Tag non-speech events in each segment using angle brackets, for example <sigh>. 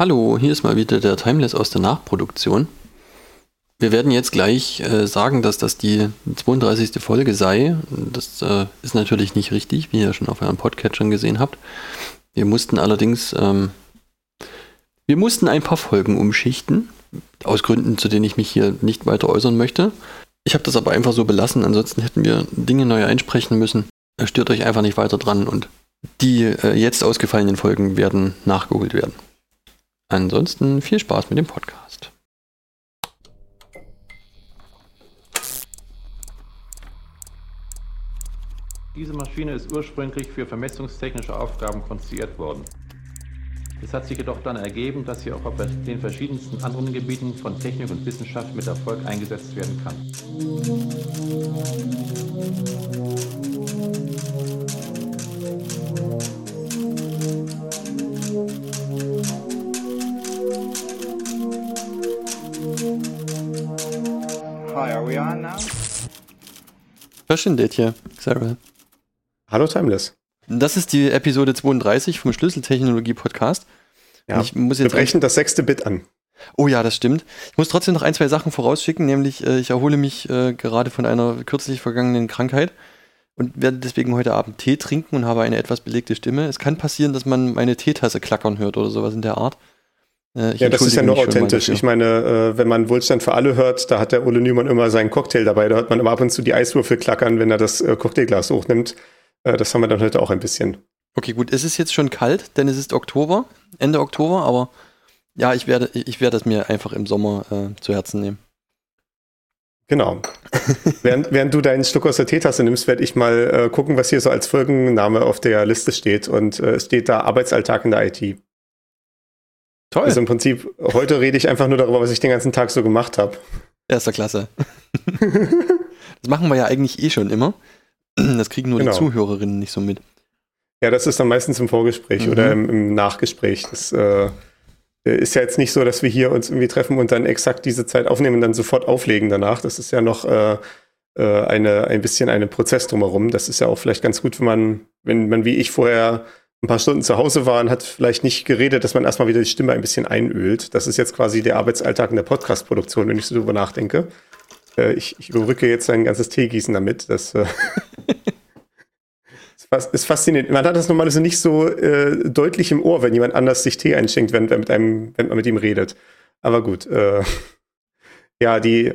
Hallo, hier ist mal wieder der Timeless aus der Nachproduktion. Wir werden jetzt gleich äh, sagen, dass das die 32. Folge sei. Das äh, ist natürlich nicht richtig, wie ihr schon auf euren Podcatchern gesehen habt. Wir mussten allerdings, ähm, wir mussten ein paar Folgen umschichten, aus Gründen, zu denen ich mich hier nicht weiter äußern möchte. Ich habe das aber einfach so belassen, ansonsten hätten wir Dinge neu einsprechen müssen. Stört euch einfach nicht weiter dran und die äh, jetzt ausgefallenen Folgen werden nachgeholt werden. Ansonsten viel Spaß mit dem Podcast. Diese Maschine ist ursprünglich für vermessungstechnische Aufgaben konstruiert worden. Es hat sich jedoch dann ergeben, dass sie auch auf den verschiedensten anderen Gebieten von Technik und Wissenschaft mit Erfolg eingesetzt werden kann. Hi, are we on now? Verschwindet hier, Sarah. Hallo Timeless. Das ist die Episode 32 vom Schlüsseltechnologie-Podcast. Ja, ich muss wir jetzt brechen das sechste Bit an. Oh ja, das stimmt. Ich muss trotzdem noch ein, zwei Sachen vorausschicken, nämlich äh, ich erhole mich äh, gerade von einer kürzlich vergangenen Krankheit und werde deswegen heute Abend Tee trinken und habe eine etwas belegte Stimme. Es kann passieren, dass man meine Teetasse klackern hört oder sowas in der Art. Äh, ja, das ist ja nur authentisch. Ich meine, äh, wenn man Wohlstand für alle hört, da hat der Ole Newman immer seinen Cocktail dabei. Da hört man immer ab und zu die Eiswürfel klackern, wenn er das äh, Cocktailglas hochnimmt. Äh, das haben wir dann heute auch ein bisschen. Okay, gut. Es ist jetzt schon kalt, denn es ist Oktober, Ende Oktober, aber ja, ich werde, ich werde es mir einfach im Sommer äh, zu Herzen nehmen. Genau. <laughs> während, während du deinen Stück aus der Teetasse nimmst, werde ich mal äh, gucken, was hier so als Folgenname auf der Liste steht. Und es steht da Arbeitsalltag in der IT. Toll. Also im Prinzip, heute rede ich einfach nur darüber, was ich den ganzen Tag so gemacht habe. Erster Klasse. <laughs> das machen wir ja eigentlich eh schon immer. Das kriegen nur genau. die Zuhörerinnen nicht so mit. Ja, das ist dann meistens im Vorgespräch mhm. oder im, im, Nachgespräch. Das äh, ist ja jetzt nicht so, dass wir hier uns irgendwie treffen und dann exakt diese Zeit aufnehmen und dann sofort auflegen danach. Das ist ja noch äh, äh, eine, ein bisschen ein Prozess drumherum. Das ist ja auch vielleicht ganz gut, wenn man, wenn man wie ich vorher ein paar Stunden zu Hause war und hat vielleicht nicht geredet, dass man erstmal wieder die Stimme ein bisschen einölt. Das ist jetzt quasi der Arbeitsalltag in der Podcast-Produktion, wenn ich so drüber nachdenke. Äh, ich, ich, überrücke jetzt ein ganzes Teegießen damit. Das äh, <laughs> ist faszinierend. Man hat das normalerweise nicht so äh, deutlich im Ohr, wenn jemand anders sich Tee einschenkt, wenn, wenn, mit einem, wenn man mit ihm redet. Aber gut. Äh, <laughs> ja, die,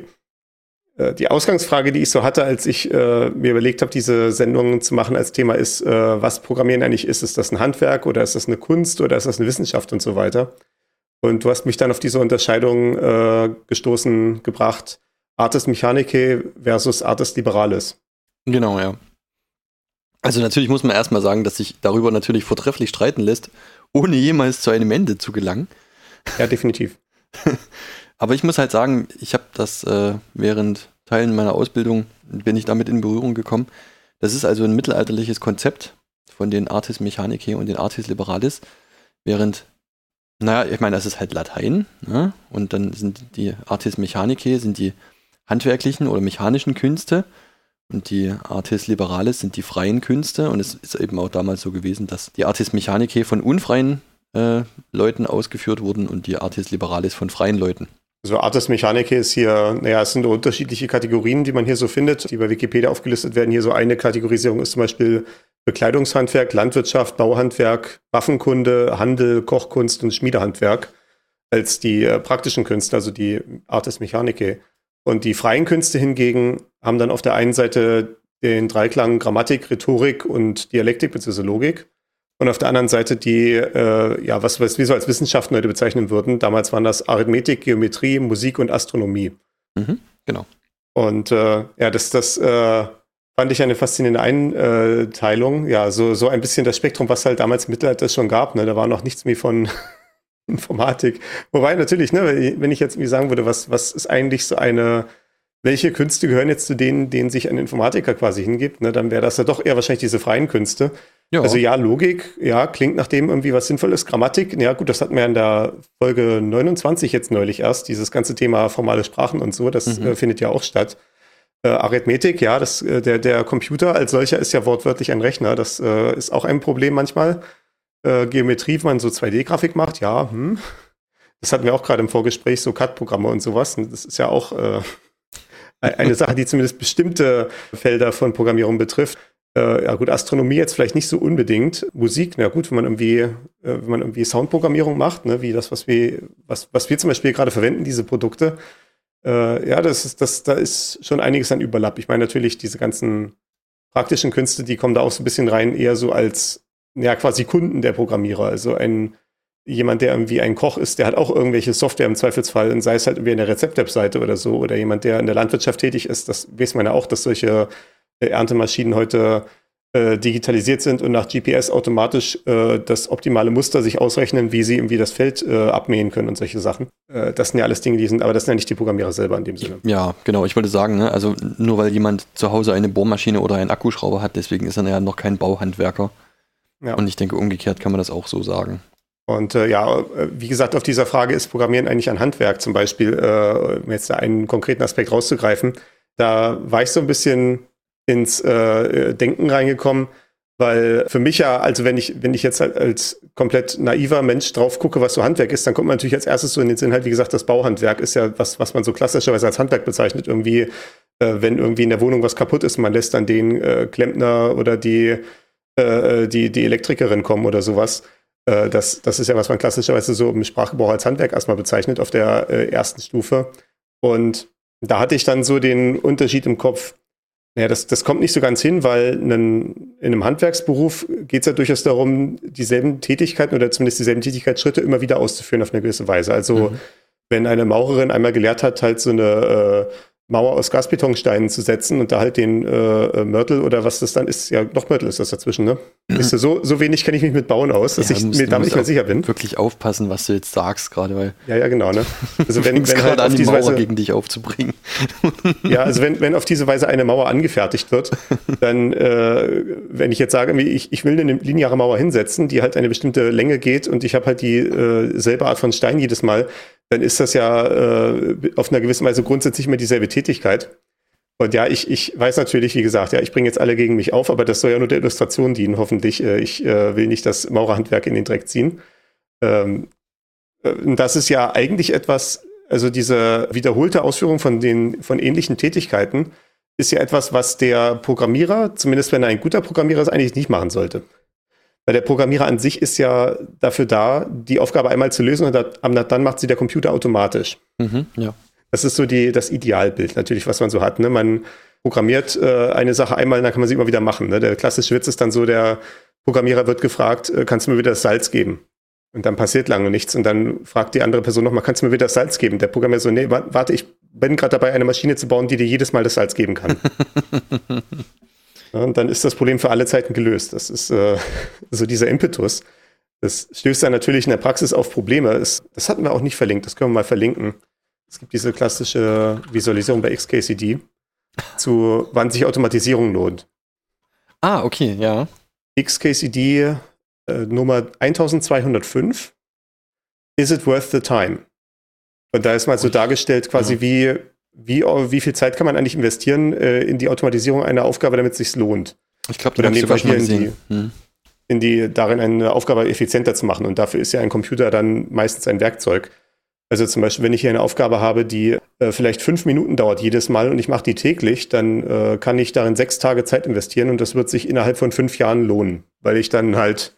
die Ausgangsfrage, die ich so hatte, als ich äh, mir überlegt habe, diese Sendung zu machen als Thema, ist, äh, was Programmieren eigentlich ist. Ist das ein Handwerk oder ist das eine Kunst oder ist das eine Wissenschaft und so weiter? Und du hast mich dann auf diese Unterscheidung äh, gestoßen gebracht. Artis Mechanicae versus Artis Liberalis. Genau, ja. Also natürlich muss man erstmal sagen, dass sich darüber natürlich vortrefflich streiten lässt, ohne jemals zu einem Ende zu gelangen. Ja, definitiv. <laughs> Aber ich muss halt sagen, ich habe das äh, während Teilen meiner Ausbildung, bin ich damit in Berührung gekommen. Das ist also ein mittelalterliches Konzept von den Artis Mechanicae und den Artis Liberalis, während, naja, ich meine, das ist halt Latein, ne? und dann sind die Artis Mechanicae, sind die handwerklichen oder mechanischen Künste und die Artis Liberalis sind die freien Künste und es ist eben auch damals so gewesen, dass die Artis Mechanicae von unfreien äh, Leuten ausgeführt wurden und die Artis Liberalis von freien Leuten. Also Artis Mechanicae ist hier, naja, es sind unterschiedliche Kategorien, die man hier so findet, die bei Wikipedia aufgelistet werden. Hier so eine Kategorisierung ist zum Beispiel Bekleidungshandwerk, Landwirtschaft, Bauhandwerk, Waffenkunde, Handel, Kochkunst und Schmiedehandwerk als die äh, praktischen Künste, also die Artis Mechanicae. Und die freien Künste hingegen haben dann auf der einen Seite den Dreiklang Grammatik, Rhetorik und Dialektik bzw. Logik. Und auf der anderen Seite die, äh, ja, was, was wir so als Wissenschaften heute bezeichnen würden. Damals waren das Arithmetik, Geometrie, Musik und Astronomie. Mhm, genau. Und äh, ja, das, das äh, fand ich eine faszinierende Einteilung. Ja, so, so ein bisschen das Spektrum, was halt damals im Mittelalter schon gab. Ne? Da war noch nichts mehr von <laughs> Informatik. Wobei natürlich, ne, wenn ich jetzt irgendwie sagen würde, was, was ist eigentlich so eine, welche Künste gehören jetzt zu denen, denen sich ein Informatiker quasi hingibt, ne, dann wäre das ja doch eher wahrscheinlich diese freien Künste. Ja. Also ja, Logik, ja, klingt nach dem irgendwie was Sinnvolles. Grammatik, ja gut, das hatten wir in der Folge 29 jetzt neulich erst, dieses ganze Thema formale Sprachen und so, das mhm. äh, findet ja auch statt. Äh, Arithmetik, ja, das, äh, der, der Computer als solcher ist ja wortwörtlich ein Rechner, das äh, ist auch ein Problem manchmal äh, Geometrie, wenn man so 2D-Grafik macht, ja, hm. das hatten wir auch gerade im Vorgespräch, so CAD-Programme und sowas. Das ist ja auch eine Sache, die zumindest bestimmte Felder von Programmierung betrifft. Äh, ja gut, Astronomie jetzt vielleicht nicht so unbedingt. Musik, na gut, wenn man irgendwie, äh, wenn man irgendwie Soundprogrammierung macht, ne, wie das, was wir, was, was wir zum Beispiel gerade verwenden, diese Produkte, äh, ja, das ist, das, da ist schon einiges an Überlapp. Ich meine natürlich diese ganzen praktischen Künste, die kommen da auch so ein bisschen rein, eher so als ja quasi Kunden der Programmierer. Also ein jemand, der irgendwie ein Koch ist, der hat auch irgendwelche Software im Zweifelsfall, und sei es halt irgendwie eine Rezept-App-Seite oder so, oder jemand, der in der Landwirtschaft tätig ist, das weiß man ja auch, dass solche äh, Erntemaschinen heute äh, digitalisiert sind und nach GPS automatisch äh, das optimale Muster sich ausrechnen, wie sie irgendwie das Feld äh, abmähen können und solche Sachen. Äh, das sind ja alles Dinge, die sind, aber das sind ja nicht die Programmierer selber in dem Sinne. Ja, genau. Ich wollte sagen, ne, also nur weil jemand zu Hause eine Bohrmaschine oder einen Akkuschrauber hat, deswegen ist er ja noch kein Bauhandwerker. Ja. Und ich denke, umgekehrt kann man das auch so sagen. Und äh, ja, wie gesagt, auf dieser Frage ist Programmieren eigentlich ein Handwerk zum Beispiel, äh, um jetzt da einen konkreten Aspekt rauszugreifen. Da war ich so ein bisschen ins äh, Denken reingekommen, weil für mich ja, also wenn ich, wenn ich jetzt halt als komplett naiver Mensch drauf gucke, was so Handwerk ist, dann kommt man natürlich als erstes so in den Sinn halt, wie gesagt, das Bauhandwerk ist ja was, was man so klassischerweise als Handwerk bezeichnet. Irgendwie, äh, wenn irgendwie in der Wohnung was kaputt ist, man lässt dann den äh, Klempner oder die, äh, die, die Elektrikerin kommen oder sowas. Äh, das, das ist ja, was man klassischerweise so im Sprachgebrauch als Handwerk erstmal bezeichnet auf der äh, ersten Stufe. Und da hatte ich dann so den Unterschied im Kopf, naja, das, das kommt nicht so ganz hin, weil einen, in einem Handwerksberuf geht es ja durchaus darum, dieselben Tätigkeiten oder zumindest dieselben Tätigkeitsschritte immer wieder auszuführen auf eine gewisse Weise. Also mhm. wenn eine Maurerin einmal gelehrt hat, halt so eine äh, Mauer aus Gasbetonsteinen zu setzen und da halt den äh, äh, Mörtel oder was das dann ist, ja, doch Mörtel ist das dazwischen, ne? Mhm. Ist so, so wenig kenne ich mich mit Bauen aus, dass ja, ich musst, mir damit nicht mehr sicher bin. Wirklich aufpassen, was du jetzt sagst gerade, weil. Ja, ja, genau, ne? Also <laughs> wenn, wenn halt auf diese Mauer Weise gegen dich aufzubringen. <laughs> ja, also wenn, wenn auf diese Weise eine Mauer angefertigt wird, <laughs> dann, äh, wenn ich jetzt sage, ich, ich will eine lineare Mauer hinsetzen, die halt eine bestimmte Länge geht und ich habe halt die äh, selbe Art von Stein jedes Mal, dann ist das ja äh, auf einer gewissen Weise grundsätzlich immer dieselbe Tätigkeit. Und ja, ich, ich weiß natürlich, wie gesagt, ja, ich bringe jetzt alle gegen mich auf, aber das soll ja nur der Illustration dienen, hoffentlich. Äh, ich äh, will nicht das Maurerhandwerk in den Dreck ziehen. Ähm, äh, das ist ja eigentlich etwas, also diese wiederholte Ausführung von den, von ähnlichen Tätigkeiten ist ja etwas, was der Programmierer, zumindest wenn er ein guter Programmierer ist, eigentlich nicht machen sollte. Weil der Programmierer an sich ist ja dafür da, die Aufgabe einmal zu lösen und dann macht sie der Computer automatisch. Mhm, ja. Das ist so die, das Idealbild natürlich, was man so hat. Ne? Man programmiert äh, eine Sache einmal, dann kann man sie immer wieder machen. Ne? Der klassische Witz ist dann so, der Programmierer wird gefragt, äh, kannst du mir wieder das Salz geben? Und dann passiert lange nichts. Und dann fragt die andere Person nochmal, kannst du mir wieder das Salz geben? Der Programmierer so, nee, warte, ich bin gerade dabei, eine Maschine zu bauen, die dir jedes Mal das Salz geben kann. <laughs> und dann ist das Problem für alle Zeiten gelöst. Das ist äh, <laughs> so dieser Impetus. Das stößt dann natürlich in der Praxis auf Probleme. Das, das hatten wir auch nicht verlinkt, das können wir mal verlinken. Es gibt diese klassische Visualisierung bei XKCD zu, wann sich Automatisierung lohnt. Ah, okay, ja. XKCD äh, Nummer 1205. Is it worth the time? Und da ist mal so dargestellt, quasi ja. wie wie, wie viel Zeit kann man eigentlich investieren äh, in die Automatisierung einer Aufgabe, damit es sich lohnt? Ich glaube, die haben sogar schon in die, hm. in die, darin eine Aufgabe effizienter zu machen. Und dafür ist ja ein Computer dann meistens ein Werkzeug. Also zum Beispiel, wenn ich hier eine Aufgabe habe, die äh, vielleicht fünf Minuten dauert jedes Mal und ich mache die täglich, dann äh, kann ich darin sechs Tage Zeit investieren und das wird sich innerhalb von fünf Jahren lohnen, weil ich dann halt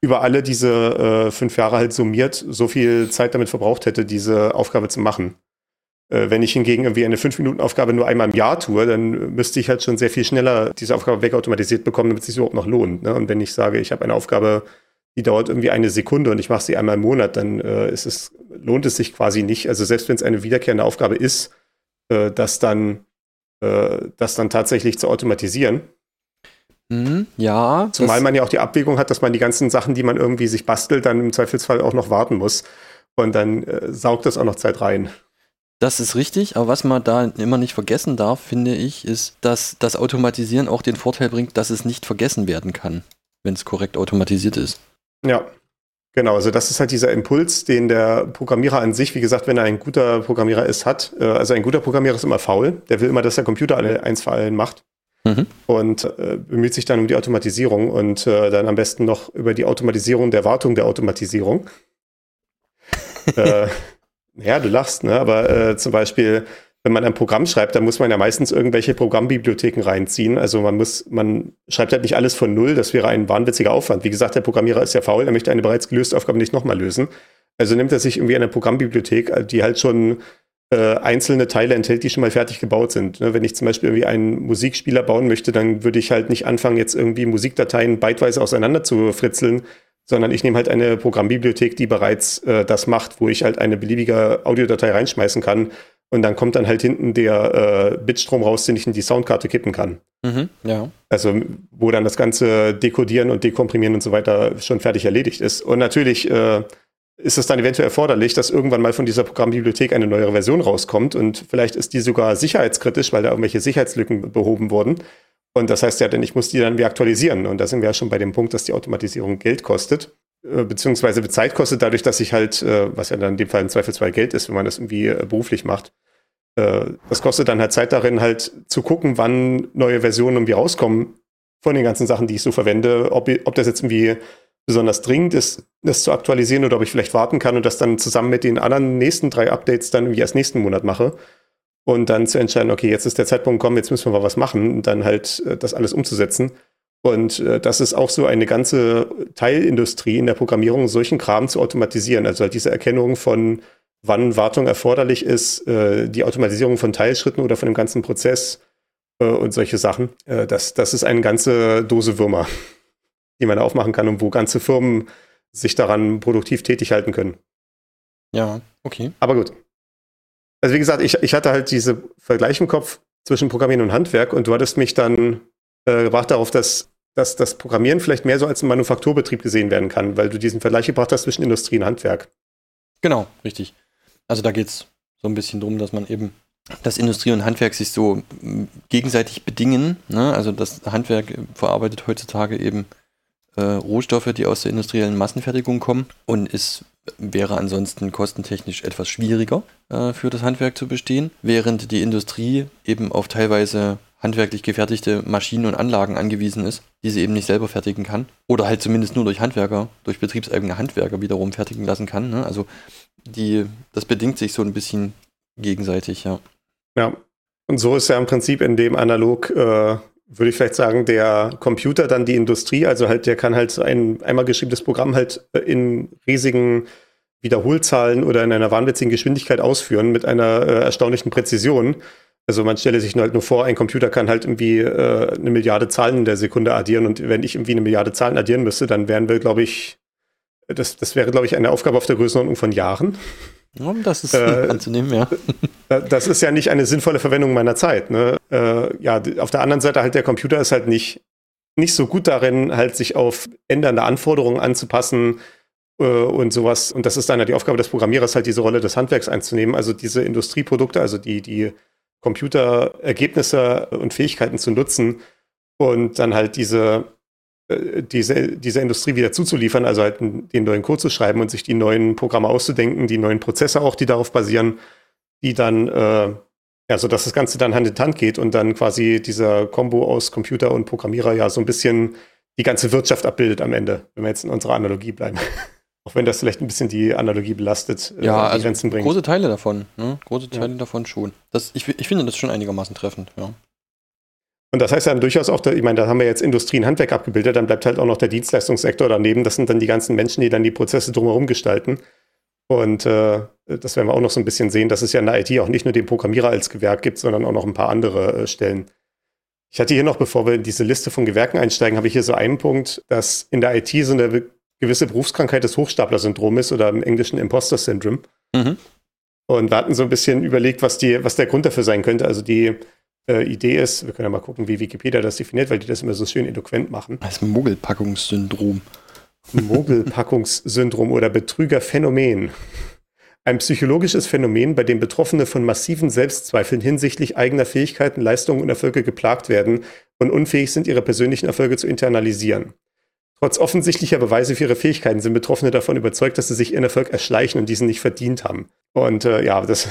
über alle diese äh, fünf Jahre halt summiert so viel Zeit damit verbraucht hätte, diese Aufgabe zu machen. Äh, wenn ich hingegen irgendwie eine 5-Minuten-Aufgabe nur einmal im Jahr tue, dann müsste ich halt schon sehr viel schneller diese Aufgabe wegautomatisiert bekommen, damit es sich überhaupt noch lohnt. Ne? Und wenn ich sage, ich habe eine Aufgabe, die dauert irgendwie eine Sekunde und ich mache sie einmal im Monat, dann äh, ist es, lohnt es sich quasi nicht. Also selbst wenn es eine wiederkehrende Aufgabe ist, äh, das dann, äh, das dann tatsächlich zu automatisieren. Mhm, ja. Zumal man ja auch die Abwägung hat, dass man die ganzen Sachen, die man irgendwie sich bastelt, dann im Zweifelsfall auch noch warten muss. Und dann äh, saugt das auch noch Zeit rein. Das ist richtig, aber was man da immer nicht vergessen darf, finde ich, ist, dass das Automatisieren auch den Vorteil bringt, dass es nicht vergessen werden kann, wenn es korrekt automatisiert ist. Ja, genau. Also das ist halt dieser Impuls, den der Programmierer an sich, wie gesagt, wenn er ein guter Programmierer ist, hat. Äh, also ein guter Programmierer ist immer faul. Der will immer, dass der Computer alle eins für allen macht. Mhm. Und äh, bemüht sich dann um die Automatisierung und äh, dann am besten noch über die Automatisierung der Wartung der Automatisierung. <laughs> äh, ja, du lachst, ne? aber äh, zum Beispiel, wenn man ein Programm schreibt, dann muss man ja meistens irgendwelche Programmbibliotheken reinziehen. Also man muss, man schreibt halt nicht alles von null, das wäre ein wahnwitziger Aufwand. Wie gesagt, der Programmierer ist ja faul, er möchte eine bereits gelöste Aufgabe nicht nochmal lösen. Also nimmt er sich irgendwie eine Programmbibliothek, die halt schon äh, einzelne Teile enthält, die schon mal fertig gebaut sind. Ne? Wenn ich zum Beispiel irgendwie einen Musikspieler bauen möchte, dann würde ich halt nicht anfangen, jetzt irgendwie Musikdateien byteweise auseinander zu fritzeln, sondern ich nehme halt eine Programmbibliothek, die bereits äh, das macht, wo ich halt eine beliebige Audiodatei reinschmeißen kann und dann kommt dann halt hinten der äh, Bitstrom raus, den ich in die Soundkarte kippen kann. Mhm, ja. Also wo dann das ganze Dekodieren und Dekomprimieren und so weiter schon fertig erledigt ist. Und natürlich äh, ist es dann eventuell erforderlich, dass irgendwann mal von dieser Programmbibliothek eine neuere Version rauskommt und vielleicht ist die sogar sicherheitskritisch, weil da irgendwelche Sicherheitslücken behoben wurden. Und das heißt ja, denn ich muss die dann wieder aktualisieren. Und da sind wir ja schon bei dem Punkt, dass die Automatisierung Geld kostet, äh, beziehungsweise Zeit kostet, dadurch, dass ich halt, äh, was ja dann in dem Fall im Zweifelsfall Geld ist, wenn man das irgendwie äh, beruflich macht. Das kostet dann halt Zeit darin, halt zu gucken, wann neue Versionen irgendwie rauskommen von den ganzen Sachen, die ich so verwende, ob, ob das jetzt irgendwie besonders dringend ist, das zu aktualisieren oder ob ich vielleicht warten kann und das dann zusammen mit den anderen nächsten drei Updates dann irgendwie erst nächsten Monat mache und dann zu entscheiden, okay, jetzt ist der Zeitpunkt gekommen, jetzt müssen wir mal was machen dann halt äh, das alles umzusetzen. Und äh, das ist auch so eine ganze Teilindustrie in der Programmierung, solchen Kram zu automatisieren. Also halt diese Erkennung von, wann Wartung erforderlich ist, äh, die Automatisierung von Teilschritten oder von dem ganzen Prozess äh, und solche Sachen. Äh, das, das ist eine ganze Dose Würmer, <laughs> die man aufmachen kann und wo ganze Firmen sich daran produktiv tätig halten können. Ja, okay. Aber gut. Also wie gesagt, ich, ich hatte halt diese Vergleich im Kopf zwischen Programmieren und Handwerk und du hattest mich dann äh, gebracht darauf, dass, dass das Programmieren vielleicht mehr so als ein Manufakturbetrieb gesehen werden kann, weil du diesen Vergleich gebracht hast zwischen Industrie und Handwerk. Genau, richtig. Also da geht es so ein bisschen darum, dass man eben, dass Industrie und Handwerk sich so gegenseitig bedingen. Ne? Also das Handwerk verarbeitet heutzutage eben äh, Rohstoffe, die aus der industriellen Massenfertigung kommen und ist wäre ansonsten kostentechnisch etwas schwieriger äh, für das Handwerk zu bestehen, während die Industrie eben auf teilweise handwerklich gefertigte Maschinen und Anlagen angewiesen ist, die sie eben nicht selber fertigen kann. Oder halt zumindest nur durch Handwerker, durch betriebseigene Handwerker wiederum fertigen lassen kann. Ne? Also die, das bedingt sich so ein bisschen gegenseitig, ja. Ja, und so ist ja im Prinzip in dem Analog, äh, würde ich vielleicht sagen, der Computer dann die Industrie, also halt, der kann halt ein einmal geschriebenes Programm halt äh, in riesigen Wiederholzahlen oder in einer wahnwitzigen Geschwindigkeit ausführen mit einer äh, erstaunlichen Präzision. Also man stelle sich halt nur vor, ein Computer kann halt irgendwie äh, eine Milliarde Zahlen in der Sekunde addieren und wenn ich irgendwie eine Milliarde Zahlen addieren müsste, dann wären wir, glaube ich, das, das wäre, glaube ich, eine Aufgabe auf der Größenordnung von Jahren. Ja, das ist äh, <laughs> anzunehmen, ja. <laughs> Das ist ja nicht eine sinnvolle Verwendung meiner Zeit. Ne? Äh, ja, auf der anderen Seite halt der Computer ist halt nicht, nicht so gut darin, halt sich auf ändernde Anforderungen anzupassen äh, und sowas. Und das ist dann ja die Aufgabe des Programmierers, halt diese Rolle des Handwerks einzunehmen. Also diese Industrieprodukte, also die, die Computerergebnisse und Fähigkeiten zu nutzen und dann halt diese, diese, diese Industrie wieder zuzuliefern, also halt den neuen Code zu schreiben und sich die neuen Programme auszudenken, die neuen Prozesse auch, die darauf basieren, die dann, äh, ja, so dass das Ganze dann Hand in Hand geht und dann quasi dieser Kombo aus Computer und Programmierer ja so ein bisschen die ganze Wirtschaft abbildet am Ende, wenn wir jetzt in unserer Analogie bleiben. <laughs> Auch wenn das vielleicht ein bisschen die Analogie belastet, äh, ja, also Grenzen bringt. Große Teile davon, ne? Große Teile ja. davon schon. Das, ich, ich finde das schon einigermaßen treffend, ja. Und das heißt dann durchaus auch, ich meine, da haben wir jetzt Industrie und Handwerk abgebildet, dann bleibt halt auch noch der Dienstleistungssektor daneben. Das sind dann die ganzen Menschen, die dann die Prozesse drumherum gestalten. Und äh, das werden wir auch noch so ein bisschen sehen, dass es ja in der IT auch nicht nur den Programmierer als Gewerk gibt, sondern auch noch ein paar andere äh, Stellen. Ich hatte hier noch, bevor wir in diese Liste von Gewerken einsteigen, habe ich hier so einen Punkt, dass in der IT so eine gewisse Berufskrankheit des Hochstapler-Syndrom ist oder im Englischen Imposter-Syndrom. Mhm. Und wir hatten so ein bisschen überlegt, was, die, was der Grund dafür sein könnte. Also die äh, Idee ist, wir können ja mal gucken, wie Wikipedia das definiert, weil die das immer so schön eloquent machen. Das Mogelpackungssyndrom. Mogelpackungssyndrom oder Betrügerphänomen. Ein psychologisches Phänomen, bei dem Betroffene von massiven Selbstzweifeln hinsichtlich eigener Fähigkeiten, Leistungen und Erfolge geplagt werden und unfähig sind, ihre persönlichen Erfolge zu internalisieren. Trotz offensichtlicher Beweise für ihre Fähigkeiten sind Betroffene davon überzeugt, dass sie sich ihren Erfolg erschleichen und diesen nicht verdient haben. Und äh, ja, das,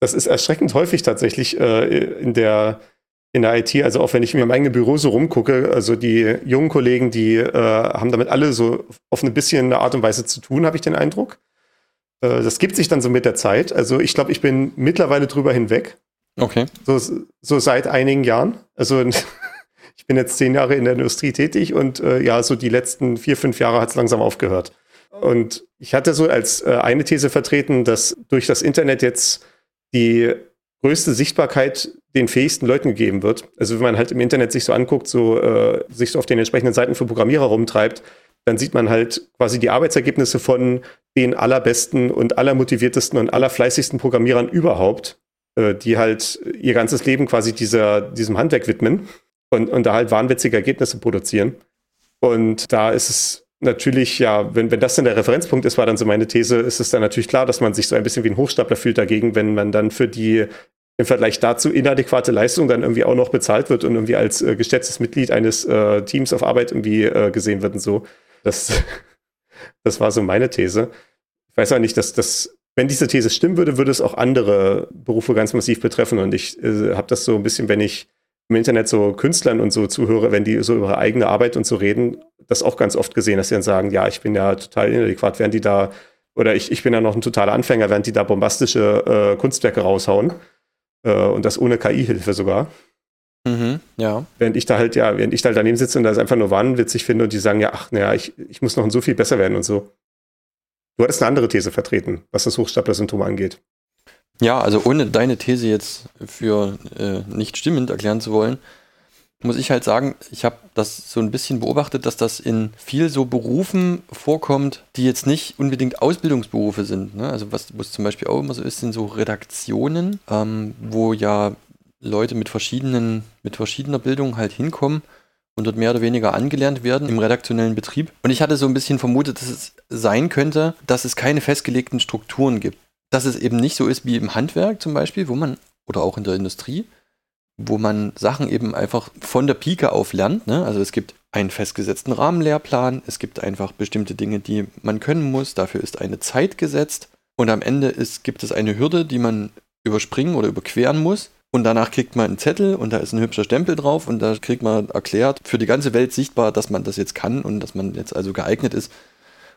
das ist erschreckend häufig tatsächlich äh, in der in der IT, also auch wenn ich mir im eigenen Büro so rumgucke, also die jungen Kollegen, die äh, haben damit alle so auf ein bisschen eine Art und Weise zu tun, habe ich den Eindruck. Äh, das gibt sich dann so mit der Zeit. Also ich glaube, ich bin mittlerweile drüber hinweg. Okay. So, so seit einigen Jahren. Also <laughs> ich bin jetzt zehn Jahre in der Industrie tätig und äh, ja, so die letzten vier, fünf Jahre hat es langsam aufgehört. Und ich hatte so als äh, eine These vertreten, dass durch das Internet jetzt die größte Sichtbarkeit den fähigsten Leuten gegeben wird. Also wenn man halt im Internet sich so anguckt, so äh, sich so auf den entsprechenden Seiten für Programmierer rumtreibt, dann sieht man halt quasi die Arbeitsergebnisse von den allerbesten und allermotiviertesten und allerfleißigsten Programmierern überhaupt, äh, die halt ihr ganzes Leben quasi dieser, diesem Handwerk widmen und, und da halt wahnwitzige Ergebnisse produzieren. Und da ist es natürlich, ja, wenn, wenn das dann der Referenzpunkt ist, war dann so meine These, ist es dann natürlich klar, dass man sich so ein bisschen wie ein Hochstapler fühlt dagegen, wenn man dann für die im Vergleich dazu inadäquate Leistung dann irgendwie auch noch bezahlt wird und irgendwie als äh, geschätztes Mitglied eines äh, Teams auf Arbeit irgendwie äh, gesehen wird und so. Das, <laughs> das war so meine These. Ich weiß auch nicht, dass das, wenn diese These stimmen würde, würde es auch andere Berufe ganz massiv betreffen. Und ich äh, habe das so ein bisschen, wenn ich im Internet so Künstlern und so zuhöre, wenn die so über ihre eigene Arbeit und so reden, das auch ganz oft gesehen, dass sie dann sagen, ja, ich bin ja total inadäquat, während die da, oder ich, ich bin ja noch ein totaler Anfänger, während die da bombastische äh, Kunstwerke raushauen. Äh, und das ohne KI-Hilfe sogar. Mhm, ja. Während ich da halt, ja, während ich da halt daneben sitze und das einfach nur wahnwitzig finde und die sagen, ja, ach, naja, ich, ich muss noch so viel besser werden und so. Du hattest eine andere These vertreten, was das Hochstapler-Syndrom angeht. Ja, also ohne deine These jetzt für äh, nicht stimmend erklären zu wollen, muss ich halt sagen, ich habe das so ein bisschen beobachtet, dass das in viel so Berufen vorkommt, die jetzt nicht unbedingt Ausbildungsberufe sind. Ne? Also was, was zum Beispiel auch immer so ist, sind so Redaktionen, ähm, wo ja Leute mit verschiedenen, mit verschiedener Bildung halt hinkommen und dort mehr oder weniger angelernt werden im redaktionellen Betrieb. Und ich hatte so ein bisschen vermutet, dass es sein könnte, dass es keine festgelegten Strukturen gibt. Dass es eben nicht so ist wie im Handwerk zum Beispiel, wo man, oder auch in der Industrie, wo man Sachen eben einfach von der Pike auf lernt. Ne? Also es gibt einen festgesetzten Rahmenlehrplan, es gibt einfach bestimmte Dinge, die man können muss, dafür ist eine Zeit gesetzt und am Ende ist, gibt es eine Hürde, die man überspringen oder überqueren muss. Und danach kriegt man einen Zettel und da ist ein hübscher Stempel drauf und da kriegt man erklärt, für die ganze Welt sichtbar, dass man das jetzt kann und dass man jetzt also geeignet ist.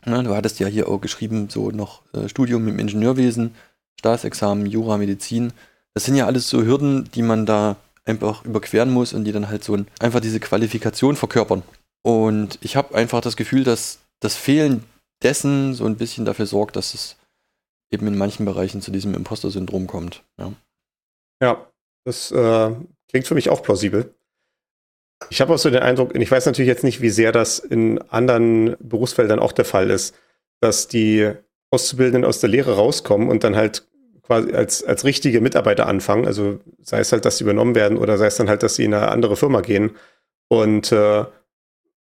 Na, du hattest ja hier auch geschrieben, so noch äh, Studium im Ingenieurwesen, Staatsexamen, Jura, Medizin. Das sind ja alles so Hürden, die man da einfach überqueren muss und die dann halt so ein, einfach diese Qualifikation verkörpern. Und ich habe einfach das Gefühl, dass das Fehlen dessen so ein bisschen dafür sorgt, dass es eben in manchen Bereichen zu diesem Imposter-Syndrom kommt. Ja, ja das äh, klingt für mich auch plausibel. Ich habe auch so den Eindruck, und ich weiß natürlich jetzt nicht, wie sehr das in anderen Berufsfeldern auch der Fall ist, dass die Auszubildenden aus der Lehre rauskommen und dann halt quasi als, als richtige Mitarbeiter anfangen. Also sei es halt, dass sie übernommen werden oder sei es dann halt, dass sie in eine andere Firma gehen und äh,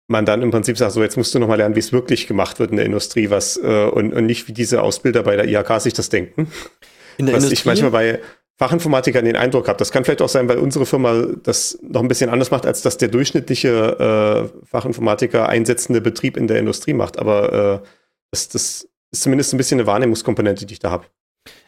man dann im Prinzip sagt, so jetzt musst du nochmal lernen, wie es wirklich gemacht wird in der Industrie, was äh, und, und nicht wie diese Ausbilder bei der IHK sich das denken. In der was Industrie? ich manchmal bei Fachinformatikern den Eindruck habe. Das kann vielleicht auch sein, weil unsere Firma das noch ein bisschen anders macht, als das der durchschnittliche äh, Fachinformatiker einsetzende Betrieb in der Industrie macht. Aber äh, das, das ist zumindest ein bisschen eine Wahrnehmungskomponente, die ich da habe.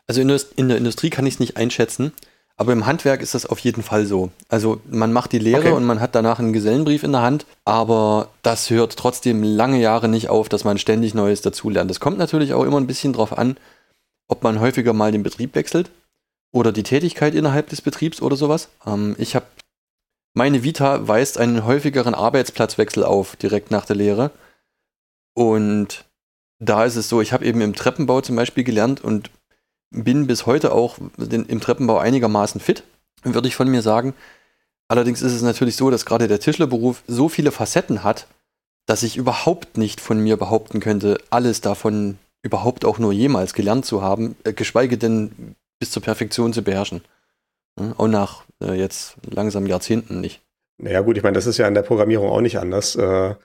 Also in der, in der Industrie kann ich es nicht einschätzen, aber im Handwerk ist das auf jeden Fall so. Also man macht die Lehre Okay. und man hat danach einen Gesellenbrief in der Hand, aber das hört trotzdem lange Jahre nicht auf, dass man ständig Neues dazulernt. Das kommt natürlich auch immer ein bisschen drauf an, ob man häufiger mal den Betrieb wechselt oder die Tätigkeit innerhalb des Betriebs oder sowas. Ähm, ich habe meine Vita weist einen häufigeren Arbeitsplatzwechsel auf direkt nach der Lehre und da ist es so, ich habe eben im Treppenbau zum Beispiel gelernt und bin bis heute auch im Treppenbau einigermaßen fit, würde ich von mir sagen. Allerdings ist es natürlich so, dass gerade der Tischlerberuf so viele Facetten hat, dass ich überhaupt nicht von mir behaupten könnte, alles davon überhaupt auch nur jemals gelernt zu haben, äh, geschweige denn bis zur Perfektion zu beherrschen. Auch nach äh, jetzt langsam Jahrzehnten nicht. Naja, gut, ich meine, das ist ja in der Programmierung auch nicht anders. Äh,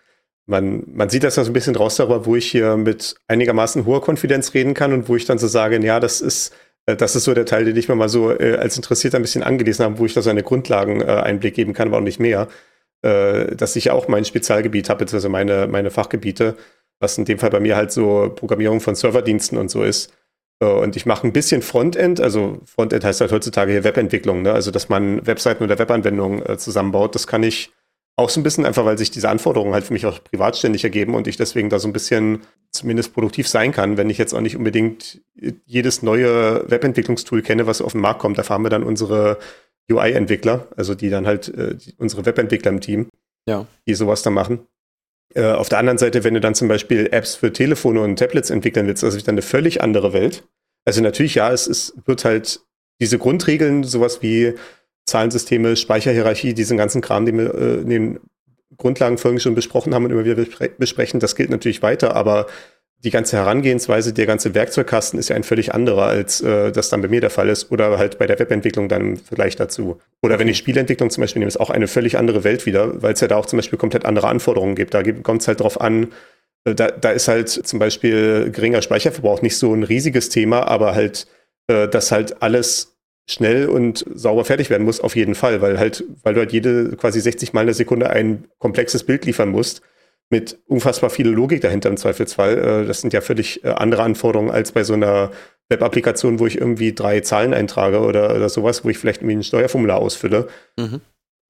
man, man sieht das ja so ein bisschen raus darüber, wo ich hier mit einigermaßen hoher Konfidenz reden kann und wo ich dann so sage, ja, das ist, äh, das ist so der Teil, den ich mir mal so äh, als Interessierter ein bisschen angelesen habe, wo ich da so eine Grundlageneinblick geben kann, aber auch nicht mehr. Äh, dass ich ja auch mein Spezialgebiet habe, beziehungsweise meine, meine Fachgebiete, was in dem Fall bei mir halt so Programmierung von Serverdiensten und so ist. Äh, Und ich mache ein bisschen Frontend, also Frontend heißt halt heutzutage hier Webentwicklung, ne? also dass man Webseiten oder Webanwendungen äh, zusammenbaut. Das kann ich auch so ein bisschen einfach, weil sich diese Anforderungen halt für mich auch privat ständig ergeben und ich deswegen da so ein bisschen zumindest produktiv sein kann, wenn ich jetzt auch nicht unbedingt jedes neue Webentwicklungstool kenne, was auf den Markt kommt. Da fahren wir dann unsere UI-Entwickler, also die dann halt äh, die, unsere Webentwickler im Team, Ja. die sowas dann machen. Äh, auf der anderen Seite, wenn du dann zum Beispiel Apps für Telefone und Tablets entwickeln willst, also dann eine völlig andere Welt. Also natürlich, ja, es, es wird halt diese Grundregeln, sowas wie Zahlensysteme, Speicherhierarchie, diesen ganzen Kram, den wir äh, in den Grundlagenfolgen schon besprochen haben und immer wieder bespre besprechen, das gilt natürlich weiter, aber die ganze Herangehensweise, der ganze Werkzeugkasten ist ja ein völlig anderer, als äh, das dann bei mir der Fall ist oder halt bei der Webentwicklung dann im Vergleich dazu. Oder wenn ich Spielentwicklung zum Beispiel nehme, ist auch eine völlig andere Welt wieder, weil es ja da auch zum Beispiel komplett andere Anforderungen gibt. Da kommt es halt drauf an, äh, da, da ist halt zum Beispiel geringer Speicherverbrauch nicht so ein riesiges Thema, aber halt, äh, dass halt alles schnell und sauber fertig werden muss, auf jeden Fall, weil halt, weil du halt jede quasi 60 Mal in der Sekunde ein komplexes Bild liefern musst, mit unfassbar viel Logik dahinter im Zweifelsfall. Äh, das sind ja völlig äh, andere Anforderungen als bei so einer Web-Applikation, wo ich irgendwie drei Zahlen eintrage oder, oder sowas, wo ich vielleicht irgendwie ein Steuerformular ausfülle. Mhm.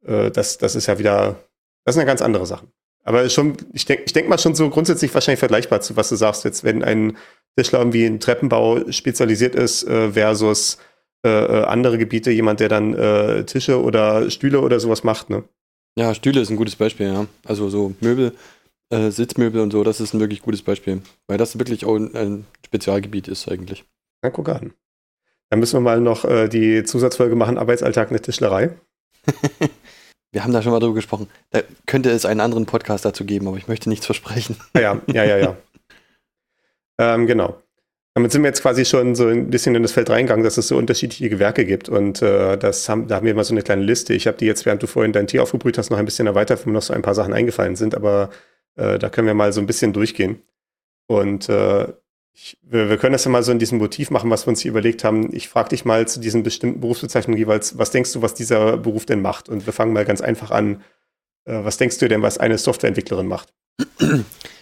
Äh, das, das ist ja wieder, das sind ja ganz andere Sachen. Aber schon, ich denke ich denk mal schon so grundsätzlich wahrscheinlich vergleichbar zu, was du sagst jetzt, wenn ein Tischler irgendwie in Treppenbau spezialisiert ist äh, versus äh, äh, andere Gebiete, jemand, der dann äh, Tische oder Stühle oder sowas macht, ne? Ja, Stühle ist ein gutes Beispiel, ja. Also so Möbel, äh, Sitzmöbel und so, das ist ein wirklich gutes Beispiel. Weil das wirklich auch ein, Spezialgebiet ist eigentlich. Na, guck an. Dann müssen wir mal noch äh, die Zusatzfolge machen, Arbeitsalltag in der Tischlerei. <laughs> Wir haben da schon mal drüber gesprochen. Da könnte es einen anderen Podcast dazu geben, aber ich möchte nichts versprechen. Ja, <laughs> ja, ja, ja. ja. ähm, genau. Damit sind wir jetzt quasi schon so ein bisschen in das Feld reingegangen, dass es so unterschiedliche Gewerke gibt. Und äh, das haben, da haben wir mal so eine kleine Liste. Ich habe die jetzt, während du vorhin dein Tee aufgebrüht hast, noch ein bisschen erweitert, wo mir noch so ein paar Sachen eingefallen sind. Aber äh, da können wir mal so ein bisschen durchgehen. Und äh, ich, wir, wir, können das ja mal so in diesem Motiv machen, was wir uns hier überlegt haben. Ich frage dich mal zu diesen bestimmten Berufsbezeichnungen jeweils, was denkst du, was dieser Beruf denn macht? Und wir fangen mal ganz einfach an. Äh, was denkst du denn, was eine Softwareentwicklerin macht?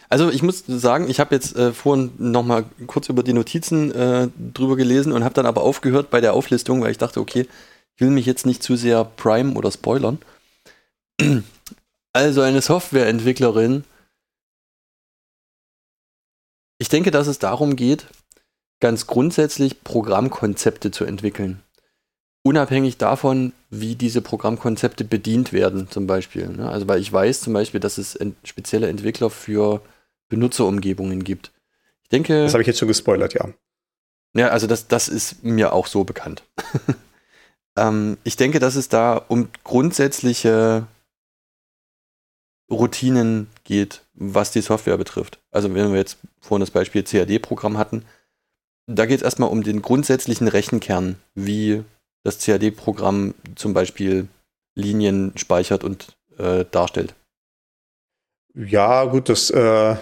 Also ich muss sagen, ich habe jetzt äh, vorhin noch mal kurz über die Notizen äh, drüber gelesen und habe dann aber aufgehört bei der Auflistung, weil ich dachte, okay, ich will mich jetzt nicht zu sehr prime oder spoilern. <clears throat> Also eine Softwareentwicklerin. Ich denke, dass es darum geht, ganz grundsätzlich Programmkonzepte zu entwickeln. Unabhängig davon, wie diese Programmkonzepte bedient werden, zum Beispiel. Ne? Also, weil ich weiß zum Beispiel, dass es ent spezielle Entwickler für Benutzerumgebungen gibt. Ich denke. Das habe ich jetzt schon gespoilert, ja. Ja, also das, das ist mir auch so bekannt. <laughs> ähm, ich denke, dass es da um grundsätzliche Routinen geht, was die Software betrifft. Also wenn wir jetzt vorhin das Beispiel CAD-Programm hatten, da geht es erstmal um den grundsätzlichen Rechenkern, wie das CAD-Programm zum Beispiel Linien speichert und äh, darstellt. Ja, gut, das, äh,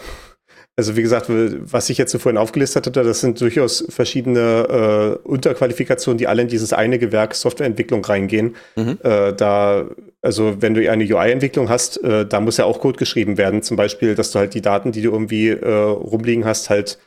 also wie gesagt, was ich jetzt so vorhin aufgelistet hatte, das sind durchaus verschiedene äh, Unterqualifikationen, die alle in dieses eine Gewerk Softwareentwicklung reingehen. Mhm. Äh, da, also wenn du eine UI-Entwicklung hast, äh, da muss ja auch Code geschrieben werden. Zum Beispiel, dass du halt die Daten, die du irgendwie äh, rumliegen hast, halt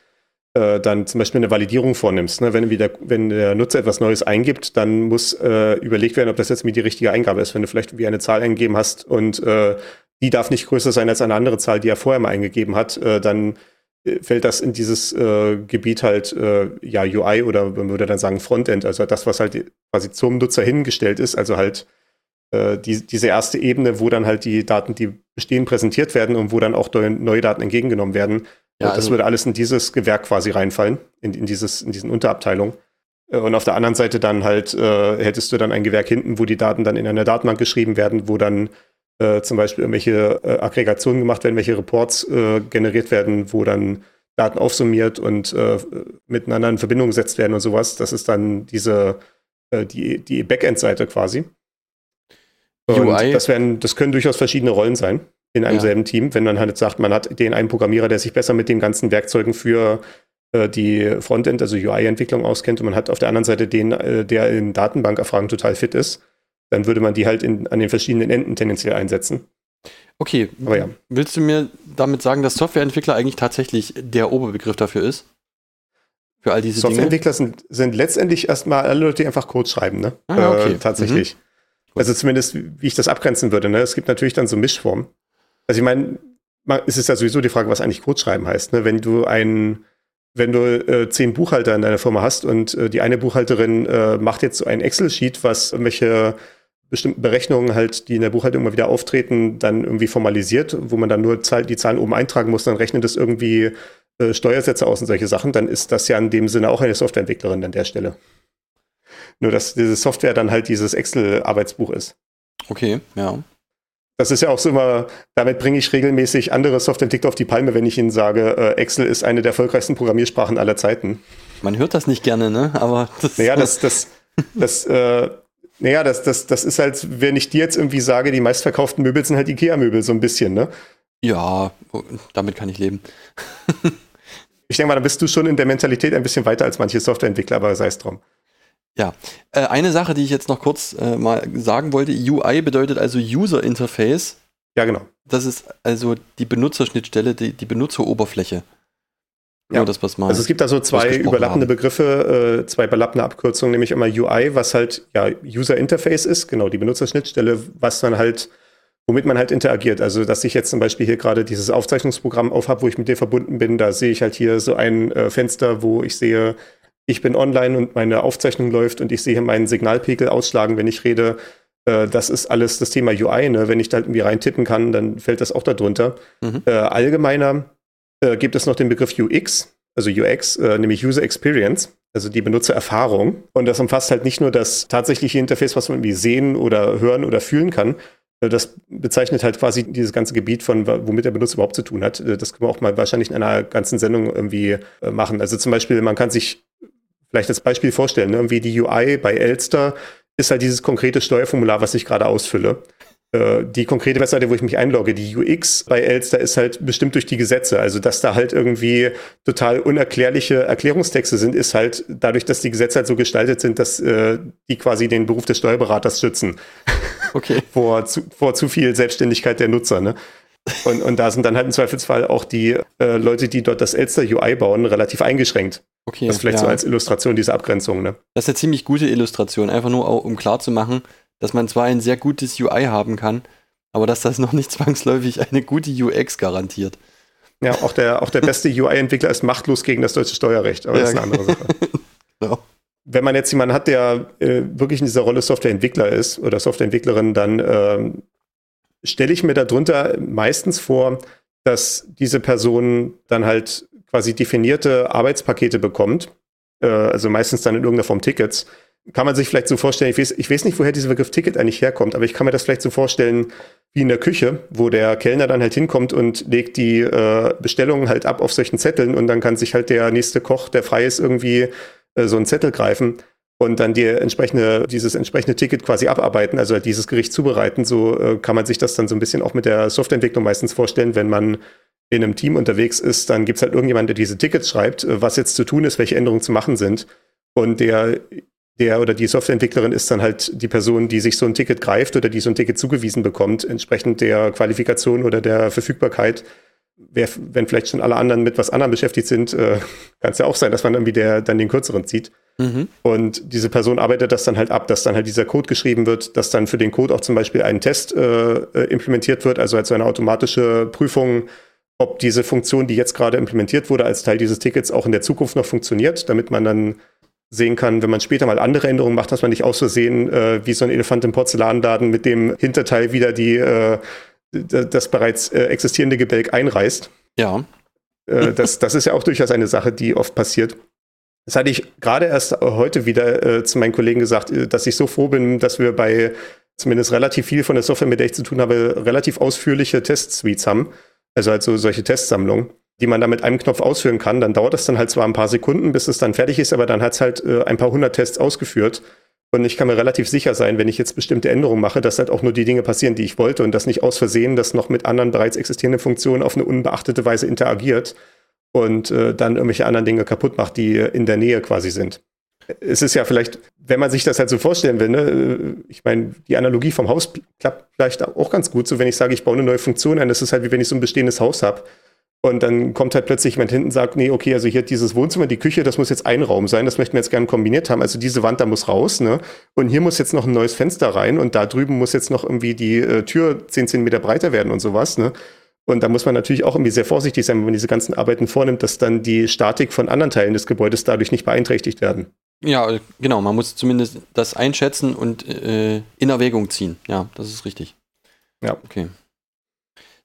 äh, dann zum Beispiel eine Validierung vornimmst. Ne? Wenn, wieder, wenn der Nutzer etwas Neues eingibt, dann muss äh, überlegt werden, ob das jetzt mit die richtige Eingabe ist. Wenn du vielleicht wie eine Zahl eingegeben hast und äh, die darf nicht größer sein als eine andere Zahl, die er vorher mal eingegeben hat, äh, dann äh, fällt das in dieses äh, Gebiet halt äh, ja UI oder man würde dann sagen Frontend, also das, was halt quasi zum Nutzer hingestellt ist, also halt äh, die, diese erste Ebene, wo dann halt die Daten, die bestehen, präsentiert werden und wo dann auch neue Daten entgegengenommen werden. Ja, also das würde alles in dieses Gewerk quasi reinfallen, in, in, dieses, in diesen Unterabteilungen. Äh, und auf der anderen Seite dann halt äh, hättest du dann ein Gewerk hinten, wo die Daten dann in einer Datenbank geschrieben werden, wo dann äh, zum Beispiel irgendwelche äh, Aggregationen gemacht werden, welche Reports äh, generiert werden, wo dann Daten aufsummiert und äh, miteinander in Verbindung gesetzt werden und sowas. Das ist dann diese, äh, die, die Backend-Seite quasi. Und UI. Das, werden, das können durchaus verschiedene Rollen sein in einem ja. selben Team, wenn man halt sagt, man hat den einen Programmierer, der sich besser mit den ganzen Werkzeugen für äh, die Frontend, also UI-Entwicklung auskennt und man hat auf der anderen Seite den, der in Datenbankerfragen total fit ist dann würde man die halt in, an den verschiedenen Enden tendenziell einsetzen. Okay, aber ja. Willst du mir damit sagen, dass Softwareentwickler eigentlich tatsächlich der Oberbegriff dafür ist? Für all diese Softwareentwickler Dinge? Sind, sind letztendlich erstmal alle Leute, die einfach Code schreiben, ne? Ah, okay. Äh, tatsächlich. Mhm. Also zumindest, wie ich das abgrenzen würde. Ne? Es gibt natürlich dann so Mischformen. Also ich meine, es ist ja sowieso die Frage, was eigentlich Code schreiben heißt. Ne? Wenn du ein, wenn du äh, zehn Buchhalter in deiner Firma hast und äh, die eine Buchhalterin äh, macht jetzt so ein Excel-Sheet, was irgendwelche bestimmten Berechnungen halt, die in der Buchhaltung immer wieder auftreten, dann irgendwie formalisiert, wo man dann nur die Zahlen oben eintragen muss, dann rechnet es irgendwie äh, Steuersätze aus und solche Sachen, dann ist das ja in dem Sinne auch eine Softwareentwicklerin an der Stelle. Nur, dass diese Software dann halt dieses Excel-Arbeitsbuch ist. Okay, ja. Das ist ja auch so immer, damit bringe ich regelmäßig andere Softwareentwickler auf die Palme, wenn ich ihnen sage, äh, Excel ist eine der erfolgreichsten Programmiersprachen aller Zeiten. Man hört das nicht gerne, ne? Aber das. Naja, <laughs> das, das, das, äh, naja, das, das, das ist halt, wenn ich dir jetzt irgendwie sage, die meistverkauften Möbel sind halt IKEA-Möbel, so ein bisschen, ne? Ja, damit kann ich leben. <laughs> ich denke mal, dann bist du schon in der Mentalität ein bisschen weiter als manche Softwareentwickler, aber sei es drum. Ja, äh, eine Sache, die ich jetzt noch kurz äh, mal sagen wollte, UI bedeutet also User Interface. Ja, genau. Das ist also die Benutzerschnittstelle, die, die Benutzeroberfläche. Ja, das, was mal also es gibt da so zwei überlappende haben. Begriffe, äh, zwei überlappende Abkürzungen, nämlich immer UI, was halt ja User Interface ist, genau die Benutzerschnittstelle, was dann halt, womit man halt interagiert. Also dass ich jetzt zum Beispiel hier gerade dieses Aufzeichnungsprogramm aufhab, wo ich mit dir verbunden bin, da sehe ich halt hier so ein äh, Fenster, wo ich sehe, ich bin online und meine Aufzeichnung läuft und ich sehe meinen Signalpegel ausschlagen, wenn ich rede. Äh, das ist alles das Thema UI. Ne? Wenn ich da irgendwie reintippen kann, dann fällt das auch darunter. Mhm. Äh, allgemeiner äh, gibt es noch den Begriff UX, also UX, äh, nämlich User Experience, also die Benutzererfahrung. Und das umfasst halt nicht nur das tatsächliche Interface, was man irgendwie sehen oder hören oder fühlen kann, äh, das bezeichnet halt quasi dieses ganze Gebiet von, womit der Benutzer überhaupt zu tun hat. Das können wir auch mal wahrscheinlich in einer ganzen Sendung irgendwie machen. Also zum Beispiel, man kann sich vielleicht als Beispiel vorstellen, ne? irgendwie die UI bei Elster ist halt dieses konkrete Steuerformular, was ich gerade ausfülle. Äh, die konkrete Webseite, wo ich mich einlogge, die UX bei Elster ist halt bestimmt durch die Gesetze. Also, dass da halt irgendwie total unerklärliche Erklärungstexte sind, ist halt dadurch, dass die Gesetze halt so gestaltet sind, dass äh, die quasi den Beruf des Steuerberaters schützen. <laughs> Okay. <laughs> vor, zu, vor zu viel Selbstständigkeit der Nutzer. Ne? Und, und da sind dann halt im Zweifelsfall auch die äh, Leute, die dort das Elster UI bauen, relativ eingeschränkt. Okay. Das vielleicht ja. so als Illustration dieser Abgrenzung. Ne? Das ist eine ziemlich gute Illustration, einfach nur um klar zu machen, dass man zwar ein sehr gutes UI haben kann, aber dass das noch nicht <laughs> zwangsläufig eine gute UX garantiert. Ja, auch der, auch der beste UI-Entwickler ist machtlos gegen das deutsche Steuerrecht, aber ja, das ist eine andere Sache. <laughs> genau. Wenn man jetzt jemanden hat, der äh, wirklich in dieser Rolle Softwareentwickler ist oder Softwareentwicklerin, dann äh, stelle ich mir darunter meistens vor, dass diese Person dann halt quasi definierte Arbeitspakete bekommt, äh, also meistens dann in irgendeiner Form Tickets. Kann man sich vielleicht so vorstellen, ich weiß, ich weiß nicht, woher dieser Begriff Ticket eigentlich herkommt, aber ich kann mir das vielleicht so vorstellen wie in der Küche, wo der Kellner dann halt hinkommt und legt die äh, Bestellungen halt ab auf solchen Zetteln und dann kann sich halt der nächste Koch, der frei ist, irgendwie äh, so einen Zettel greifen und dann die entsprechende, dieses entsprechende Ticket quasi abarbeiten, also halt dieses Gericht zubereiten. So äh, kann man sich das dann so ein bisschen auch mit der Softwareentwicklung meistens vorstellen, wenn man in einem Team unterwegs ist, dann gibt es halt irgendjemand, der diese Tickets schreibt, äh, was jetzt zu tun ist, welche Änderungen zu machen sind. Und der, der oder die Softwareentwicklerin ist dann halt die Person, die sich so ein Ticket greift oder die so ein Ticket zugewiesen bekommt, entsprechend der Qualifikation oder der Verfügbarkeit wer, wenn vielleicht schon alle anderen mit was anderem beschäftigt sind, äh, kann es ja auch sein, dass man irgendwie der, dann den kürzeren zieht. Mhm. Und diese Person arbeitet das dann halt ab, dass dann halt dieser Code geschrieben wird, dass dann für den Code auch zum Beispiel ein Test äh, äh implementiert wird, also als so eine automatische Prüfung, ob diese Funktion, die jetzt gerade implementiert wurde, als Teil dieses Tickets auch in der Zukunft noch funktioniert, damit man dann sehen kann, wenn man später mal andere Änderungen macht, dass man nicht aus Versehen äh, wie so ein Elefant im Porzellanladen mit dem Hinterteil wieder die äh, das bereits äh, existierende Gebälk einreißt. Ja. Äh, das, das ist ja auch durchaus eine Sache, die oft passiert. Das hatte ich gerade erst heute wieder äh, zu meinen Kollegen gesagt, äh, dass ich so froh bin, dass wir bei zumindest relativ viel von der Software, mit der ich zu tun habe, relativ ausführliche Test-Suites haben. Also halt so solche Testsammlungen, die man da mit einem Knopf ausführen kann. Dann dauert das dann halt zwar ein paar Sekunden, bis es dann fertig ist, aber dann hat es halt äh, ein paar hundert Tests ausgeführt. Und ich kann mir relativ sicher sein, wenn ich jetzt bestimmte Änderungen mache, dass halt auch nur die Dinge passieren, die ich wollte und dass nicht aus Versehen das noch mit anderen bereits existierenden Funktionen auf eine unbeachtete Weise interagiert und äh, dann irgendwelche anderen Dinge kaputt macht, die in der Nähe quasi sind. Es ist ja vielleicht, wenn man sich das halt so vorstellen will, ne, äh, ich meine, die Analogie vom Haus klappt vielleicht auch ganz gut, so wenn ich sage, ich baue eine neue Funktion ein, das ist halt wie wenn ich so ein bestehendes Haus habe Und dann kommt halt plötzlich jemand hinten und sagt, nee, okay, also hier dieses Wohnzimmer, die Küche, das muss jetzt ein Raum sein, das möchten wir jetzt gerne kombiniert haben. Also diese Wand, da muss raus, ne? Und hier muss jetzt noch ein neues Fenster rein und da drüben muss jetzt noch irgendwie die äh, Tür 10 Zentimeter breiter werden und sowas, ne? Und da muss man natürlich auch irgendwie sehr vorsichtig sein, wenn man diese ganzen Arbeiten vornimmt, dass dann die Statik von anderen Teilen des Gebäudes dadurch nicht beeinträchtigt werden. Ja, genau, man muss zumindest das einschätzen und äh, in Erwägung ziehen. Ja, das ist richtig. Ja. Okay.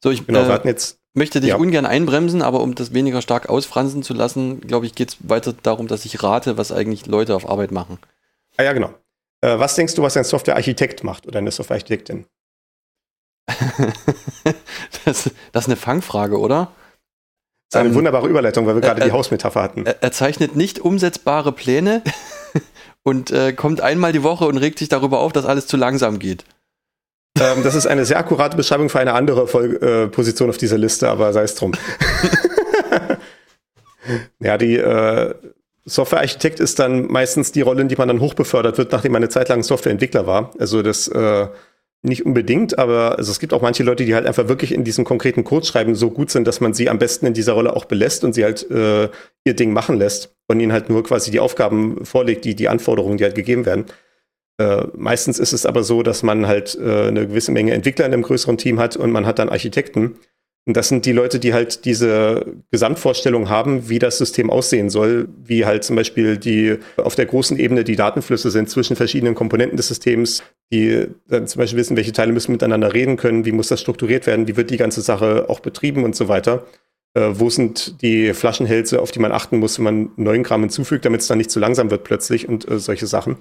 So, ich Genau, äh, wir hatten jetzt möchte dich Ja. ungern einbremsen, aber um das weniger stark ausfransen zu lassen, glaube ich, geht es weiter darum, dass ich rate, was eigentlich Leute auf Arbeit machen. Ah ja, genau. Äh, was denkst du, was ein Softwarearchitekt macht oder eine Softwarearchitektin? <laughs> das, das ist eine Fangfrage, oder? Das ist eine Ähm, wunderbare Überleitung, weil wir gerade äh, die äh, Hausmetapher hatten. Er, er zeichnet nicht umsetzbare Pläne <laughs> und äh, kommt einmal die Woche und regt sich darüber auf, dass alles zu langsam geht. Ähm, das ist eine sehr akkurate Beschreibung für eine andere Vol äh, Position auf dieser Liste, aber sei es drum. <laughs> ja, die äh, Softwarearchitekt ist dann meistens die Rolle, in die man dann hochbefördert wird, nachdem man eine Zeit lang Softwareentwickler war. Also das äh, nicht unbedingt, aber also es gibt auch manche Leute, die halt einfach wirklich in diesem konkreten Codeschreiben so gut sind, dass man sie am besten in dieser Rolle auch belässt und sie halt äh, ihr Ding machen lässt und ihnen halt nur quasi die Aufgaben vorlegt, die, die Anforderungen, die halt gegeben werden. Äh, meistens ist es aber so, dass man halt äh, eine gewisse Menge Entwickler in einem größeren Team hat und man hat dann Architekten. Und das sind die Leute, die halt diese Gesamtvorstellung haben, wie das System aussehen soll, wie halt zum Beispiel die auf der großen Ebene die Datenflüsse sind zwischen verschiedenen Komponenten des Systems, die dann zum Beispiel wissen, welche Teile müssen miteinander reden können, wie muss das strukturiert werden, wie wird die ganze Sache auch betrieben und so weiter. Äh, wo sind die Flaschenhälse, auf die man achten muss, wenn man neuen Kram hinzufügt, damit es dann nicht zu langsam wird plötzlich und äh, solche Sachen.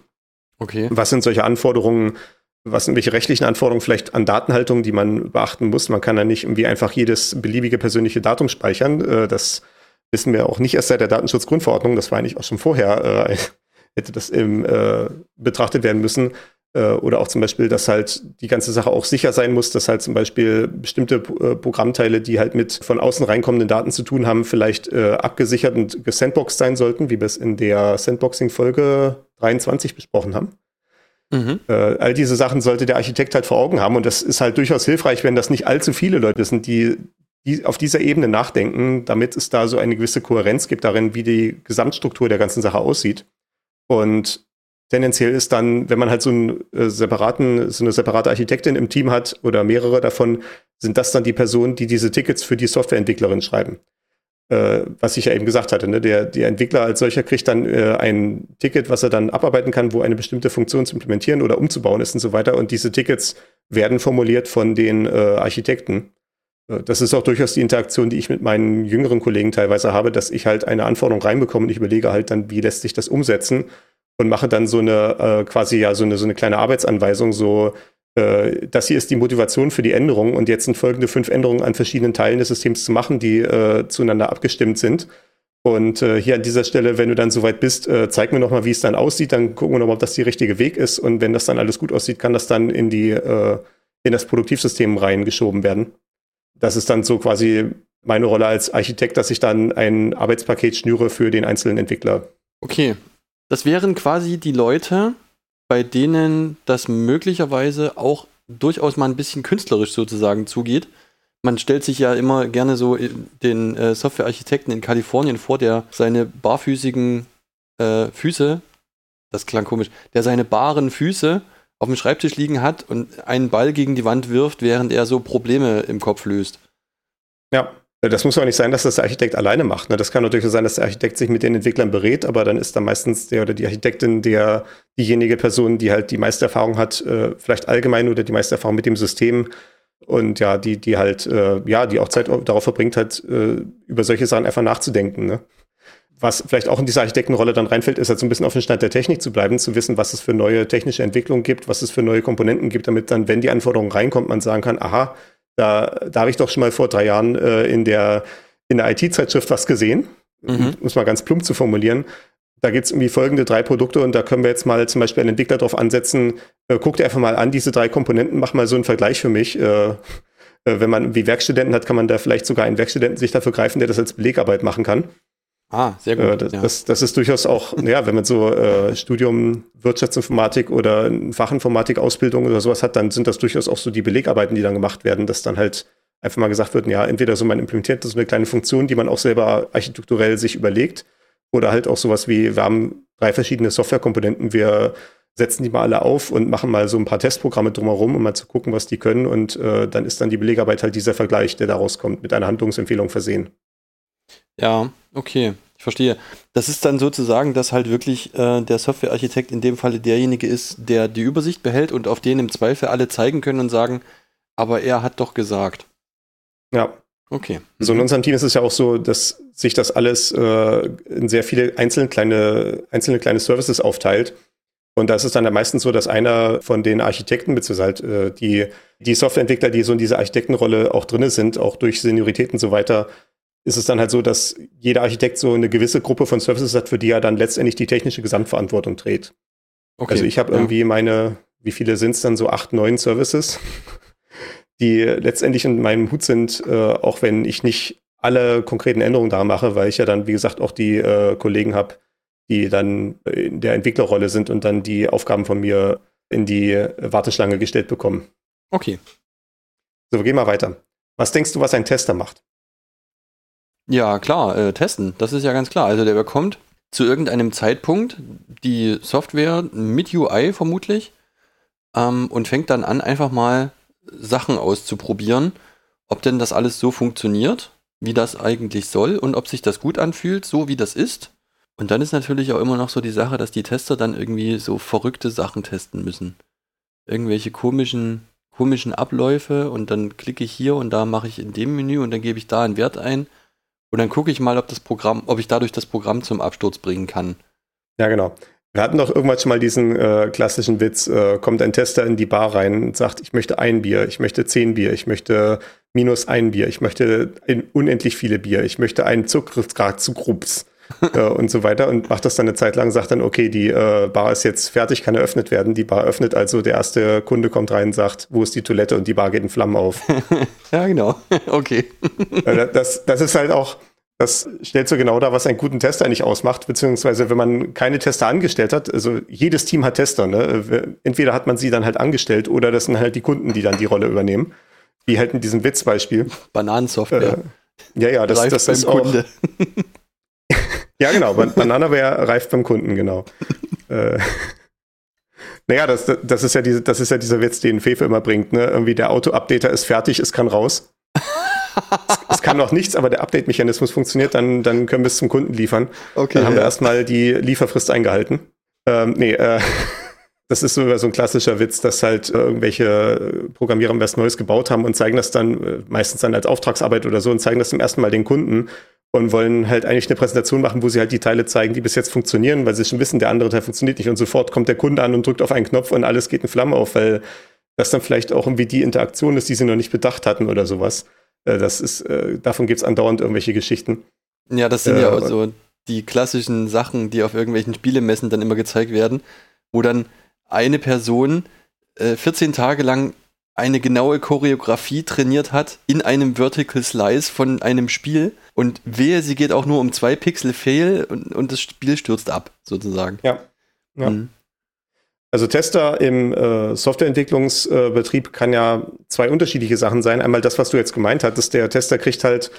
Okay. Was sind solche Anforderungen, was sind welche rechtlichen Anforderungen vielleicht an Datenhaltung, die man beachten muss? Man kann ja nicht irgendwie einfach jedes beliebige persönliche Datum speichern. Äh, Das wissen wir auch nicht erst seit der Datenschutzgrundverordnung. Das war eigentlich auch schon vorher, äh, <laughs> hätte das eben äh, betrachtet werden müssen. Äh, Oder auch zum Beispiel, dass halt die ganze Sache auch sicher sein muss, dass halt zum Beispiel bestimmte äh, Programmteile, die halt mit von außen reinkommenden Daten zu tun haben, vielleicht äh, abgesichert und gesandboxed sein sollten, wie wir es in der Sandboxing-Folge 23 besprochen haben. Mhm. Äh, all diese Sachen sollte der Architekt halt vor Augen haben. Und das ist halt durchaus hilfreich, wenn das nicht allzu viele Leute sind, die, die auf dieser Ebene nachdenken, damit es da so eine gewisse Kohärenz gibt darin, wie die Gesamtstruktur der ganzen Sache aussieht. Und tendenziell ist dann, wenn man halt so, einen, äh, separaten, so eine separate Architektin im Team hat oder mehrere davon, sind das dann die Personen, die diese Tickets für die Softwareentwicklerin schreiben äh, was ich ja eben gesagt hatte, ne? der, der Entwickler als solcher kriegt dann äh, ein Ticket, was er dann abarbeiten kann, wo eine bestimmte Funktion zu implementieren oder umzubauen ist und so weiter. Und diese Tickets werden formuliert von den äh, Architekten. Äh, Das ist auch durchaus die Interaktion, die ich mit meinen jüngeren Kollegen teilweise habe, dass ich halt eine Anforderung reinbekomme und ich überlege halt dann, wie lässt sich das umsetzen und mache dann so eine äh, quasi ja so eine, so eine kleine Arbeitsanweisung, so äh, das hier ist die Motivation für die Änderung und jetzt sind folgende fünf Änderungen an verschiedenen Teilen des Systems zu machen, die äh, zueinander abgestimmt sind. Und äh, hier an dieser Stelle, wenn du dann soweit bist, äh, zeig mir nochmal, wie es dann aussieht, dann gucken wir nochmal, ob das der richtige Weg ist. Und wenn das dann alles gut aussieht, kann das dann in die äh, in das Produktivsystem reingeschoben werden. Das ist dann so quasi meine Rolle als Architekt, dass ich dann ein Arbeitspaket schnüre für den einzelnen Entwickler. Okay. Das wären quasi die Leute, bei denen das möglicherweise auch durchaus mal ein bisschen künstlerisch sozusagen zugeht. Man stellt sich ja immer gerne so den äh, Softwarearchitekten in Kalifornien vor, der seine barfüßigen äh, Füße, das klang komisch, der seine baren Füße auf dem Schreibtisch liegen hat und einen Ball gegen die Wand wirft, während er so Probleme im Kopf löst. Ja, das muss auch nicht sein, dass das der Architekt alleine macht. Ne? Das kann natürlich sein, dass der Architekt sich mit den Entwicklern berät, aber dann ist da meistens der oder die Architektin der diejenige Person, die halt die meiste Erfahrung hat, äh, vielleicht allgemein oder die meiste Erfahrung mit dem System und ja, die, die halt, äh, ja, die auch Zeit darauf verbringt hat, äh, über solche Sachen einfach nachzudenken. Ne? Was vielleicht auch in diese Architektenrolle dann reinfällt, ist halt so ein bisschen auf den Stand der Technik zu bleiben, zu wissen, was es für neue technische Entwicklungen gibt, was es für neue Komponenten gibt, damit dann, wenn die Anforderung reinkommt, man sagen kann, aha, da, da habe ich doch schon mal vor drei Jahren äh, in der, in der IT-Zeitschrift was gesehen, Mhm. um es mal ganz plump zu formulieren. Da gibt es irgendwie folgende drei Produkte und da können wir jetzt mal zum Beispiel einen Entwickler drauf ansetzen, äh, guck dir einfach mal an, diese drei Komponenten, mach mal so einen Vergleich für mich. Äh, äh, wenn man wie Werkstudenten hat, kann man da vielleicht sogar einen Werkstudenten sich dafür greifen, der das als Belegarbeit machen kann. Ah, sehr gut. Äh, das, ja. das, das ist durchaus auch, <laughs> ja, wenn man so äh, Studium Wirtschaftsinformatik oder Fachinformatik-Ausbildung oder sowas hat, dann sind das durchaus auch so die Belegarbeiten, die dann gemacht werden, dass dann halt einfach mal gesagt wird, ja, entweder so man implementiert so eine kleine Funktion, die man auch selber architekturell sich überlegt, oder halt auch sowas wie, wir haben drei verschiedene Softwarekomponenten, wir setzen die mal alle auf und machen mal so ein paar Testprogramme drumherum, um mal zu gucken, was die können. Und äh, dann ist dann die Belegarbeit halt dieser Vergleich, der daraus kommt, mit einer Handlungsempfehlung versehen. Ja, okay, ich verstehe. Das ist dann sozusagen, dass halt wirklich äh, der Softwarearchitekt in dem Falle derjenige ist, der die Übersicht behält und auf den im Zweifel alle zeigen können und sagen, aber er hat doch gesagt. Ja. Okay. So in unserem Team ist es ja auch so, dass sich das alles äh, in sehr viele einzelne kleine, einzelne kleine Services aufteilt. Und das ist dann ja meistens so, dass einer von den Architekten, beziehungsweise halt äh, die, die Softwareentwickler, die so in dieser Architektenrolle auch drin sind, auch durch Seniorität und so weiter, ist es dann halt so, dass jeder Architekt so eine gewisse Gruppe von Services hat, für die er dann letztendlich die technische Gesamtverantwortung trägt. Okay, also ich habe ja. irgendwie meine, wie viele sind es dann, so acht, neun Services, <laughs> die letztendlich in meinem Hut sind, äh, auch wenn ich nicht alle konkreten Änderungen da mache, weil ich ja dann, wie gesagt, auch die äh, Kollegen habe, die dann in der Entwicklerrolle sind und dann die Aufgaben von mir in die Warteschlange gestellt bekommen. Okay. So, wir gehen mal weiter. Was denkst du, was ein Tester macht? Ja, klar, äh, testen. Das ist ja ganz klar. Also der bekommt zu irgendeinem Zeitpunkt die Software mit UI vermutlich ähm, und fängt dann an, einfach mal Sachen auszuprobieren, ob denn das alles so funktioniert, wie das eigentlich soll und ob sich das gut anfühlt, so wie das ist. Und dann ist natürlich auch immer noch so die Sache, dass die Tester dann irgendwie so verrückte Sachen testen müssen. Irgendwelche komischen, komischen Abläufe und dann klicke ich hier und da mache ich in dem Menü und dann gebe ich da einen Wert ein und dann gucke ich mal, ob das Programm, ob ich dadurch das Programm zum Absturz bringen kann. Ja, genau. Wir hatten doch irgendwann schon mal diesen äh, klassischen Witz, äh, kommt ein Tester in die Bar rein und sagt, ich möchte ein Bier, ich möchte zehn Bier, ich möchte minus ein Bier, ich möchte unendlich viele Bier, ich möchte einen Zugriffsgrad zu Grups <laughs> äh, und so weiter und macht das dann eine Zeit lang, sagt dann, okay, die äh, Bar ist jetzt fertig, kann eröffnet werden. Die Bar öffnet also, der erste Kunde kommt rein und sagt, wo ist die Toilette und die Bar geht in Flammen auf. <laughs> ja, genau. <laughs> okay. Äh, das, das ist halt auch, das stellt so genau dar, was einen guten Tester eigentlich ausmacht, beziehungsweise wenn man keine Tester angestellt hat, also jedes Team hat Tester, ne? Entweder hat man sie dann halt angestellt oder das sind halt die Kunden, die dann die Rolle übernehmen. Wie halt in diesem Witzbeispiel. Bananensoftware. Äh, ja, ja, das, das ist auch. Ja, genau. <laughs> Bananaware reift beim Kunden, genau. <laughs> äh, <laughs> naja, das, das, ist ja diese, das ist ja dieser Witz, den Fefe immer bringt. Ne? Irgendwie der Auto-Updater ist fertig, es kann raus. es, es, kann noch nichts, aber der Update-Mechanismus funktioniert, dann, dann können wir es zum Kunden liefern. Okay, dann haben ja. wir erstmal die Lieferfrist eingehalten. Ähm, nee, äh, das ist so, so ein klassischer Witz, dass halt irgendwelche Programmierer was Neues gebaut haben und zeigen das dann äh, meistens dann als Auftragsarbeit oder so und zeigen das zum ersten Mal den Kunden und wollen halt eigentlich eine Präsentation machen, wo sie halt die Teile zeigen, die bis jetzt funktionieren, weil sie schon wissen, der andere Teil funktioniert nicht und sofort kommt der Kunde an und drückt auf einen Knopf und alles geht in Flammen auf, weil das dann vielleicht auch irgendwie die Interaktion ist, die sie noch nicht bedacht hatten oder sowas. Äh, das ist, äh, davon gibt es andauernd irgendwelche Geschichten. Ja, das sind äh, ja auch so die klassischen Sachen, die auf irgendwelchen Spielemessen dann immer gezeigt werden, wo dann eine Person äh, 14 Tage lang eine genaue Choreografie trainiert hat in einem Vertical Slice von einem Spiel und wehe, sie geht auch nur um zwei Pixel Fail und, und das Spiel stürzt ab, sozusagen. Ja. ja. Mhm. Also Tester im äh, Softwareentwicklungsbetrieb äh, kann ja zwei unterschiedliche Sachen sein. Einmal das, was du jetzt gemeint hattest, der Tester kriegt halt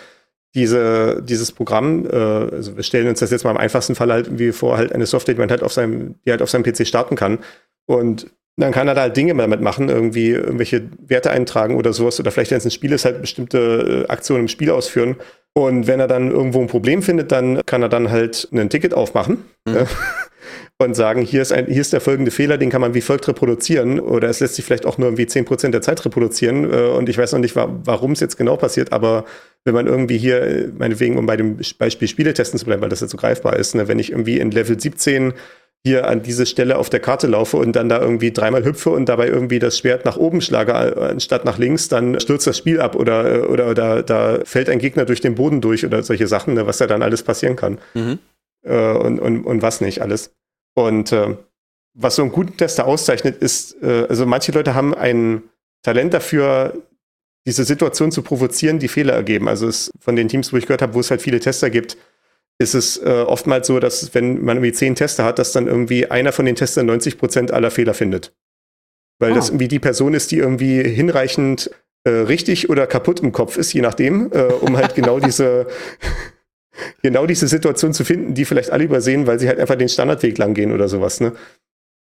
diese, dieses Programm, äh, also wir stellen uns das jetzt mal im einfachsten Fall halt wie vor, halt eine Software, die man halt auf seinem, die halt auf seinem PC starten kann. Und dann kann er da halt Dinge damit machen, irgendwie irgendwelche Werte eintragen oder sowas. Oder vielleicht, wenn es ein Spiel ist, halt bestimmte äh, Aktionen im Spiel ausführen. Und wenn er dann irgendwo ein Problem findet, dann kann er dann halt ein Ticket aufmachen. Mhm. <laughs> Und sagen, hier ist, ein, hier ist der folgende Fehler, den kann man wie folgt reproduzieren oder es lässt sich vielleicht auch nur irgendwie 10% der Zeit reproduzieren äh, und ich weiß noch nicht, warum es jetzt genau passiert, aber wenn man irgendwie hier, äh, meinetwegen, um bei dem Beispiel Spieletesten zu bleiben, weil das jetzt so greifbar ist, ne, wenn ich irgendwie in Level 17 hier an diese Stelle auf der Karte laufe und dann da irgendwie dreimal hüpfe und dabei irgendwie das Schwert nach oben schlage, anstatt nach links, dann stürzt das Spiel ab oder, äh, oder, oder da fällt ein Gegner durch den Boden durch oder solche Sachen, ne, was ja dann alles passieren kann. Mhm. Äh, und, und, und was nicht alles. Und äh, was so einen guten Tester auszeichnet, ist, äh, also manche Leute haben ein Talent dafür, diese Situation zu provozieren, die Fehler ergeben. Also es, von den Teams, wo ich gehört habe, wo es halt viele Tester gibt, ist es äh, oftmals so, dass wenn man irgendwie zehn Tester hat, dass dann irgendwie einer von den Testern 90 Prozent aller Fehler findet. Weil oh. das irgendwie die Person ist, die irgendwie hinreichend äh, richtig oder kaputt im Kopf ist, je nachdem, äh, um halt genau <laughs> diese <laughs> genau diese Situation zu finden, die vielleicht alle übersehen, weil sie halt einfach den Standardweg lang gehen oder sowas. Ne?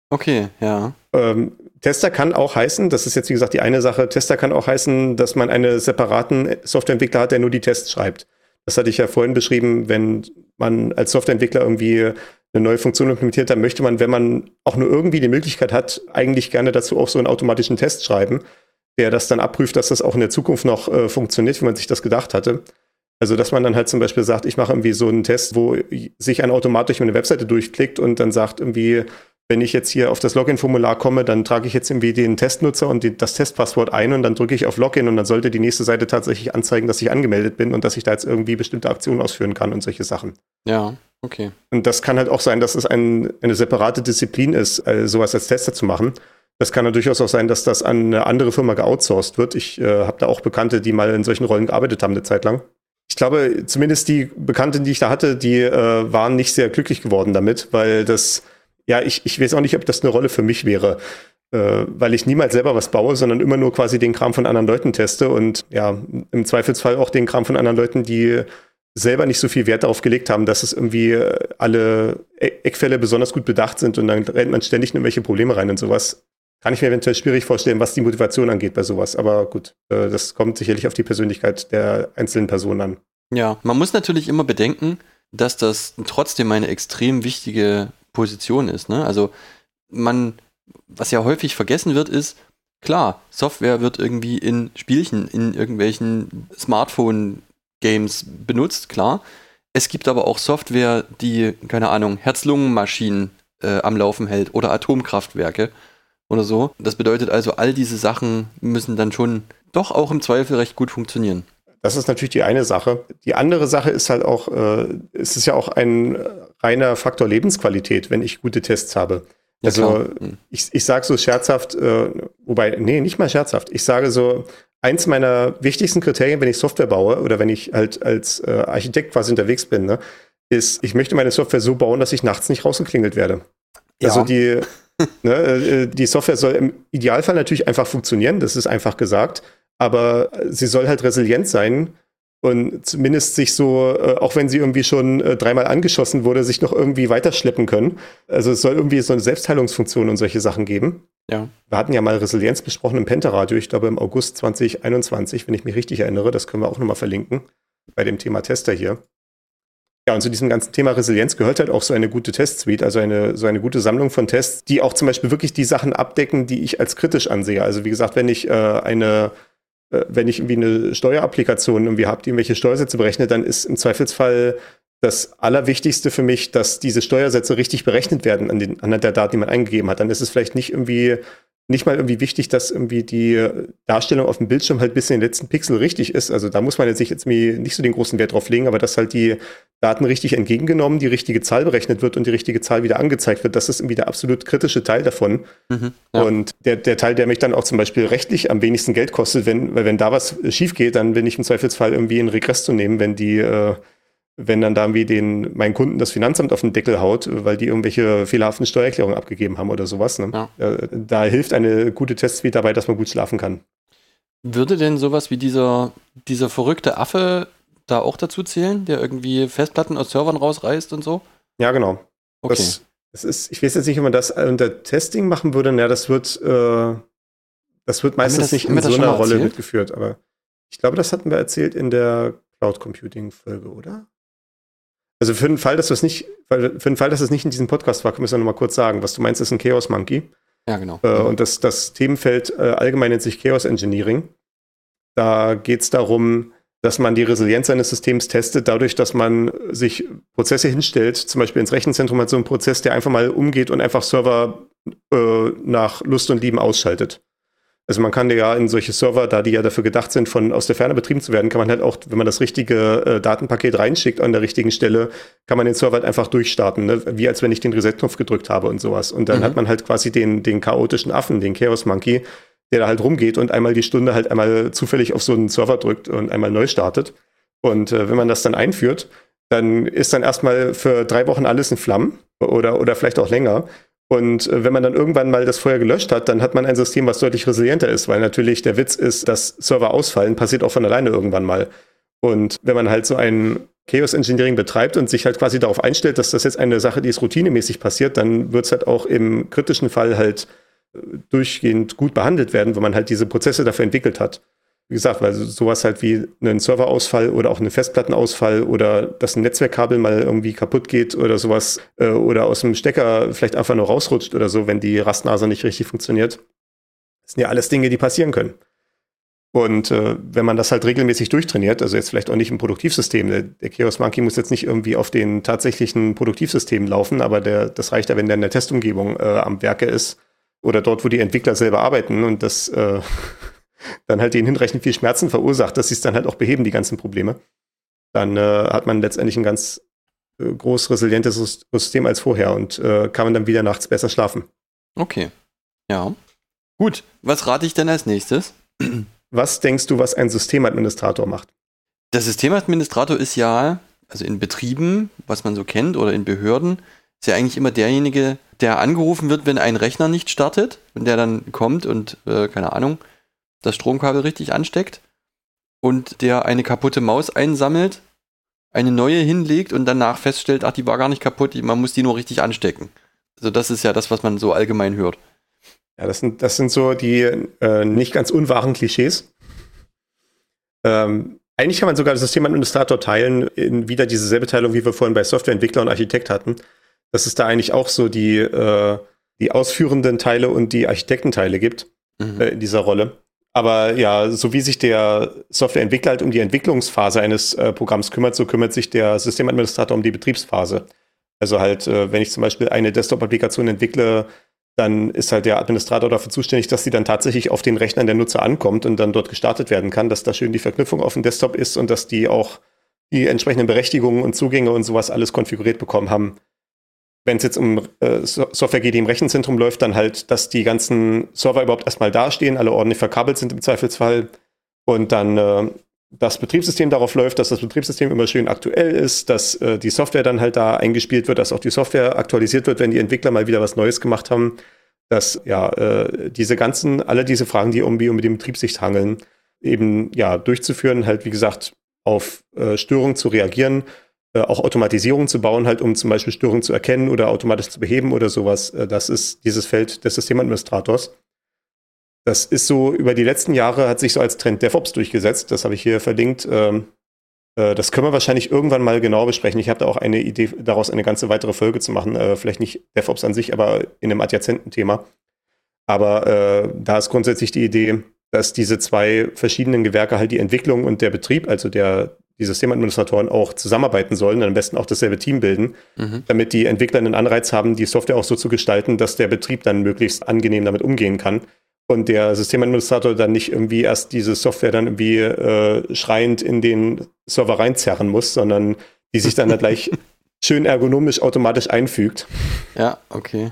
Okay, ja. Ähm, Tester kann auch heißen, das ist jetzt wie gesagt die eine Sache, Tester kann auch heißen, dass man einen separaten Softwareentwickler hat, der nur die Tests schreibt. Das hatte ich ja vorhin beschrieben, wenn man als Softwareentwickler irgendwie eine neue Funktion implementiert, dann möchte man, wenn man auch nur irgendwie die Möglichkeit hat, eigentlich gerne dazu auch so einen automatischen Test schreiben, der das dann abprüft, dass das auch in der Zukunft noch äh, funktioniert, wie man sich das gedacht hatte. Also, dass man dann halt zum Beispiel sagt, ich mache irgendwie so einen Test, wo sich ein automatisch eine Webseite durchklickt und dann sagt irgendwie, wenn ich jetzt hier auf das Login-Formular komme, dann trage ich jetzt irgendwie den Testnutzer und die, das Testpasswort ein und dann drücke ich auf Login und dann sollte die nächste Seite tatsächlich anzeigen, dass ich angemeldet bin und dass ich da jetzt irgendwie bestimmte Aktionen ausführen kann und solche Sachen. Ja, okay. Und das kann halt auch sein, dass es ein, eine separate Disziplin ist, also sowas als Tester zu machen. Das kann ja durchaus auch sein, dass das an eine andere Firma geoutsourced wird. Ich äh, habe da auch Bekannte, die mal in solchen Rollen gearbeitet haben eine Zeit lang ich glaube, zumindest die Bekannten, die ich da hatte, die äh, waren nicht sehr glücklich geworden damit, weil das, ja, ich, ich weiß auch nicht, ob das eine Rolle für mich wäre, äh, weil ich niemals selber was baue, sondern immer nur quasi den Kram von anderen Leuten teste und ja, im Zweifelsfall auch den Kram von anderen Leuten, die selber nicht so viel Wert darauf gelegt haben, dass es irgendwie äh, alle e-, Eckfälle besonders gut bedacht sind und dann rennt man ständig in irgendwelche Probleme rein und sowas kann ich mir eventuell schwierig vorstellen, was die Motivation angeht bei sowas. Aber gut, äh, das kommt sicherlich auf die Persönlichkeit der einzelnen Personen an. Ja, man muss natürlich immer bedenken, dass das trotzdem eine extrem wichtige Position ist. Ne? Also man, was ja häufig vergessen wird, ist, klar, Software wird irgendwie in Spielchen, in irgendwelchen Smartphone-Games benutzt, klar. Es gibt aber auch Software, die, keine Ahnung, Herz-Lungen-Maschinen äh, am Laufen hält oder Atomkraftwerke oder so. Das bedeutet also, all diese Sachen müssen dann schon doch auch im Zweifel recht gut funktionieren. Das ist natürlich die eine Sache. Die andere Sache ist halt auch, äh, es ist ja auch ein reiner Faktor Lebensqualität, wenn ich gute Tests habe. Ja, also hm. ich, ich sage so scherzhaft, äh, wobei, nee, nicht mal scherzhaft. Ich sage so, eins meiner wichtigsten Kriterien, wenn ich Software baue oder wenn ich halt als äh, Architekt quasi unterwegs bin, ne, ist, ich möchte meine Software so bauen, dass ich nachts nicht rausgeklingelt werde. Ja. Also die, <laughs> ne, äh, die Software soll im Idealfall natürlich einfach funktionieren, das ist einfach gesagt, aber sie soll halt resilient sein und zumindest sich so, äh, auch wenn sie irgendwie schon äh, dreimal angeschossen wurde, sich noch irgendwie weiterschleppen können. Also es soll irgendwie so eine Selbstheilungsfunktion und solche Sachen geben. Ja. Wir hatten ja mal Resilienz besprochen im Pentaradio, ich glaube im August 2021, wenn ich mich richtig erinnere. Das können wir auch nochmal verlinken bei dem Thema Tester hier. Ja, und zu diesem ganzen Thema Resilienz gehört halt auch so eine gute Testsuite, also eine, so eine gute Sammlung von Tests, die auch zum Beispiel wirklich die Sachen abdecken, die ich als kritisch ansehe. Also wie gesagt, wenn ich äh, eine, äh, wenn ich irgendwie eine Steuerapplikation irgendwie habe, die irgendwelche Steuersätze berechnet, dann ist im Zweifelsfall das Allerwichtigste für mich, dass diese Steuersätze richtig berechnet werden an den, anhand der Daten, die man eingegeben hat. Dann ist es vielleicht nicht irgendwie nicht mal irgendwie wichtig, dass irgendwie die Darstellung auf dem Bildschirm halt bis in den letzten Pixel richtig ist. Also da muss man jetzt sich jetzt nicht so den großen Wert drauf legen, aber dass halt die Daten richtig entgegengenommen, die richtige Zahl berechnet wird und die richtige Zahl wieder angezeigt wird, das ist irgendwie der absolut kritische Teil davon. Mhm, ja. Und der, der Teil, der mich dann auch zum Beispiel rechtlich am wenigsten Geld kostet, wenn, weil wenn da was schief geht, dann bin ich im Zweifelsfall irgendwie in Regress zu nehmen, wenn die äh, wenn dann da irgendwie den, meinen Kunden das Finanzamt auf den Deckel haut, weil die irgendwelche fehlerhaften Steuererklärungen abgegeben haben oder sowas. Ne? Ja. Da hilft eine gute Testsuite dabei, dass man gut schlafen kann. Würde denn sowas wie dieser, dieser verrückte Affe da auch dazu zählen, der irgendwie Festplatten aus Servern rausreißt und so? Ja, genau. Okay. Das, das ist, ich weiß jetzt nicht, ob man das unter Testing machen würde. Naja, das wird, äh, das wird meistens das, nicht in so einer Rolle mitgeführt, aber ich glaube, das hatten wir erzählt in der Cloud Computing Folge, oder? Also für den Fall, dass das nicht, für den Fall, dass es nicht in diesem Podcast war, können wir es ja nochmal kurz sagen. Was du meinst, ist ein Chaos Monkey. Ja, genau. Äh, und das, das Themenfeld äh, allgemein nennt sich Chaos Engineering. Da geht es darum, dass man die Resilienz eines Systems testet, dadurch, dass man sich Prozesse hinstellt, zum Beispiel ins Rechenzentrum hat so einen Prozess, der einfach mal umgeht und einfach Server äh, nach Lust und Lieben ausschaltet. Also man kann ja in solche Server, da die ja dafür gedacht sind, von aus der Ferne betrieben zu werden, kann man halt auch, wenn man das richtige äh, Datenpaket reinschickt an der richtigen Stelle, kann man den Server halt einfach durchstarten, ne? wie als wenn ich den Reset-Knopf gedrückt habe und sowas. Und dann mhm. hat man halt quasi den, den chaotischen Affen, den Chaos Monkey, der da halt rumgeht und einmal die Stunde halt einmal zufällig auf so einen Server drückt und einmal neu startet. Und äh, wenn man das dann einführt, dann ist dann erstmal für drei Wochen alles in Flammen oder, oder vielleicht auch länger. Und äh, wenn man dann irgendwann mal das Feuer gelöscht hat, dann hat man ein System, was deutlich resilienter ist, weil natürlich der Witz ist, dass Server ausfallen, passiert auch von alleine irgendwann mal. Und wenn man halt so ein Chaos Engineering betreibt und sich halt quasi darauf einstellt, dass das jetzt eine Sache, die ist routinemäßig passiert, dann wird es halt auch im kritischen Fall halt äh, durchgehend gut behandelt werden, wenn man halt diese Prozesse dafür entwickelt hat. Wie gesagt, weil sowas halt wie ein Serverausfall oder auch ein Festplattenausfall oder dass ein Netzwerkkabel mal irgendwie kaputt geht oder sowas äh, oder aus dem Stecker vielleicht einfach nur rausrutscht oder so, wenn die Rastnase nicht richtig funktioniert. Das sind ja alles Dinge, die passieren können. Und äh, wenn man das halt regelmäßig durchtrainiert, also jetzt vielleicht auch nicht im Produktivsystem, der, der Chaos Monkey muss jetzt nicht irgendwie auf den tatsächlichen Produktivsystemen laufen, aber der, das reicht ja, wenn der in der Testumgebung äh, am Werke ist oder dort, wo die Entwickler selber arbeiten und das äh, <laughs> dann halt denen hinreichend viel Schmerzen verursacht, dass sie es dann halt auch beheben, die ganzen Probleme, dann äh, hat man letztendlich ein ganz äh, groß resilientes System als vorher und äh, kann man dann wieder nachts besser schlafen. Okay. Ja. Gut, was rate ich denn als nächstes? Was denkst du, was ein Systemadministrator macht? Der Systemadministrator ist ja, also in Betrieben, was man so kennt, oder in Behörden, ist ja eigentlich immer derjenige, der angerufen wird, wenn ein Rechner nicht startet und der dann kommt und, äh, keine Ahnung, das Stromkabel richtig ansteckt und der eine kaputte Maus einsammelt, eine neue hinlegt und danach feststellt, ach, die war gar nicht kaputt, man muss die nur richtig anstecken. Also das ist ja das, was man so allgemein hört. Ja, das sind, das sind so die äh, nicht ganz unwahren Klischees. Ähm, eigentlich kann man sogar das Systemadministrator teilen in wieder dieselbe Teilung, wie wir vorhin bei Softwareentwickler und Architekt hatten. Dass es da eigentlich auch so die, äh, die ausführenden Teile und die Architektenteile gibt mhm. äh, in dieser Rolle. Aber ja, so wie sich der Softwareentwickler halt um die Entwicklungsphase eines äh, Programms kümmert, so kümmert sich der Systemadministrator um die Betriebsphase. Also halt, äh, wenn ich zum Beispiel eine Desktop-Applikation entwickle, dann ist halt der Administrator dafür zuständig, dass sie dann tatsächlich auf den Rechnern der Nutzer ankommt und dann dort gestartet werden kann, dass da schön die Verknüpfung auf dem Desktop ist und dass die auch die entsprechenden Berechtigungen und Zugänge und sowas alles konfiguriert bekommen haben, wenn es jetzt um äh, Software geht, die im Rechenzentrum läuft, dann halt, dass die ganzen Server überhaupt erstmal dastehen, alle ordentlich verkabelt sind im Zweifelsfall. Und dann äh, das Betriebssystem darauf läuft, dass das Betriebssystem immer schön aktuell ist, dass äh, die Software dann halt da eingespielt wird, dass auch die Software aktualisiert wird, wenn die Entwickler mal wieder was Neues gemacht haben, dass ja äh, diese ganzen, alle diese Fragen, die irgendwie um den Betrieb sich hangeln, eben ja durchzuführen, halt wie gesagt auf äh, Störungen zu reagieren auch Automatisierung zu bauen, halt um zum Beispiel Störungen zu erkennen oder automatisch zu beheben oder sowas. Äh, das ist dieses Feld des Systemadministrators. Das ist so, über die letzten Jahre hat sich so als Trend DevOps durchgesetzt. Das habe ich hier verlinkt. Ähm, äh, das können wir wahrscheinlich irgendwann mal genau besprechen. Ich habe da auch eine Idee, daraus eine ganze weitere Folge zu machen. Äh, vielleicht nicht DevOps an sich, aber in einem adjazenten Thema. Aber äh, da ist grundsätzlich die Idee, dass diese zwei verschiedenen Gewerke halt die Entwicklung und der Betrieb, also der, die Systemadministratoren auch zusammenarbeiten sollen und am besten auch dasselbe Team bilden, mhm. damit die Entwickler einen Anreiz haben, die Software auch so zu gestalten, dass der Betrieb dann möglichst angenehm damit umgehen kann und der Systemadministrator dann nicht irgendwie erst diese Software dann irgendwie äh, schreiend in den Server reinzerren muss, sondern die sich dann, dann gleich <laughs> schön ergonomisch automatisch einfügt. Ja, okay.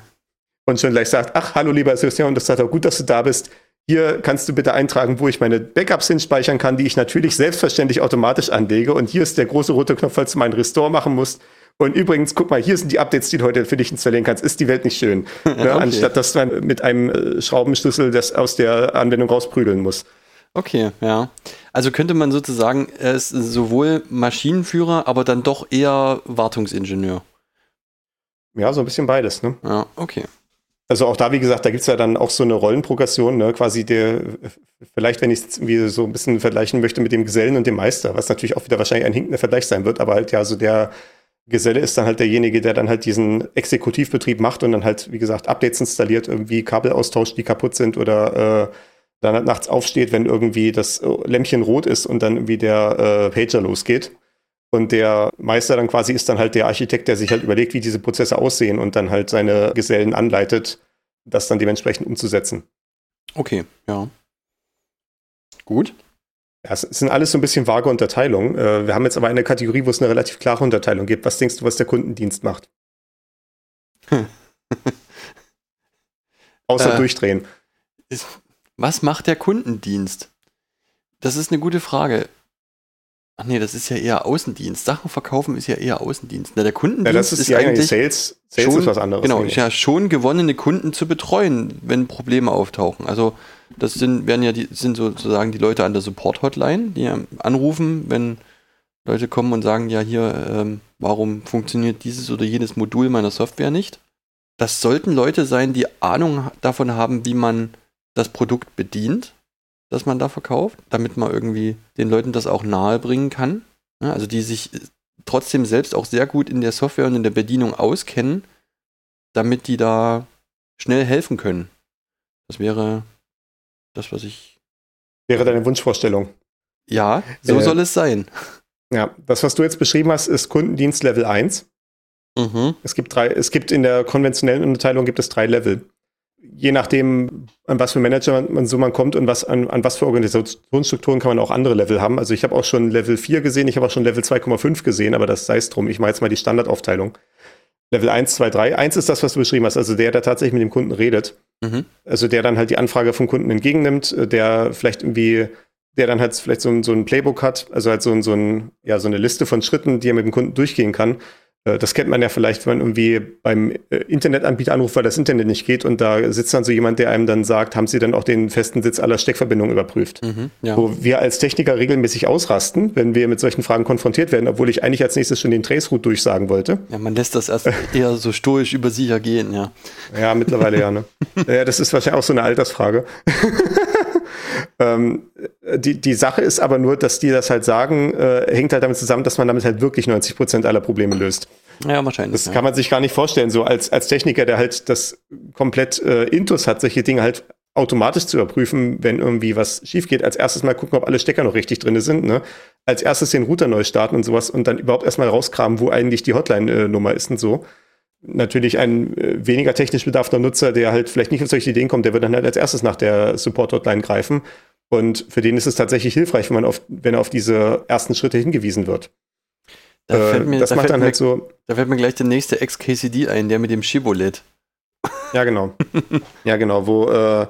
Und schon gleich sagt, ach, hallo lieber Systemadministrator, gut, dass du da bist hier kannst du bitte eintragen, wo ich meine Backups hinspeichern kann, die ich natürlich selbstverständlich automatisch anlege. Und hier ist der große rote Knopf, falls du meinen Restore machen musst. Und übrigens, guck mal, hier sind die Updates, die du heute für dich installieren kannst. Ist die Welt nicht schön? <laughs> ne? okay. Anstatt dass man mit einem äh, Schraubenschlüssel das aus der Anwendung rausprügeln muss. Okay, ja. Also könnte man sozusagen, er ist sowohl Maschinenführer, aber dann doch eher Wartungsingenieur. Ja, so ein bisschen beides, ne? Ja, okay. Also auch da, wie gesagt, da gibt es ja dann auch so eine Rollenprogression, ne? quasi der, vielleicht, wenn ich es irgendwie so ein bisschen vergleichen möchte mit dem Gesellen und dem Meister, was natürlich auch wieder wahrscheinlich ein hinkender Vergleich sein wird, aber halt ja, so der Geselle ist dann halt derjenige, der dann halt diesen Exekutivbetrieb macht und dann halt, wie gesagt, Updates installiert, irgendwie Kabel austauscht, die kaputt sind oder äh, dann halt nachts aufsteht, wenn irgendwie das Lämpchen rot ist und dann irgendwie der äh, Pager losgeht. Und der Meister dann quasi ist dann halt der Architekt, der sich halt überlegt, wie diese Prozesse aussehen und dann halt seine Gesellen anleitet, das dann dementsprechend umzusetzen. Okay, ja. Gut. Ja, es sind alles so ein bisschen vage Unterteilungen. Äh, wir haben jetzt aber eine Kategorie, wo es eine relativ klare Unterteilung gibt. Was denkst du, was der Kundendienst macht? <laughs> Außer äh, durchdrehen. was macht der Kundendienst? Das ist eine gute Frage. Ach nee, das ist ja eher Außendienst. Sachen verkaufen ist ja eher Außendienst. Na, der Kundendienst Ja, das ist, ist ja eigentlich Sales. Sales schon, ist was anderes. Genau, ist ja schon gewonnene Kunden zu betreuen, wenn Probleme auftauchen. Also das sind, werden ja die, sind sozusagen die Leute an der Support-Hotline, die anrufen, wenn Leute kommen und sagen, ja hier, ähm, warum funktioniert dieses oder jenes Modul meiner Software nicht? Das sollten Leute sein, die Ahnung davon haben, wie man das Produkt bedient, das man da verkauft, damit man irgendwie den Leuten das auch nahe bringen kann. Ja, also die sich trotzdem selbst auch sehr gut in der Software und in der Bedienung auskennen, damit die da schnell helfen können. Das wäre das, was ich. Wäre deine Wunschvorstellung. Ja, so Äh, soll es sein. Ja, das, was du jetzt beschrieben hast, ist Kundendienst Level 1. Mhm. Es gibt drei, es gibt in der konventionellen Unterteilung gibt es drei Level. Je nachdem, an was für Manager man, so man kommt und was, an, an was für Organisationsstrukturen kann man auch andere Level haben. Also ich habe auch schon Level 4 gesehen, ich habe auch schon Level 2,5 gesehen, aber das sei es drum. Ich mache jetzt mal die Standardaufteilung. Level 1, 2, 3. 1 ist das, was du beschrieben hast, also der, der tatsächlich mit dem Kunden redet. Mhm. Also der dann halt die Anfrage vom Kunden entgegennimmt, der vielleicht irgendwie, der dann halt vielleicht so ein, so ein Playbook hat, also halt so, so, ein, ja, so eine Liste von Schritten, die er mit dem Kunden durchgehen kann. Äh, Das kennt man ja vielleicht, wenn man irgendwie beim äh, Internetanbieter anruft, weil das Internet nicht geht und da sitzt dann so jemand, der einem dann sagt, haben Sie dann auch den festen Sitz aller Steckverbindungen überprüft? Mhm. Ja. Wo wir als Techniker regelmäßig ausrasten, wenn wir mit solchen Fragen konfrontiert werden, obwohl ich eigentlich als nächstes schon den Traceroute durchsagen wollte. ja, man lässt das erst <laughs> eher so stoisch über sich ergehen, ja. Ja, mittlerweile ja, ne? <laughs> Ja, das ist wahrscheinlich auch so eine Altersfrage. Ähm, die, die Sache ist aber nur, dass die das halt sagen, äh, hängt halt damit zusammen, dass man damit halt wirklich 90 Prozent aller Probleme löst. Ja, wahrscheinlich. Das ja. kann man sich gar nicht vorstellen, so als, als Techniker, der halt das komplett äh, Intus hat, solche Dinge halt automatisch zu überprüfen, wenn irgendwie was schief geht. Als erstes mal gucken, ob alle Stecker noch richtig drin sind. Ne? Als erstes den Router neu starten und sowas und dann überhaupt erstmal rauskramen, wo eigentlich die Hotline-Nummer ist und so. Natürlich ein äh, weniger technisch bedarfter Nutzer, der halt vielleicht nicht auf solche Ideen kommt, der wird dann halt als erstes nach der Support-Hotline greifen. Und für den ist es tatsächlich hilfreich, wenn man auf, wenn er auf diese ersten Schritte hingewiesen wird. da Äh, fällt mir, das da macht dann mir, halt so, Da fällt mir gleich der nächste XKCD ein, der mit dem Shibboleth. <laughs> Ja, genau. ja, genau, wo, äh,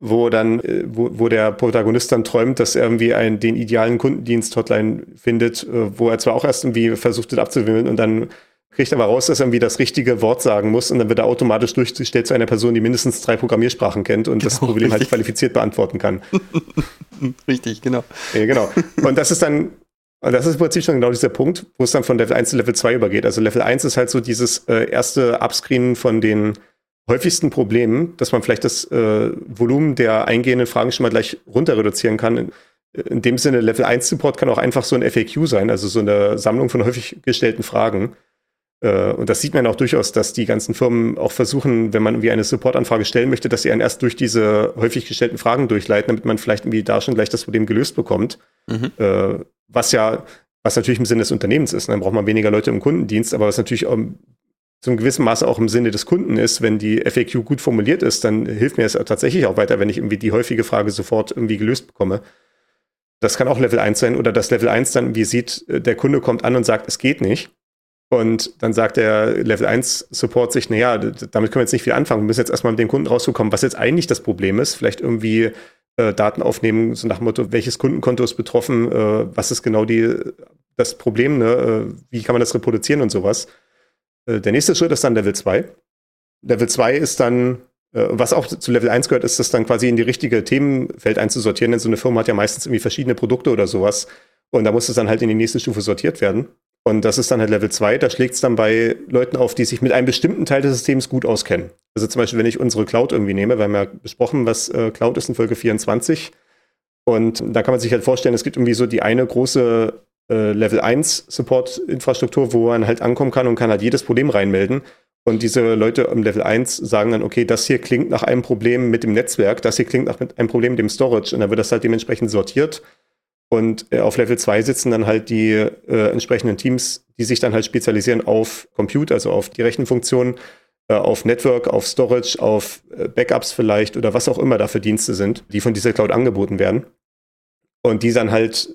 wo dann, äh, wo, wo der Protagonist dann träumt, dass er irgendwie einen, den idealen Kundendienst-Hotline findet, äh, wo er zwar auch erst irgendwie versucht wird abzuwimmeln und dann kriegt aber raus, dass er irgendwie das richtige Wort sagen muss und dann wird er automatisch durchgestellt zu einer Person, die mindestens drei Programmiersprachen kennt und das Genau, Problem halt richtig. qualifiziert beantworten kann. <laughs> Richtig, genau. Ja, genau. Und das ist dann, und das ist im Prinzip schon genau dieser Punkt, wo es dann von Level 1 zu Level 2 übergeht. Also Level 1 ist halt so dieses äh, erste Upscreenen von den häufigsten Problemen, dass man vielleicht das äh, Volumen der eingehenden Fragen schon mal gleich runter reduzieren kann. In, in dem Sinne, Level 1 Support kann auch einfach so ein FAQ sein, also so eine Sammlung von häufig gestellten Fragen. Äh, Und das sieht man auch durchaus, dass die ganzen Firmen auch versuchen, wenn man irgendwie eine Supportanfrage stellen möchte, dass sie einen erst durch diese häufig gestellten Fragen durchleiten, damit man vielleicht irgendwie da schon gleich das Problem gelöst bekommt. Mhm. Äh, was ja, was natürlich im Sinne des Unternehmens ist. ne? Dann braucht man weniger Leute im Kundendienst, aber was natürlich zum gewissen Maße auch im Sinne des Kunden ist, wenn die FAQ gut formuliert ist, dann hilft mir es tatsächlich auch weiter, wenn ich irgendwie die häufige Frage sofort irgendwie gelöst bekomme. Das kann auch Level 1 sein oder dass Level 1 dann, wie sieht, äh, der Kunde kommt an und sagt, es geht nicht. Und dann sagt der Level 1 Support sich, naja, damit können wir jetzt nicht viel anfangen. Wir müssen jetzt erstmal mit dem Kunden rausbekommen, was jetzt eigentlich das Problem ist. Vielleicht irgendwie äh, Daten aufnehmen, so nach dem Motto, welches Kundenkonto ist betroffen, äh, was ist genau die, das Problem, ne? äh, wie kann man das reproduzieren und sowas. Äh, der nächste Schritt ist dann Level 2. Level 2 ist dann, äh, was auch zu Level 1 gehört, ist das dann quasi in die richtige Themenfeld einzusortieren, denn so eine Firma hat ja meistens irgendwie verschiedene Produkte oder sowas. Und da muss es dann halt in die nächste Stufe sortiert werden. Und das ist dann halt Level 2. Da schlägt es dann bei Leuten auf, die sich mit einem bestimmten Teil des Systems gut auskennen. Also zum Beispiel, wenn ich unsere Cloud irgendwie nehme, wir haben ja besprochen, was äh, Cloud ist in Folge 24. Und da kann man sich halt vorstellen, es gibt irgendwie so die eine große äh, Level 1 Support-Infrastruktur, wo man halt ankommen kann und kann halt jedes Problem reinmelden. Und diese Leute im Level 1 sagen dann, okay, das hier klingt nach einem Problem mit dem Netzwerk, das hier klingt nach einem Problem mit dem Storage. Und dann wird das halt dementsprechend sortiert. Und äh, auf Level 2 sitzen dann halt die äh, entsprechenden Teams, die sich dann halt spezialisieren auf Compute, also auf die Rechenfunktionen, äh, auf Network, auf Storage, auf äh, Backups vielleicht oder was auch immer da für Dienste sind, die von dieser Cloud angeboten werden. Und die dann halt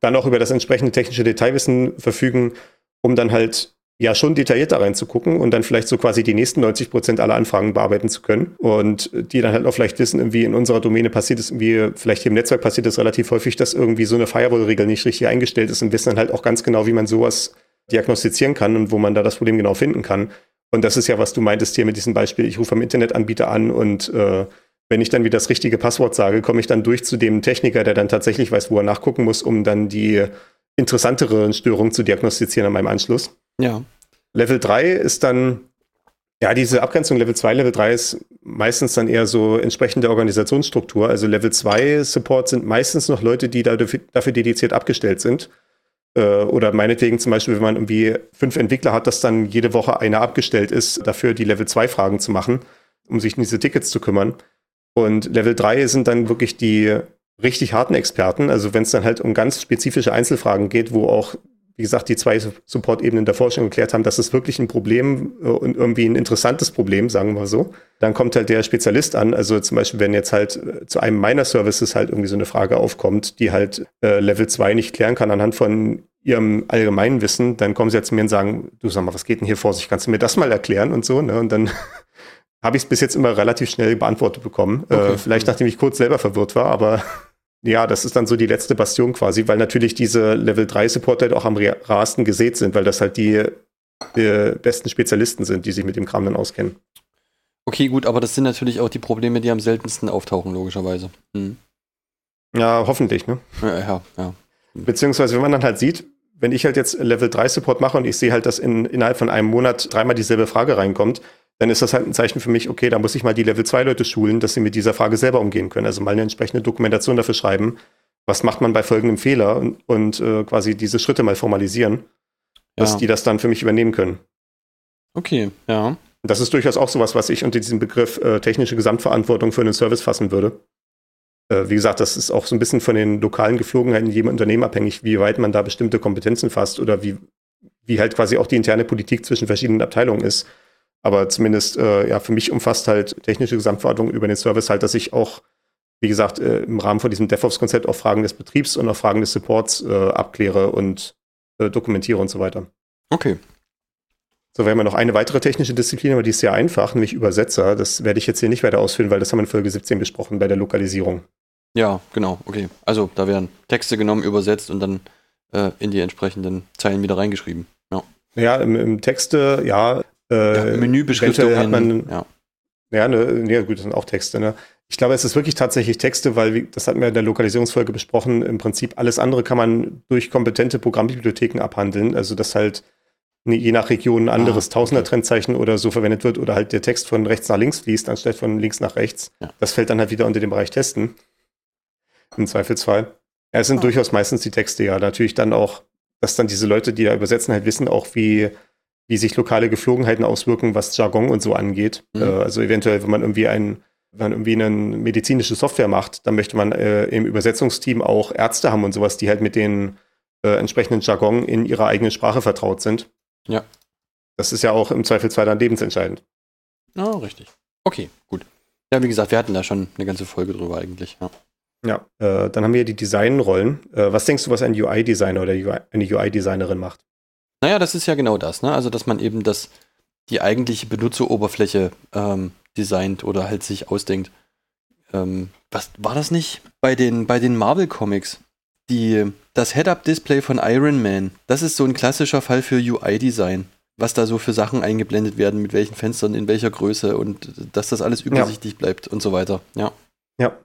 dann auch über das entsprechende technische Detailwissen verfügen, um dann halt ja schon detailliert da reinzugucken und dann vielleicht so quasi die nächsten 90 Prozent aller Anfragen bearbeiten zu können und die dann halt auch vielleicht wissen, irgendwie in unserer Domäne passiert es irgendwie, vielleicht hier im Netzwerk passiert es relativ häufig, dass irgendwie so eine Firewall-Regel nicht richtig eingestellt ist und wissen dann halt auch ganz genau, wie man sowas diagnostizieren kann und wo man da das Problem genau finden kann. Und das ist ja, was du meintest hier mit diesem Beispiel, ich rufe am Internetanbieter an und äh, wenn ich dann wieder das richtige Passwort sage, komme ich dann durch zu dem Techniker, der dann tatsächlich weiß, wo er nachgucken muss, um dann die interessanteren Störungen zu diagnostizieren an meinem Anschluss. Ja. Level 3 ist dann, ja, diese Abgrenzung Level 2, Level 3 ist meistens dann eher so entsprechende Organisationsstruktur. Also Level 2 Support sind meistens noch Leute, die dafür, dediziert abgestellt sind. Äh, oder meinetwegen zum Beispiel, wenn man irgendwie fünf Entwickler hat, dass dann jede Woche einer abgestellt ist, dafür die Level 2 Fragen zu machen, um sich um diese Tickets zu kümmern. Und Level 3 sind dann wirklich die richtig harten Experten. Also wenn es dann halt um ganz spezifische Einzelfragen geht, wo auch, wie gesagt, die zwei Support-Ebenen davor schon geklärt haben, das ist wirklich ein Problem äh, und irgendwie ein interessantes Problem, sagen wir so. Dann kommt halt der Spezialist an. Also zum Beispiel, wenn jetzt halt äh, zu einem meiner Services halt irgendwie so eine Frage aufkommt, die halt äh, Level 2 nicht klären kann anhand von ihrem allgemeinen Wissen, dann kommen sie jetzt zu mir und sagen, du sag mal, was geht denn hier vor sich? Kannst du mir das mal erklären und so, ne? Und dann <laughs> habe ich es bis jetzt immer relativ schnell beantwortet bekommen. Äh, okay. Äh, vielleicht nachdem ich kurz selber verwirrt war, aber <laughs> ja, das ist dann so die letzte Bastion quasi, weil natürlich diese Level 3 Supporter halt auch am rarsten gesät sind, weil das halt die, die besten Spezialisten sind, die sich mit dem Kram dann auskennen. Okay, gut, aber das sind natürlich auch die Probleme, die am seltensten auftauchen, logischerweise. Hm. Ja, hoffentlich, ne? Ja, ja, ja. Beziehungsweise, wenn man dann halt sieht, wenn ich halt jetzt Level 3 Support mache und ich sehe halt, dass in, innerhalb von einem Monat dreimal dieselbe Frage reinkommt, dann ist das halt ein Zeichen für mich, okay, da muss ich mal die Level 2 Leute schulen, dass sie mit dieser Frage selber umgehen können. Also mal eine entsprechende Dokumentation dafür schreiben. Was macht man bei folgendem Fehler und, und äh, quasi diese Schritte mal formalisieren, dass ja. die das dann für mich übernehmen können. Okay, ja. Das ist durchaus auch sowas, was ich unter diesem Begriff äh, technische Gesamtverantwortung für einen Service fassen würde. Äh, wie gesagt, das ist auch so ein bisschen von den lokalen Geflogenheiten in jedem Unternehmen abhängig, wie weit man da bestimmte Kompetenzen fasst oder wie, wie halt quasi auch die interne Politik zwischen verschiedenen Abteilungen ist. Aber zumindest, äh, ja, für mich umfasst halt technische Gesamtverantwortung über den Service halt, dass ich auch, wie gesagt, äh, im Rahmen von diesem DevOps-Konzept auch Fragen des Betriebs und auch Fragen des Supports äh, abkläre und äh, dokumentiere und so weiter. Okay. So, wir haben ja noch eine weitere technische Disziplin, aber die ist sehr einfach, nämlich Übersetzer. Das werde ich jetzt hier nicht weiter ausführen, weil das haben wir in Folge 17 besprochen bei der Lokalisierung. Ja, genau, okay. Also da werden Texte genommen, übersetzt und dann äh, in die entsprechenden Zeilen wieder reingeschrieben. Ja, ja im, im Texte, ja, äh, ja, Menübeschriftungen. Hat man, ja. Ja, ne, ja, gut, das sind auch Texte. Ne? Ich glaube, es ist wirklich tatsächlich Texte, weil, wie, das hatten wir in der Lokalisierungsfolge besprochen, im Prinzip alles andere kann man durch kompetente Programmbibliotheken abhandeln. Also, dass halt ne, je nach Region ein ah, anderes ah, Tausender-Trennzeichen oder so verwendet wird oder halt der Text von rechts nach links fließt, anstatt von links nach rechts. Ja. Das fällt dann halt wieder unter den Bereich Testen. Im Zweifelsfall. Ja, es sind ah. durchaus meistens die Texte, ja. Natürlich dann auch, dass dann diese Leute, die da übersetzen, halt wissen auch, wie wie sich lokale Geflogenheiten auswirken, was Jargon und so angeht. Mhm. Äh, also eventuell, wenn man irgendwie ein, wenn man irgendwie eine medizinische Software macht, dann möchte man äh, im Übersetzungsteam auch Ärzte haben und sowas, die halt mit den äh, entsprechenden Jargon in ihrer eigenen Sprache vertraut sind. Ja. Das ist ja auch im Zweifelsfall dann lebensentscheidend. Ja, oh, richtig. Okay, gut. Ja, wie gesagt, wir hatten da schon eine ganze Folge drüber eigentlich. Ja. Ja, äh, dann haben wir die Designrollen. Äh, was denkst du, was ein UI-Designer oder UI, eine UI-Designerin macht? Naja, das ist ja genau das, ne? Also, dass man eben das, die eigentliche Benutzeroberfläche ähm, designt oder halt sich ausdenkt. Ähm, was war das nicht? Bei den, bei den Marvel Comics. Die, das Head-Up-Display von Iron Man, das ist so ein klassischer Fall für UI-Design. Was da so für Sachen eingeblendet werden, mit welchen Fenstern, in welcher Größe und dass das alles übersichtlich ja. bleibt und so weiter. Ja. Ja.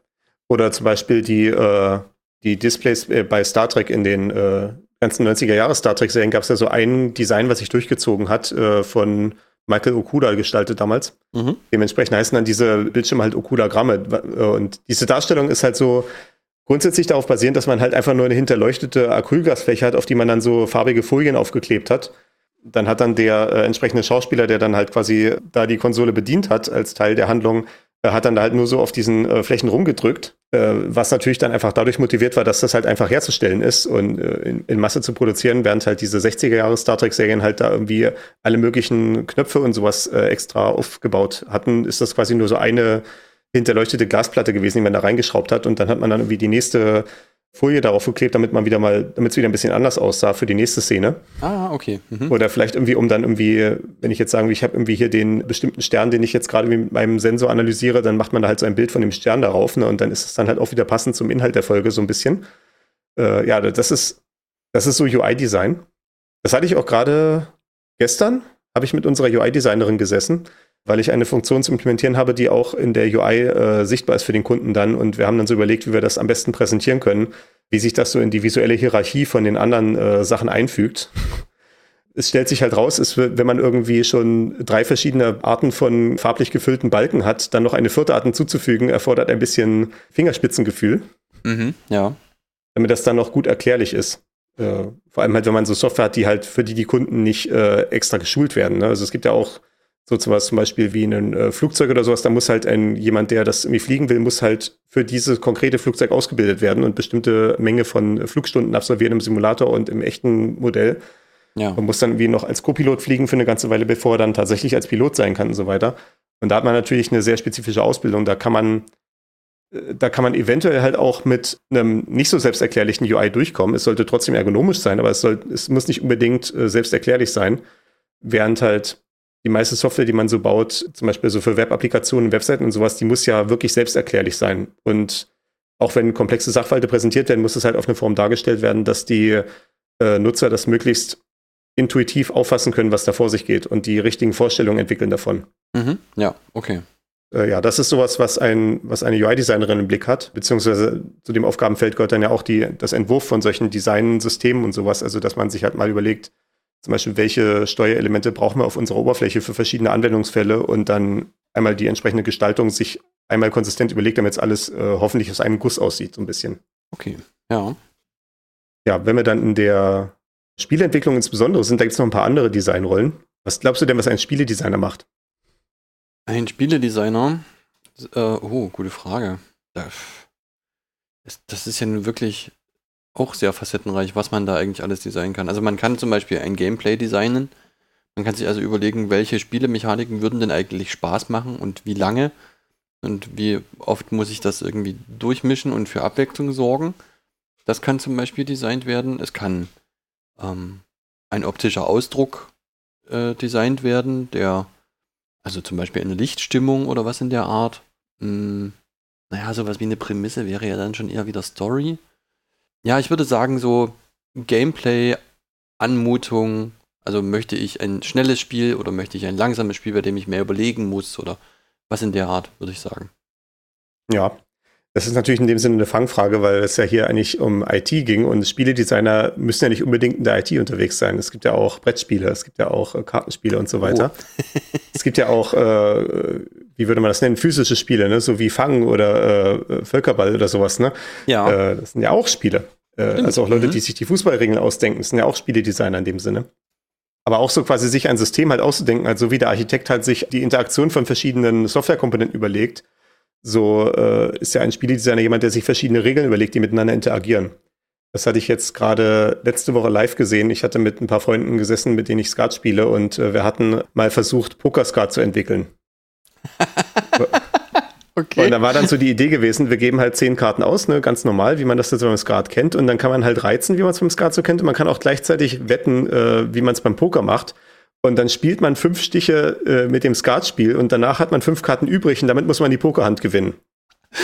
Oder zum Beispiel die, äh, die Displays äh, bei Star Trek in den äh, ganzen 90er Jahre Star Trek-Serien gab es ja so ein Design, was sich durchgezogen hat, äh, von Michael Okuda gestaltet damals. Mhm. Dementsprechend heißen dann diese Bildschirme halt Okuda-Gramme. Äh, und diese Darstellung ist halt so grundsätzlich darauf basierend, dass man halt einfach nur eine hinterleuchtete Acrylglasfläche hat, auf die man dann so farbige Folien aufgeklebt hat. Dann hat dann der äh, entsprechende Schauspieler, der dann halt quasi da die Konsole bedient hat, als Teil der Handlung, hat dann da halt nur so auf diesen äh, Flächen rumgedrückt äh, was natürlich dann einfach dadurch motiviert war, dass das halt einfach herzustellen ist und äh, in, in, Masse zu produzieren, während halt diese 60er Jahre Star Trek Serien halt da irgendwie alle möglichen Knöpfe und sowas äh, extra aufgebaut hatten, ist das quasi nur so eine hinterleuchtete Glasplatte gewesen, die man da reingeschraubt hat und dann hat man dann irgendwie die nächste Folie darauf geklebt, damit man wieder mal, damit es wieder ein bisschen anders aussah für die nächste Szene. Ah, okay. Mhm. Oder vielleicht irgendwie, um dann irgendwie, wenn ich jetzt sagen, ich habe irgendwie hier den bestimmten Stern, den ich jetzt gerade mit meinem Sensor analysiere, dann macht man da halt so ein Bild von dem Stern darauf, ne? Und dann ist es dann halt auch wieder passend zum Inhalt der Folge so ein bisschen. Äh, ja, das ist, das ist so UI-Design. Das hatte ich auch gerade gestern, habe ich mit unserer UI-Designerin gesessen weil ich eine Funktion zu implementieren habe, die auch in der UI äh, sichtbar ist für den Kunden dann. Und wir haben dann so überlegt, wie wir das am besten präsentieren können, wie sich das so in die visuelle Hierarchie von den anderen äh, Sachen einfügt. Es stellt sich halt raus, ist, wenn man irgendwie schon drei verschiedene Arten von farblich gefüllten Balken hat, dann noch eine vierte Art hinzuzufügen, erfordert ein bisschen Fingerspitzengefühl. Mhm, ja. Damit das dann noch gut erklärlich ist. Äh, vor allem halt, wenn man so Software hat, die halt für die die Kunden nicht äh, extra geschult werden. Ne? Also es gibt ja auch so zum Beispiel wie ein äh, Flugzeug oder sowas, da muss halt ein jemand, der das irgendwie fliegen will, muss halt für dieses konkrete Flugzeug ausgebildet werden und bestimmte Menge von Flugstunden absolvieren im Simulator und im echten Modell. Ja. Man muss dann irgendwie noch als Co-Pilot fliegen für eine ganze Weile, bevor er dann tatsächlich als Pilot sein kann und so weiter. Und da hat man natürlich eine sehr spezifische Ausbildung. Da kann man, äh, da kann man eventuell halt auch mit einem nicht so selbsterklärlichen UI durchkommen. Es sollte trotzdem ergonomisch sein, aber es, soll, es muss nicht unbedingt äh, selbsterklärlich sein. Während halt die meiste Software, die man so baut, zum Beispiel so für Web-Applikationen, Webseiten und sowas, die muss ja wirklich selbsterklärlich sein. Und auch wenn komplexe Sachverhalte präsentiert werden, muss es halt auf eine Form dargestellt werden, dass die äh, Nutzer das möglichst intuitiv auffassen können, was da vor sich geht und die richtigen Vorstellungen entwickeln davon. Mhm. Ja, okay. Äh, ja, das ist sowas, was, ein, was eine UI-Designerin im Blick hat, beziehungsweise zu dem Aufgabenfeld gehört dann ja auch die, das Entwurf von solchen Designsystemen und sowas, also dass man sich halt mal überlegt, zum Beispiel, welche Steuerelemente brauchen wir auf unserer Oberfläche für verschiedene Anwendungsfälle und dann einmal die entsprechende Gestaltung sich einmal konsistent überlegt, damit es alles äh, hoffentlich aus einem Guss aussieht, so ein bisschen. Okay, ja. Ja, wenn wir dann in der Spieleentwicklung insbesondere sind, da gibt es noch ein paar andere Designrollen. Was glaubst du denn, was ein Spieledesigner macht? Ein Spieledesigner? Äh, oh, gute Frage. Das, das ist ja nun wirklich auch sehr facettenreich, was man da eigentlich alles designen kann. Also man kann zum Beispiel ein Gameplay designen. Man kann sich also überlegen, welche Spielemechaniken würden denn eigentlich Spaß machen und wie lange und wie oft muss ich das irgendwie durchmischen und für Abwechslung sorgen. Das kann zum Beispiel designt werden. Es kann ähm, ein optischer Ausdruck äh, designt werden, der, also zum Beispiel eine Lichtstimmung oder was in der Art. Hm, naja, sowas wie eine Prämisse wäre ja dann schon eher wieder Story. Ja, ich würde sagen, so Gameplay, Anmutung, also möchte ich ein schnelles Spiel oder möchte ich ein langsames Spiel, bei dem ich mehr überlegen muss oder was in der Art, würde ich sagen. Ja, das ist natürlich in dem Sinne eine Fangfrage, weil es ja hier eigentlich um IT ging und Spieledesigner müssen ja nicht unbedingt in der IT unterwegs sein. Es gibt ja auch Brettspiele, es gibt ja auch äh, Kartenspiele und so weiter. Oh. es gibt ja auch, äh, wie würde man das nennen, physische Spiele, ne? so wie Fang oder äh, Völkerball oder sowas. Ne? Ja. Äh, das sind ja auch Spiele. Äh, also auch Leute, mhm. die sich die Fußballregeln ausdenken, das sind ja auch Spieledesigner in dem Sinne. Aber auch so quasi sich ein System halt auszudenken, also wie der Architekt halt sich die Interaktion von verschiedenen Softwarekomponenten überlegt so äh, ist ja ein Spieledesigner jemand, der sich verschiedene Regeln überlegt, die miteinander interagieren. Das hatte ich jetzt gerade letzte Woche live gesehen. Ich hatte mit ein paar Freunden gesessen, mit denen ich Skat spiele und äh, wir hatten mal versucht, Pokerskat zu entwickeln. <laughs> okay. Und da war dann so die Idee gewesen, wir geben halt zehn Karten aus, ne, ganz normal, wie man das jetzt beim Skat kennt. Und dann kann man halt reizen, wie man es beim Skat so kennt. Und man kann auch gleichzeitig wetten, äh, wie man es beim Poker macht. Und dann spielt man fünf Stiche äh, mit dem Skatspiel und danach hat man fünf Karten übrig und damit muss man die Pokerhand gewinnen. <laughs>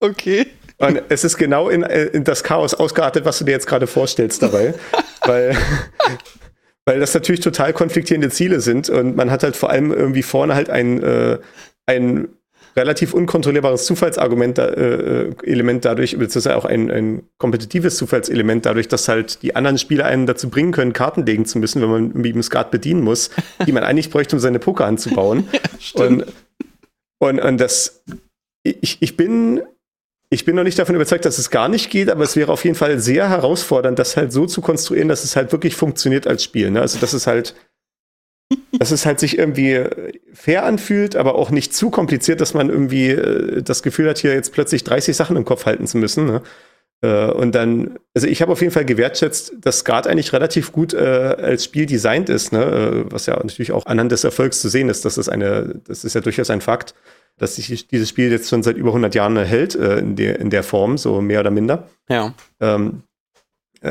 okay. Und es ist genau in, äh, in, das Chaos ausgeartet, was du dir jetzt gerade vorstellst dabei. <laughs> weil, <laughs> weil das natürlich total konfliktierende Ziele sind und man hat halt vor allem irgendwie vorne halt ein, äh, ein relativ unkontrollierbares Zufallsargument, äh, Element dadurch, beziehungsweise auch ein, ein kompetitives Zufallselement dadurch, dass halt die anderen Spieler einen dazu bringen können, Karten legen zu müssen, wenn man dem Skat bedienen muss, die man eigentlich bräuchte, um seine Pokerhand zu bauen. <laughs> ja, und, und, und das, ich, ich bin ich bin noch nicht davon überzeugt, dass es gar nicht geht, aber es wäre auf jeden Fall sehr herausfordernd, das halt so zu konstruieren, dass es halt wirklich funktioniert als Spiel. Ne? Also, dass es halt dass es halt sich irgendwie fair anfühlt, aber auch nicht zu kompliziert, dass man irgendwie äh, das Gefühl hat, hier jetzt plötzlich 30 Sachen im Kopf halten zu müssen. Ne? Äh, und dann, also ich habe auf jeden Fall gewertschätzt, dass Skat eigentlich relativ gut äh, als Spiel designt ist, ne? Äh, was ja natürlich auch anhand des Erfolgs zu sehen ist. Das ist eine, das ist ja durchaus ein Fakt. dass sich dieses Spiel jetzt schon seit über 100 Jahren hält, äh, in, der, in der Form, so mehr oder minder. Ja. Ähm, äh,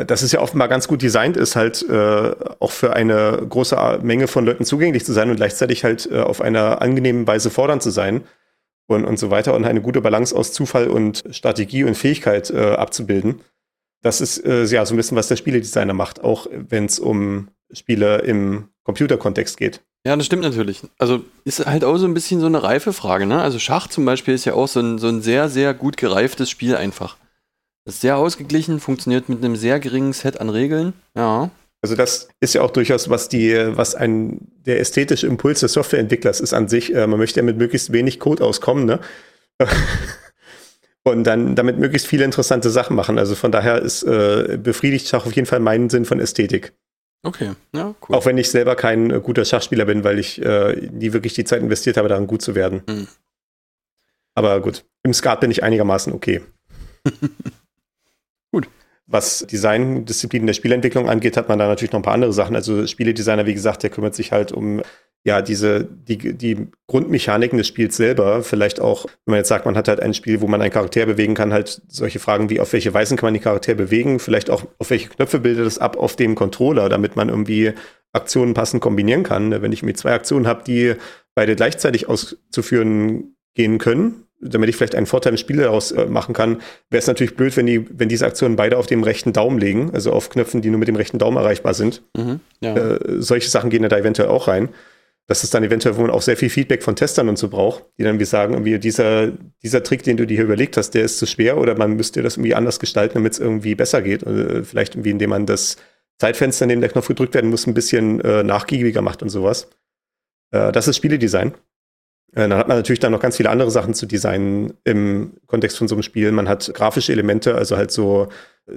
dass es ja offenbar ganz gut designt ist, halt äh, auch für eine große Menge von Leuten zugänglich zu sein und gleichzeitig halt äh, auf einer angenehmen Weise fordernd zu sein und, und so weiter und eine gute Balance aus Zufall und Strategie und Fähigkeit äh, abzubilden. Das ist äh, ja so ein bisschen, was der Spieledesigner macht, auch wenn es um Spiele im Computerkontext geht. Ja, das stimmt natürlich. Also ist halt auch so ein bisschen so eine reife Frage. Ne? Also Schach zum Beispiel ist ja auch so ein, so ein sehr, sehr gut gereiftes Spiel einfach. Ist sehr ausgeglichen, funktioniert mit einem sehr geringen Set an Regeln. Ja. Also das ist ja auch durchaus, was die, was ein der ästhetische Impuls des Softwareentwicklers ist an sich. Äh, man möchte ja mit möglichst wenig Code auskommen, ne? <laughs> Und dann damit möglichst viele interessante Sachen machen. Also von daher ist äh, befriedigt Schach auf jeden Fall meinen Sinn von Ästhetik. Okay, ja, cool. Auch wenn ich selber kein äh, guter Schachspieler bin, weil ich äh, nie wirklich die Zeit investiert habe, daran gut zu werden. Mhm. Aber gut, im Skat bin ich einigermaßen okay. <laughs> Was Design-Disziplinen der Spielentwicklung angeht, hat man da natürlich noch ein paar andere Sachen. Also Spieledesigner, wie gesagt, der kümmert sich halt um ja, diese, die, die Grundmechaniken des Spiels selber, vielleicht auch, wenn man jetzt sagt, man hat halt ein Spiel, wo man einen Charakter bewegen kann, halt solche Fragen wie, auf welche Weisen kann man den Charakter bewegen, vielleicht auch, auf welche Knöpfe bildet es ab auf dem Controller, damit man irgendwie Aktionen passend kombinieren kann. Wenn ich mir zwei Aktionen habe, die beide gleichzeitig auszuführen gehen können, damit ich vielleicht einen Vorteil im Spiel daraus äh, machen kann, wäre es natürlich blöd, wenn, die, wenn diese Aktionen beide auf dem rechten Daumen liegen, also auf Knöpfen, die nur mit dem rechten Daumen erreichbar sind. Mhm, ja. äh, solche Sachen gehen ja da eventuell auch rein das ist dann eventuell, wo man auch sehr viel Feedback von Testern und so braucht, die dann wie sagen, irgendwie dieser, dieser Trick, den du dir hier überlegt hast, der ist zu schwer oder man müsste das irgendwie anders gestalten, damit es irgendwie besser geht. Oder vielleicht irgendwie, indem man das Zeitfenster, in dem der Knopf gedrückt werden muss, ein bisschen äh, nachgiebiger macht und sowas. Äh, das ist Spieledesign. Äh, dann hat man natürlich dann noch ganz viele andere Sachen zu designen im Kontext von so einem Spiel. Man hat grafische Elemente, also halt so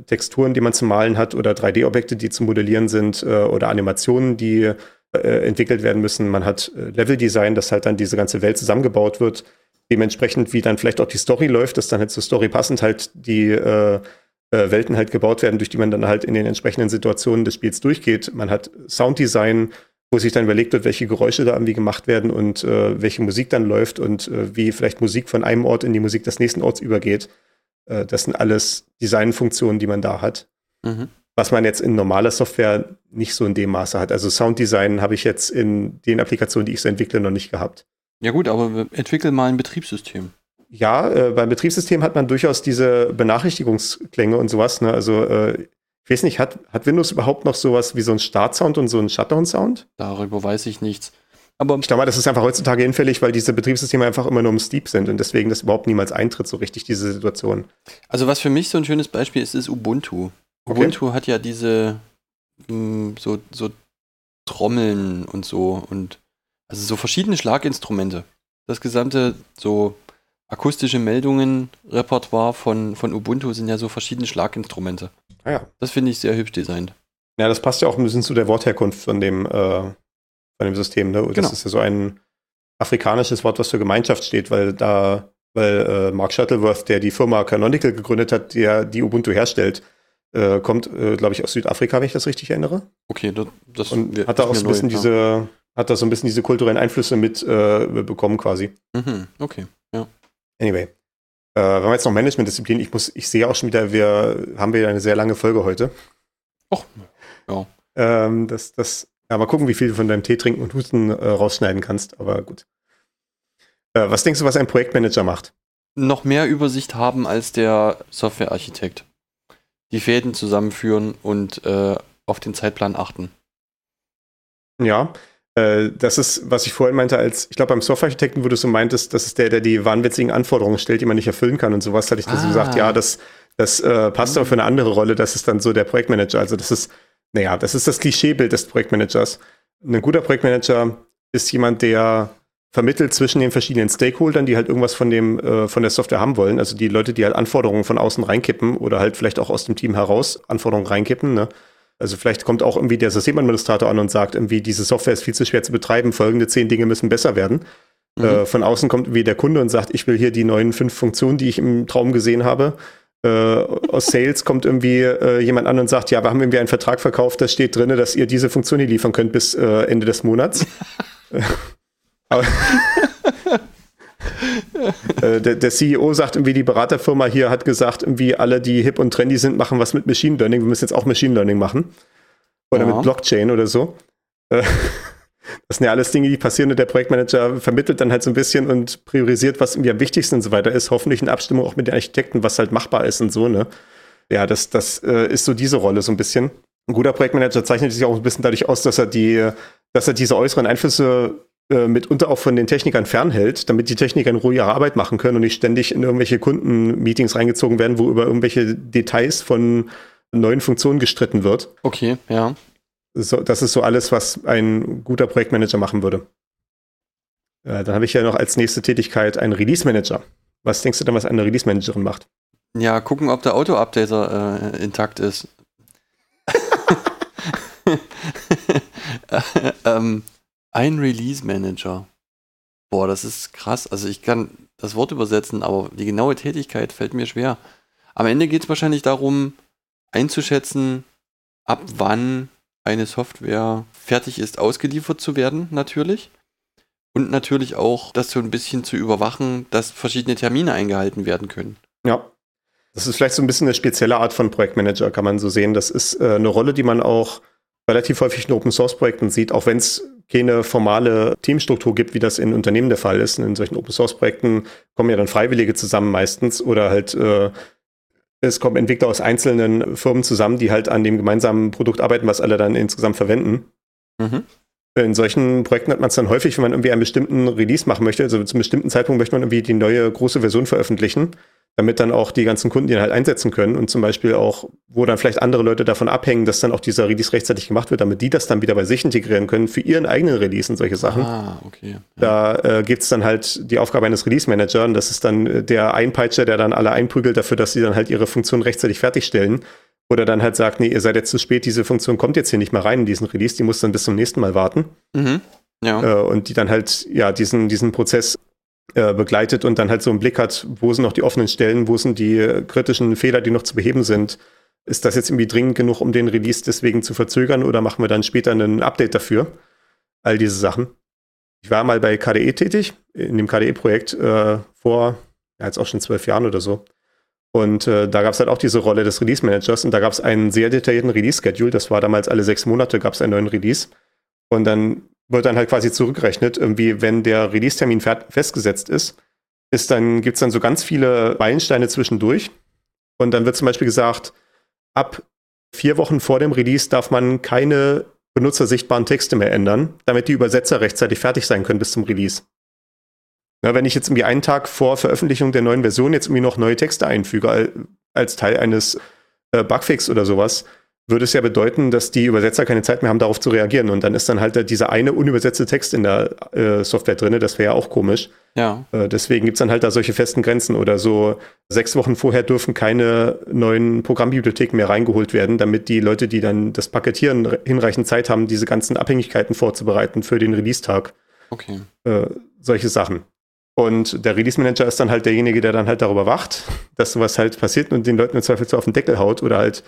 Texturen, die man zu malen hat oder 3D-Objekte, die zu modellieren sind äh, oder Animationen, die äh, entwickelt werden müssen. Man hat äh, Leveldesign, dass halt dann diese ganze Welt zusammengebaut wird. Dementsprechend, wie dann vielleicht auch die Story läuft, dass dann halt zur Story passend halt die äh, äh, Welten halt gebaut werden, durch die man dann halt in den entsprechenden Situationen des Spiels durchgeht. Man hat Sounddesign, wo sich dann überlegt wird, welche Geräusche da irgendwie gemacht werden und äh, welche Musik dann läuft und äh, wie vielleicht Musik von einem Ort in die Musik des nächsten Orts übergeht. Äh, das sind alles Designfunktionen, die man da hat. Mhm was man jetzt in normaler Software nicht so in dem Maße hat. Also Sounddesign habe ich jetzt in den Applikationen, die ich so entwickle, noch nicht gehabt. Ja gut, aber entwickel mal ein Betriebssystem. Ja, äh, beim Betriebssystem hat man durchaus diese Benachrichtigungsklänge und sowas. Ne? Also äh, ich weiß nicht, hat, hat Windows überhaupt noch sowas wie so ein Startsound und so ein Shutdown-Sound? Darüber weiß ich nichts. Aber ich glaube mal, das ist einfach heutzutage hinfällig, weil diese Betriebssysteme einfach immer nur im Steep sind und deswegen das überhaupt niemals eintritt, so richtig, diese Situation. Also was für mich so ein schönes Beispiel ist, ist Ubuntu. Okay. Ubuntu hat ja diese mh, hm, so, so Trommeln und so und also so verschiedene Schlaginstrumente. Das gesamte so akustische Meldungen Repertoire von, von Ubuntu sind ja so verschiedene Schlaginstrumente. Ah ja. Das finde ich sehr hübsch designt. Ja, das passt ja auch ein bisschen zu der Wortherkunft von dem, äh, von dem System. Ne? Das genau. ist ja so ein afrikanisches Wort, was für Gemeinschaft steht, weil da, weil äh, Mark Shuttleworth, der die Firma Canonical gegründet hat, der die Ubuntu herstellt, äh, kommt, äh, glaube ich, aus Südafrika, wenn ich das richtig erinnere. Okay, das, das Und hat da auch so ein bisschen neu, diese, ja. hat da so ein bisschen diese kulturellen Einflüsse mit äh, bekommen quasi. Mhm, okay, ja. Anyway. Äh, wenn wir jetzt noch Management-Disziplin, ich muss, ich sehe auch schon wieder, wir haben wieder eine sehr lange Folge heute. Och, ja. Ähm, das, das, ja, mal gucken, wie viel du von deinem Tee trinken und Husten äh, rausschneiden kannst, aber gut. Äh, was denkst du, was ein Projektmanager macht? Noch mehr Übersicht haben als der Softwarearchitekt die Fäden zusammenführen und äh, auf den Zeitplan achten. Ja, äh, das ist, was ich vorhin meinte, als ich glaube, beim Softwarearchitekten, wo du so meintest, das ist der, der die wahnwitzigen Anforderungen stellt, die man nicht erfüllen kann und sowas, hatte ich ah. so gesagt, ja, das, das äh, passt mhm. aber für eine andere Rolle, das ist dann so der Projektmanager. Also das ist, naja, das ist das Klischeebild des Projektmanagers. Ein guter Projektmanager ist jemand, der vermittelt zwischen den verschiedenen Stakeholdern, die halt irgendwas von dem äh, von der Software haben wollen, also die Leute, die halt Anforderungen von außen reinkippen oder halt vielleicht auch aus dem Team heraus Anforderungen reinkippen. Ne? Also vielleicht kommt auch irgendwie der Systemadministrator an und sagt irgendwie, diese Software ist viel zu schwer zu betreiben, folgende zehn Dinge müssen besser werden. Mhm. Äh, von außen kommt irgendwie der Kunde und sagt, ich will hier die neuen fünf Funktionen, die ich im Traum gesehen habe. Äh, aus Sales kommt irgendwie äh, jemand an und sagt, ja, wir haben irgendwie einen Vertrag verkauft, da steht drin, dass ihr diese Funktion hier liefern könnt bis äh, Ende des Monats. <laughs> <laughs> <laughs> Aber <laughs> äh, der, der, CEO sagt irgendwie, die Beraterfirma hier hat gesagt, irgendwie alle, die hip und trendy sind, machen was mit Machine Learning. Wir müssen jetzt auch Machine Learning machen. Oder ja. mit Blockchain oder so. Äh, <laughs> das sind ja alles Dinge, die passieren und der Projektmanager vermittelt dann halt so ein bisschen und priorisiert, was irgendwie am wichtigsten und so weiter ist. Hoffentlich in Abstimmung auch mit den Architekten, was halt machbar ist und so, ne? Ja, das, das äh, ist so diese Rolle so ein bisschen. Ein guter Projektmanager zeichnet sich auch ein bisschen dadurch aus, dass er die, dass er diese äußeren Einflüsse äh, mitunter auch von den Technikern fernhält, damit die Techniker in Ruhe ihre Arbeit machen können und nicht ständig in irgendwelche Kundenmeetings reingezogen werden, wo über irgendwelche Details von neuen Funktionen gestritten wird. Okay, ja. So, das ist so alles, was ein guter Projektmanager machen würde. Äh, dann habe ich ja noch als nächste Tätigkeit einen Release-Manager. Was denkst du denn, was eine Release-Managerin macht? Ja, gucken, ob der Auto-Updater äh, intakt ist. <laughs> <laughs> ähm, ein Release Manager. Boah, das ist krass. Also ich kann das Wort übersetzen, aber die genaue Tätigkeit fällt mir schwer. Am Ende geht es wahrscheinlich darum, einzuschätzen, ab wann eine Software fertig ist, ausgeliefert zu werden, natürlich. Und natürlich auch, das so ein bisschen zu überwachen, dass verschiedene Termine eingehalten werden können. Ja. Das ist vielleicht so ein bisschen eine spezielle Art von Projektmanager, kann man so sehen. Das ist äh, eine Rolle, die man auch relativ häufig in Open Source Projekten sieht, auch wenn es keine formale Teamstruktur gibt, wie das in Unternehmen der Fall ist. In solchen Open Source Projekten kommen ja dann Freiwillige zusammen meistens oder halt äh, es kommen Entwickler aus einzelnen Firmen zusammen, die halt an dem gemeinsamen Produkt arbeiten, was alle dann insgesamt verwenden. Mhm. In solchen Projekten hat man es dann häufig, wenn man irgendwie einen bestimmten Release machen möchte, also zu einem bestimmten Zeitpunkt möchte man irgendwie die neue große Version veröffentlichen damit dann auch die ganzen Kunden die halt einsetzen können und zum Beispiel auch, wo dann vielleicht andere Leute davon abhängen, dass dann auch dieser Release rechtzeitig gemacht wird, damit die das dann wieder bei sich integrieren können für ihren eigenen Release und solche Sachen. Ah, okay. Ja. Da äh, gibt es dann halt die Aufgabe eines Release-Managers und das ist dann äh, der Einpeitscher, der dann alle einprügelt dafür, dass sie dann halt ihre Funktion rechtzeitig fertigstellen. Oder dann halt sagt, nee, ihr seid jetzt zu spät, diese Funktion kommt jetzt hier nicht mehr rein in diesen Release, die muss dann bis zum nächsten Mal warten. Mhm. Ja. Äh, und die dann halt, ja, diesen, diesen Prozess äh, begleitet und dann halt so einen Blick hat, wo sind noch die offenen Stellen, wo sind die kritischen Fehler, die noch zu beheben sind. Ist das jetzt irgendwie dringend genug, um den Release deswegen zu verzögern oder machen wir dann später ein Update dafür? All diese Sachen. Ich war mal bei KDE tätig, in dem KDE-Projekt äh, vor, ja, jetzt auch schon zwölf Jahren oder so. Und äh, da gab es halt auch diese Rolle des Release-Managers und da gab es einen sehr detaillierten Release-Schedule. Das war damals alle sechs Monate gab es einen neuen Release. Und dann wird dann halt quasi zurückgerechnet, irgendwie, wenn der Release-Termin festgesetzt ist, ist dann, gibt es dann so ganz viele Meilensteine zwischendurch. Und dann wird zum Beispiel gesagt, ab vier Wochen vor dem Release darf man keine benutzersichtbaren Texte mehr ändern, damit die Übersetzer rechtzeitig fertig sein können bis zum Release. Na, wenn ich jetzt irgendwie einen Tag vor Veröffentlichung der neuen Version jetzt irgendwie noch neue Texte einfüge als Teil eines äh, Bugfix oder sowas, würde es ja bedeuten, dass die Übersetzer keine Zeit mehr haben, darauf zu reagieren. Und dann ist dann halt dieser eine unübersetzte Text in der äh, Software drin. Das wäre ja auch komisch. Ja. Äh, deswegen gibt es dann halt da solche festen Grenzen oder so. Sechs Wochen vorher dürfen keine neuen Programmbibliotheken mehr reingeholt werden, damit die Leute, die dann das Paketieren hinreichend Zeit haben, diese ganzen Abhängigkeiten vorzubereiten für den Release-Tag. Okay. Äh, solche Sachen. Und der Release Manager ist dann halt derjenige, der dann halt darüber wacht, <laughs> dass sowas halt passiert und den Leuten im Zweifel so auf den Deckel haut oder halt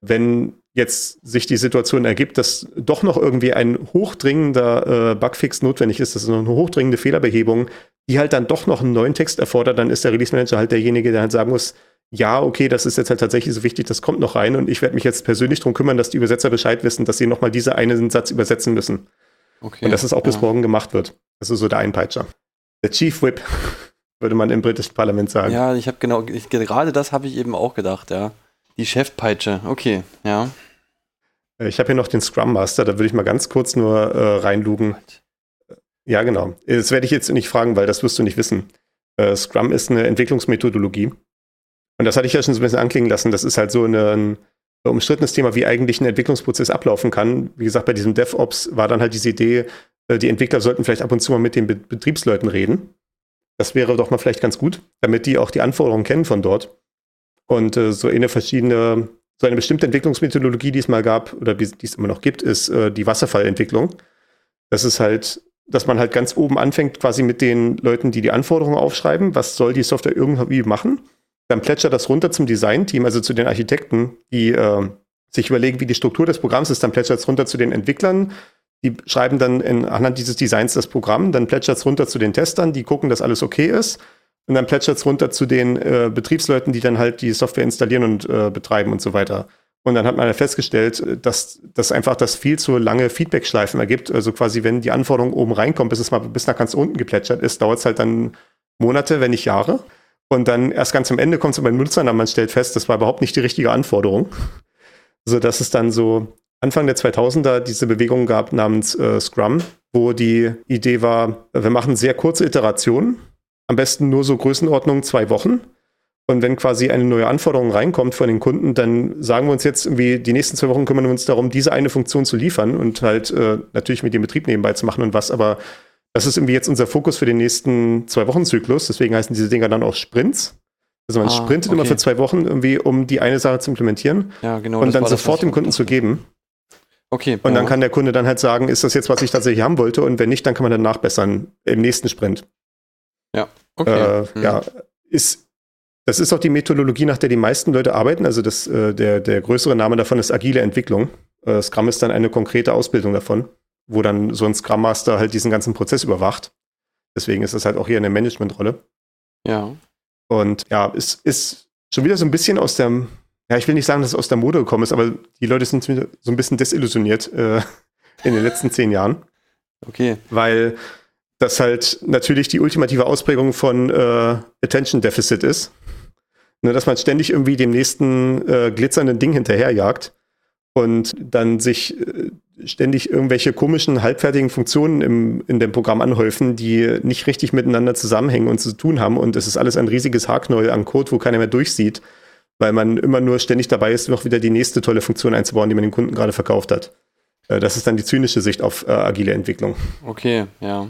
wenn jetzt sich die Situation ergibt, dass doch noch irgendwie ein hochdringender äh, Bugfix notwendig ist, das ist noch eine hochdringende Fehlerbehebung, die halt dann doch noch einen neuen Text erfordert, dann ist der Release Manager halt derjenige, der halt sagen muss, ja, okay, das ist jetzt halt tatsächlich so wichtig, das kommt noch rein und ich werde mich jetzt persönlich darum kümmern, dass die Übersetzer Bescheid wissen, dass sie nochmal diese einen Satz übersetzen müssen. Okay, und dass es auch ja. bis morgen gemacht wird. Das ist so der Einpeitscher. Der Chief Whip, <laughs> würde man im britischen Parlament sagen. Ja, ich habe genau, ich, gerade das habe ich eben auch gedacht, ja. Die Chefpeitsche, okay, ja. Äh, ich habe hier noch den Scrum Master, da würde ich mal ganz kurz nur äh, reinlugen. Ja, genau. Das werde ich jetzt nicht fragen, weil das wirst du nicht wissen. Äh, Scrum ist eine Entwicklungsmethodologie. Und das hatte ich ja schon so ein bisschen anklingen lassen. Das ist halt so ein umstrittenes Thema, wie eigentlich ein Entwicklungsprozess ablaufen kann. Wie gesagt, bei diesem DevOps war dann halt diese Idee, äh, die Entwickler sollten vielleicht ab und zu mal mit den Be Betriebsleuten reden. Das wäre doch mal vielleicht ganz gut, damit die auch die Anforderungen kennen von dort. Und äh, so eine verschiedene, so eine bestimmte Entwicklungsmethodologie, die es mal gab oder die, es immer noch gibt, ist äh, die Wasserfallentwicklung. Das ist halt, dass man halt ganz oben anfängt, quasi mit den Leuten, die die Anforderungen aufschreiben. Was soll die Software irgendwie machen? Dann plätschert das runter zum Design-Team, also zu den Architekten, die äh, sich überlegen, wie die Struktur des Programms ist. Dann plätschert es runter zu den Entwicklern, Die schreiben dann in, anhand dieses Designs das Programm, dann plätschert es runter zu den Testern, die gucken, dass alles okay ist. Und dann plätschert es runter zu den äh, Betriebsleuten, die dann halt die Software installieren und äh, betreiben und so weiter. Und dann hat man festgestellt, dass das einfach das viel zu lange Feedback-Schleifen ergibt. Also quasi, wenn die Anforderung oben reinkommt, bis es mal bis nach ganz unten geplätschert ist, dauert es halt dann Monate, wenn nicht Jahre. Und dann erst ganz am Ende kommt es bei den Nutzern und man stellt fest, das war überhaupt nicht die richtige Anforderung. So dass es dann so Anfang der 2000er diese Bewegung gab namens äh, Scrum, wo die Idee war, wir machen sehr kurze Iterationen, am besten nur so Größenordnung zwei Wochen und wenn quasi eine neue Anforderung reinkommt von den Kunden, dann sagen wir uns jetzt irgendwie, die nächsten zwei Wochen kümmern wir uns darum, diese eine Funktion zu liefern und halt äh, natürlich mit dem Betrieb nebenbei zu machen und was, aber das ist irgendwie jetzt unser Fokus für den nächsten zwei Wochen Zyklus. Deswegen heißen diese Dinger dann auch Sprints. Also man ah, sprintet okay. immer für zwei Wochen irgendwie, um die eine Sache zu implementieren ja, genau, und dann sofort dem Kunden zu geben. Okay. Und ja. dann kann der Kunde dann halt sagen, ist das jetzt, was ich tatsächlich haben wollte? Und wenn nicht, dann kann man dann nachbessern im nächsten Sprint. Ja, okay. Äh, hm. Ja, ist das ist auch die Methodologie, nach der die meisten Leute arbeiten. Also das, äh, der, der größere Name davon ist agile Entwicklung. Äh, Scrum ist dann eine konkrete Ausbildung davon, wo dann so ein Scrum Master halt diesen ganzen Prozess überwacht. Deswegen ist das halt auch hier eine Managementrolle. Ja. Und ja, es ist schon wieder so ein bisschen aus der, ja, ich will nicht sagen, dass es aus der Mode gekommen ist, aber die Leute sind so ein bisschen desillusioniert äh, in den letzten zehn Jahren. Okay. Weil das halt natürlich die ultimative Ausprägung von äh, Attention Deficit ist. Ne, dass man ständig irgendwie dem nächsten äh, glitzernden Ding hinterherjagt und dann sich äh, ständig irgendwelche komischen, halbfertigen Funktionen im, in dem Programm anhäufen, die nicht richtig miteinander zusammenhängen und zu tun haben. Und es ist alles ein riesiges Haarknäuel an Code, wo keiner mehr durchsieht, weil man immer nur ständig dabei ist, noch wieder die nächste tolle Funktion einzubauen, die man dem Kunden gerade verkauft hat. Äh, das ist dann die zynische Sicht auf äh, agile Entwicklung. Okay, ja.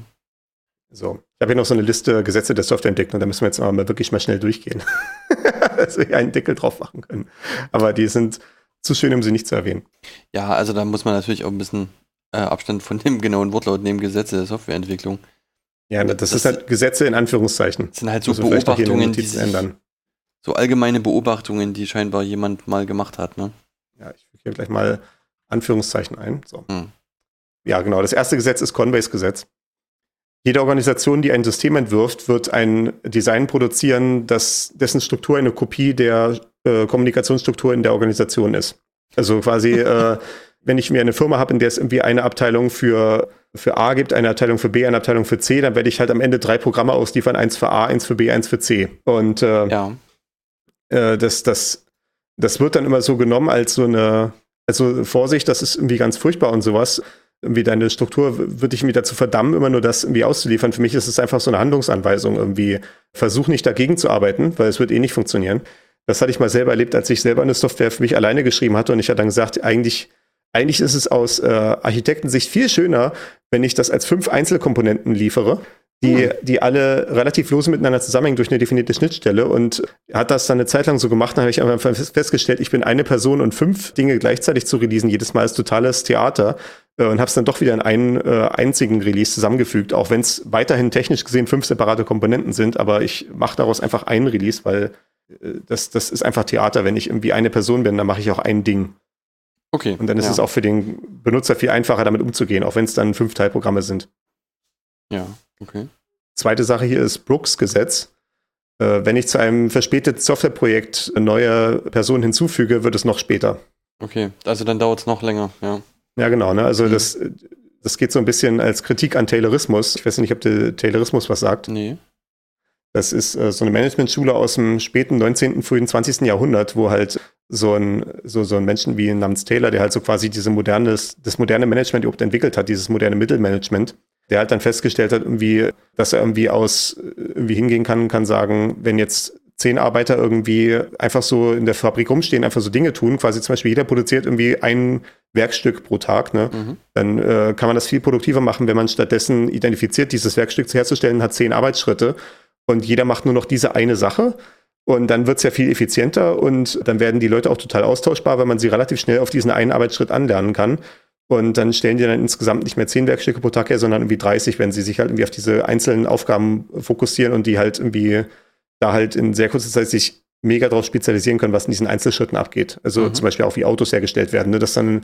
So. Ich habe hier noch so eine Liste Gesetze der Softwareentwicklung, da müssen wir jetzt mal wirklich mal schnell durchgehen, <laughs> dass wir hier einen Deckel drauf machen können. Aber die sind zu schön, um sie nicht zu erwähnen. Ja, also da muss man natürlich auch ein bisschen äh, Abstand von dem genauen Wortlaut nehmen, Gesetze der Softwareentwicklung. Ja, das, das ist halt Gesetze in Anführungszeichen. Das sind halt so Beobachtungen, die sich, ändern. so allgemeine Beobachtungen, die scheinbar jemand mal gemacht hat, ne? Ja, ich füge hier gleich mal Anführungszeichen ein. So. Hm. Ja, genau. Das erste Gesetz ist Coinbase-Gesetz. Jede Organisation, die ein System entwirft, wird ein Design produzieren, das, dessen Struktur eine Kopie der äh, Kommunikationsstruktur in der Organisation ist. Also quasi, äh, <laughs> wenn ich mir eine Firma habe, in der es irgendwie eine Abteilung für, für A gibt, eine Abteilung für B, eine Abteilung für C, dann werde ich halt am Ende drei Programme ausliefern, eins für A, eins für B, eins für C. Und äh, ja. äh, das, das, das wird dann immer so genommen als so eine, also Vorsicht, das ist irgendwie ganz furchtbar und sowas irgendwie deine Struktur würde ich mir dazu verdammen, immer nur das irgendwie auszuliefern. Für mich ist es einfach so eine Handlungsanweisung irgendwie. Versuch nicht dagegen zu arbeiten, weil es wird eh nicht funktionieren. Das hatte ich mal selber erlebt, als ich selber eine Software für mich alleine geschrieben hatte und ich hatte dann gesagt, eigentlich, eigentlich ist es aus äh, Architektensicht viel schöner, wenn ich das als fünf Einzelkomponenten liefere die, die alle relativ lose miteinander zusammenhängen durch eine definierte Schnittstelle und hat das dann eine Zeit lang so gemacht. Dann habe ich einfach festgestellt, ich bin eine Person und fünf Dinge gleichzeitig zu releasen. Jedes Mal ist totales Theater äh, und habe es dann doch wieder in einen äh, einzigen Release zusammengefügt, auch wenn es weiterhin technisch gesehen fünf separate Komponenten sind. Aber ich mache daraus einfach einen Release, weil äh, das, das ist einfach Theater. Wenn ich irgendwie eine Person bin, dann mache ich auch ein Ding. Okay. Und dann ist ja. es auch für den Benutzer viel einfacher, damit umzugehen, auch wenn es dann fünf Teilprogramme sind. Ja. Okay. Zweite Sache hier ist Brooks Gesetz. Äh, wenn ich zu einem verspäteten Softwareprojekt neue Personen hinzufüge, wird es noch später. Okay, also dann dauert es noch länger, ja. Ja, genau. Ne? Also mhm. das, das geht so ein bisschen als Kritik an Taylorismus. Ich weiß nicht, ob der Taylorismus was sagt. Nee. Das ist äh, so eine Managementschule aus dem späten 19., frühen 20. Jahrhundert, wo halt so ein, so, so ein Menschen wie namens Taylor, der halt so quasi diese modernes, das moderne Management überhaupt entwickelt hat, dieses moderne Mittelmanagement, der halt dann festgestellt hat, irgendwie, dass er irgendwie aus, irgendwie hingehen kann, kann sagen, wenn jetzt zehn Arbeiter irgendwie einfach so in der Fabrik rumstehen, einfach so Dinge tun, quasi zum Beispiel jeder produziert irgendwie ein Werkstück pro Tag, ne? Mhm. dann äh, kann man das viel produktiver machen, wenn man stattdessen identifiziert, dieses Werkstück herzustellen, hat zehn Arbeitsschritte und jeder macht nur noch diese eine Sache. Und dann wird es ja viel effizienter und dann werden die Leute auch total austauschbar, weil man sie relativ schnell auf diesen einen Arbeitsschritt anlernen kann. Und dann stellen die dann insgesamt nicht mehr zehn Werkstücke pro Tag her, sondern irgendwie 30, wenn sie sich halt irgendwie auf diese einzelnen Aufgaben fokussieren und die halt irgendwie da halt in sehr kurzer Zeit sich mega drauf spezialisieren können, was in diesen Einzelschritten abgeht. Also mhm. zum Beispiel auch wie Autos hergestellt werden, ne? dass dann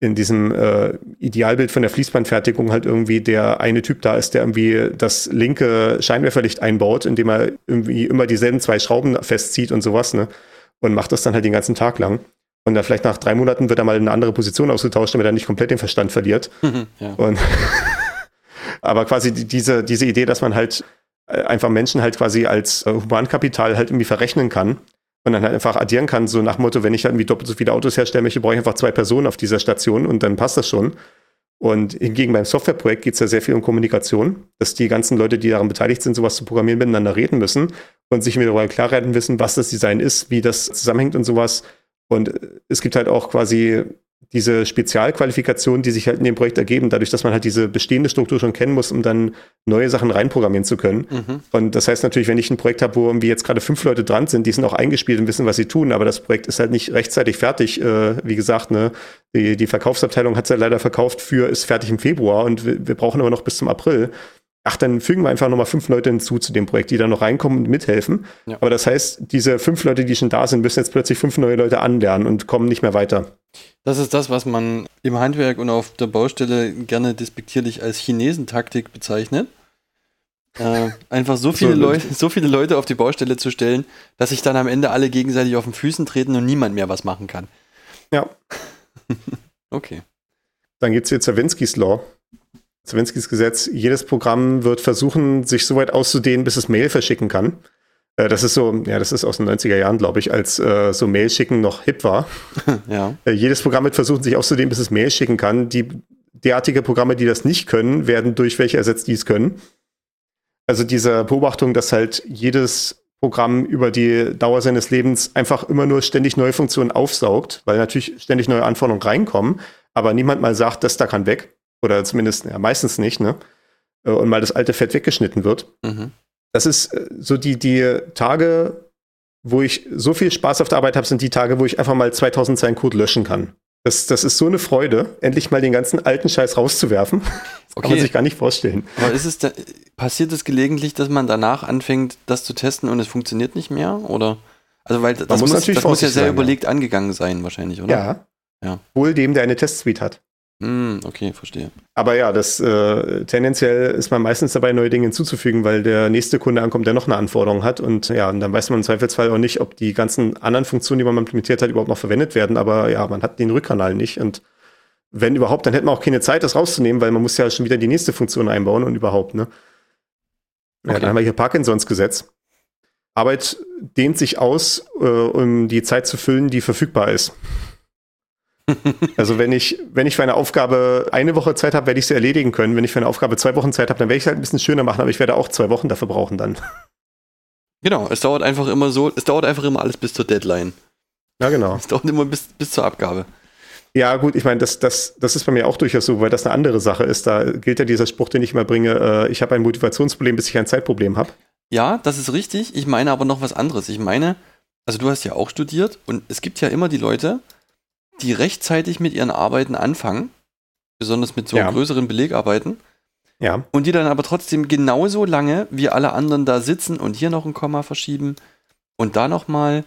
in diesem äh, Idealbild von der Fließbandfertigung halt irgendwie der eine Typ da ist, der irgendwie das linke Scheinwerferlicht einbaut, indem er irgendwie immer dieselben zwei Schrauben festzieht und sowas, ne? Und macht das dann halt den ganzen Tag lang. Und dann vielleicht nach drei Monaten wird er mal in eine andere Position ausgetauscht, damit er nicht komplett den Verstand verliert. <laughs> ja. <laughs> Aber quasi die- diese, diese Idee, dass man halt äh, einfach Menschen halt quasi als äh, Humankapital halt irgendwie verrechnen kann und dann halt einfach addieren kann, so nach Motto, wenn ich halt irgendwie doppelt so viele Autos herstellen möchte, brauche ich einfach zwei Personen auf dieser Station und dann passt das schon. Und hingegen beim Softwareprojekt geht es ja sehr viel um Kommunikation, dass die ganzen Leute, die daran beteiligt sind, sowas zu programmieren, miteinander reden müssen und sich mir darüber klar werden wissen, was das Design ist, wie das zusammenhängt und sowas. Und äh, es gibt halt auch quasi diese Spezialqualifikationen, die sich halt in dem Projekt ergeben, dadurch, dass man halt diese bestehende Struktur schon kennen muss, um dann neue Sachen reinprogrammieren zu können. Mhm. Und das heißt natürlich, wenn ich ein Projekt habe, wo irgendwie jetzt gerade fünf Leute dran sind, die sind auch eingespielt und wissen, was sie tun, aber das Projekt ist halt nicht rechtzeitig fertig. Äh, wie gesagt, ne, die, die Verkaufsabteilung hat es ja leider verkauft für, ist fertig im Februar und wir, wir brauchen aber noch bis zum April. Ach, dann fügen wir einfach nochmal fünf Leute hinzu zu dem Projekt, die dann noch reinkommen und mithelfen. Ja. Aber das heißt, diese fünf Leute, die schon da sind, müssen jetzt plötzlich fünf neue Leute anlernen und kommen nicht mehr weiter. Das ist das, was man im Handwerk und auf der Baustelle gerne despektierlich als Chinesentaktik bezeichnet. Äh, einfach so <laughs> viele, So, Leute, so viele Leute auf die Baustelle zu stellen, dass sich dann am Ende alle gegenseitig auf den Füßen treten und niemand mehr was machen kann. Ja. <laughs> Okay. Dann gibt es hier Zawinskis Law. Zawinskis Gesetz, jedes Programm wird versuchen, sich so weit auszudehnen, bis es Mail verschicken kann. Äh, Das ist so, ja, das ist aus den 90er Jahren, glaube ich, als äh, so Mail schicken noch hip war. <laughs> Ja. Äh, jedes Programm wird versuchen, sich auszudehnen, bis es Mail schicken kann. Die derartige Programme, die das nicht können, werden durch welche ersetzt, die es können. Also diese Beobachtung, dass halt jedes Programm über die Dauer seines Lebens einfach immer nur ständig neue Funktionen aufsaugt, weil natürlich ständig neue Anforderungen reinkommen, aber niemand mal sagt, das da kann weg. Oder zumindest, ja, meistens nicht, ne? Äh, Und mal das alte Fett weggeschnitten wird. Mhm. Das ist äh, so die, die Tage, wo ich so viel Spaß auf der Arbeit habe, sind die Tage, wo ich einfach mal 2000 Zeilen Code löschen kann. Das, das ist so eine Freude, endlich mal den ganzen alten Scheiß rauszuwerfen. <laughs> Das kann man Okay. sich gar nicht vorstellen. Aber ist es da, passiert es gelegentlich, dass man danach anfängt, das zu testen und es funktioniert nicht mehr? Oder? Also, weil das, muss muss, natürlich das muss ja sehr sein, ja. überlegt angegangen sein, wahrscheinlich, oder? Ja. Ja. Wohl dem, der eine Testsuite hat. Hm, okay, verstehe. Aber ja, das äh, tendenziell ist man meistens dabei, neue Dinge hinzuzufügen, weil der nächste Kunde ankommt, der noch eine Anforderung hat. Und ja, und dann weiß man im Zweifelsfall auch nicht, ob die ganzen anderen Funktionen, die man implementiert hat, überhaupt noch verwendet werden. Aber ja, man hat den Rückkanal nicht. Und wenn überhaupt, dann hätte man auch keine Zeit, das rauszunehmen, weil man muss ja schon wieder die nächste Funktion einbauen und überhaupt, ne? Ja, Okay. dann haben wir hier Parkinsons Gesetz. Arbeit dehnt sich aus, äh, um die Zeit zu füllen, die verfügbar ist. Also wenn ich, wenn ich für eine Aufgabe eine Woche Zeit habe, werde ich sie erledigen können. Wenn ich für eine Aufgabe zwei Wochen Zeit habe, dann werde ich es halt ein bisschen schöner machen, aber ich werde auch zwei Wochen dafür brauchen dann. Genau, es dauert einfach immer so, es dauert einfach immer alles bis zur Deadline. Ja, genau. Es dauert immer bis, bis zur Abgabe. Ja, gut, ich meine, das, das, das ist bei mir auch durchaus so, weil das eine andere Sache ist. Da gilt ja dieser Spruch, den ich immer bringe, äh, ich habe ein Motivationsproblem, bis ich ein Zeitproblem habe. Ja, das ist richtig. Ich meine aber noch was anderes. Ich meine, also du hast ja auch studiert und es gibt ja immer die Leute, die rechtzeitig mit ihren Arbeiten anfangen, besonders mit so Ja. größeren Belegarbeiten, Ja, und die dann aber trotzdem genauso lange wie alle anderen da sitzen und hier noch ein Komma verschieben und da nochmal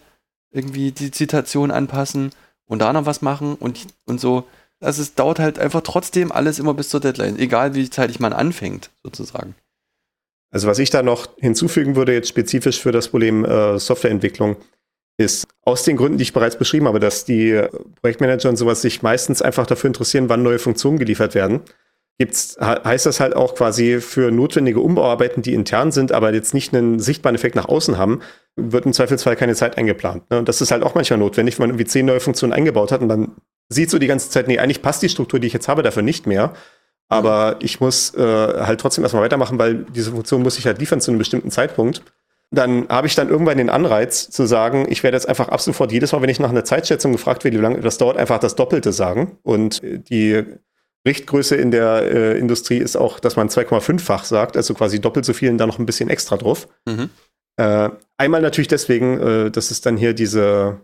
irgendwie die Zitation anpassen und da noch was machen und, und so. Also es dauert halt einfach trotzdem alles immer bis zur Deadline, egal wie zeitig man anfängt, sozusagen. Also was ich da noch hinzufügen würde, jetzt spezifisch für das Problem äh, Softwareentwicklung, ist aus den Gründen, die ich bereits beschrieben habe, dass die Projektmanager und sowas sich meistens einfach dafür interessieren, wann neue Funktionen geliefert werden. Gibt's, he- heißt das halt auch quasi für notwendige Umbauarbeiten, die intern sind, aber jetzt nicht einen sichtbaren Effekt nach außen haben, wird im Zweifelsfall keine Zeit eingeplant. Ne? Und das ist halt auch manchmal notwendig, wenn man irgendwie zehn neue Funktionen eingebaut hat und dann sieht so die ganze Zeit, nee, eigentlich passt die Struktur, die ich jetzt habe, dafür nicht mehr. Aber ich muss äh, halt trotzdem erstmal weitermachen, weil diese Funktion muss ich halt liefern zu einem bestimmten Zeitpunkt. Dann habe ich dann irgendwann den Anreiz zu sagen, ich werde jetzt einfach ab sofort jedes Mal, wenn ich nach einer Zeitschätzung gefragt werde, wie lange das dauert, einfach das Doppelte sagen. Und äh, die Richtgröße in der äh, Industrie ist auch, dass man 2,5-fach sagt, also quasi doppelt so viel und dann noch ein bisschen extra drauf. Mhm. Äh, einmal natürlich deswegen, äh, das ist dann hier diese,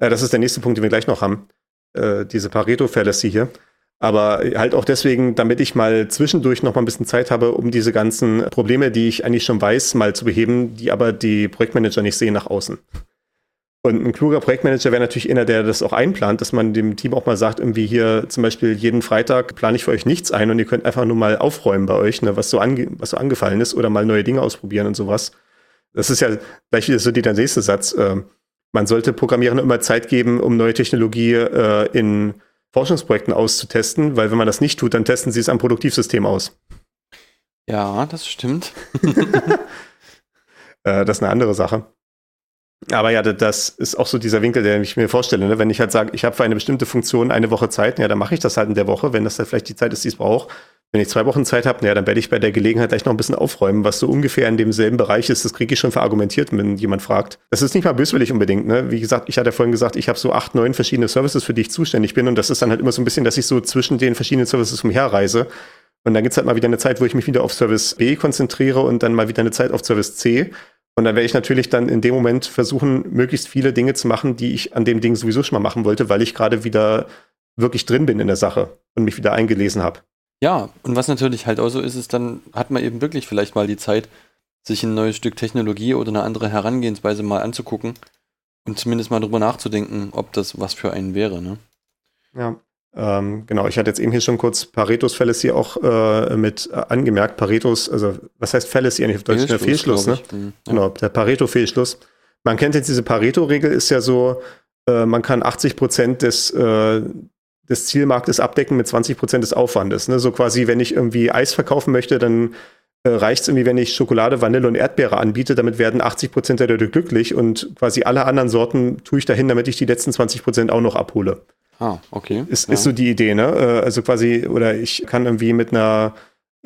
äh, das ist der nächste Punkt, den wir gleich noch haben, äh, diese Pareto-Fallacy hier. Aber halt auch deswegen, damit ich mal zwischendurch noch mal ein bisschen Zeit habe, um diese ganzen Probleme, die ich eigentlich schon weiß, mal zu beheben, die aber die Projektmanager nicht sehen nach außen. Und ein kluger Projektmanager wäre natürlich einer, der das auch einplant, dass man dem Team auch mal sagt, irgendwie hier zum Beispiel jeden Freitag plane ich für euch nichts ein und ihr könnt einfach nur mal aufräumen bei euch, ne, was, so was so angefallen ist oder mal neue Dinge ausprobieren und sowas. Das ist ja gleich wieder so der nächste Satz. Äh, man sollte Programmierern immer Zeit geben, um neue Technologie äh, in Forschungsprojekten auszutesten, weil wenn man das nicht tut, dann testen sie es am Produktivsystem aus. Ja, das stimmt. <laughs> äh, das ist eine andere Sache. Aber ja, das ist auch so dieser Winkel, den ich mir vorstelle. Ne? Wenn ich halt sage, ich habe für eine bestimmte Funktion eine Woche Zeit, ja, dann mache ich das halt in der Woche, wenn das halt vielleicht die Zeit ist, die es braucht. Wenn ich zwei Wochen Zeit habe, ja, dann werde ich bei der Gelegenheit gleich noch ein bisschen aufräumen, was so ungefähr in demselben Bereich ist. Das kriege ich schon verargumentiert, wenn jemand fragt. Das ist nicht mal böswillig unbedingt. Ne? Wie gesagt, ich hatte vorhin gesagt, ich habe so acht, neun verschiedene Services, für die ich zuständig bin. Und das ist dann halt immer so ein bisschen, dass ich so zwischen den verschiedenen Services umherreise. Und dann gibt's halt mal wieder eine Zeit, wo ich mich wieder auf Service B konzentriere und dann mal wieder eine Zeit auf Service C. Und dann werde ich natürlich dann in dem Moment versuchen, möglichst viele Dinge zu machen, die ich an dem Ding sowieso schon mal machen wollte, weil ich gerade wieder wirklich drin bin in der Sache und mich wieder eingelesen habe. Ja, und was natürlich halt auch so ist, ist dann hat man eben wirklich vielleicht mal die Zeit, sich ein neues Stück Technologie oder eine andere Herangehensweise mal anzugucken und zumindest mal drüber nachzudenken, ob das was für einen wäre. Ne? Ja. Ähm, genau, ich hatte jetzt eben hier schon kurz Paretos Fallacy auch äh, mit äh, angemerkt. Paretos, also was heißt Fallacy eigentlich auf Deutsch? Fehlschluss, der Fehlschluss, ne? Mhm, ja. Genau, der Pareto-Fehlschluss. Man kennt jetzt diese Pareto-Regel, ist ja so, äh, man kann 80 Prozent des, äh, des Zielmarktes abdecken mit 20 Prozent des Aufwandes. Ne? So quasi, wenn ich irgendwie Eis verkaufen möchte, dann äh, reicht es irgendwie, wenn ich Schokolade, Vanille und Erdbeere anbiete. Damit werden 80 Prozent der Leute glücklich und quasi alle anderen Sorten tue ich dahin, damit ich die letzten 20 Prozent auch noch abhole. Ah, okay. Ist, ja. ist so die Idee, ne? Äh, also quasi, oder ich kann irgendwie mit einer,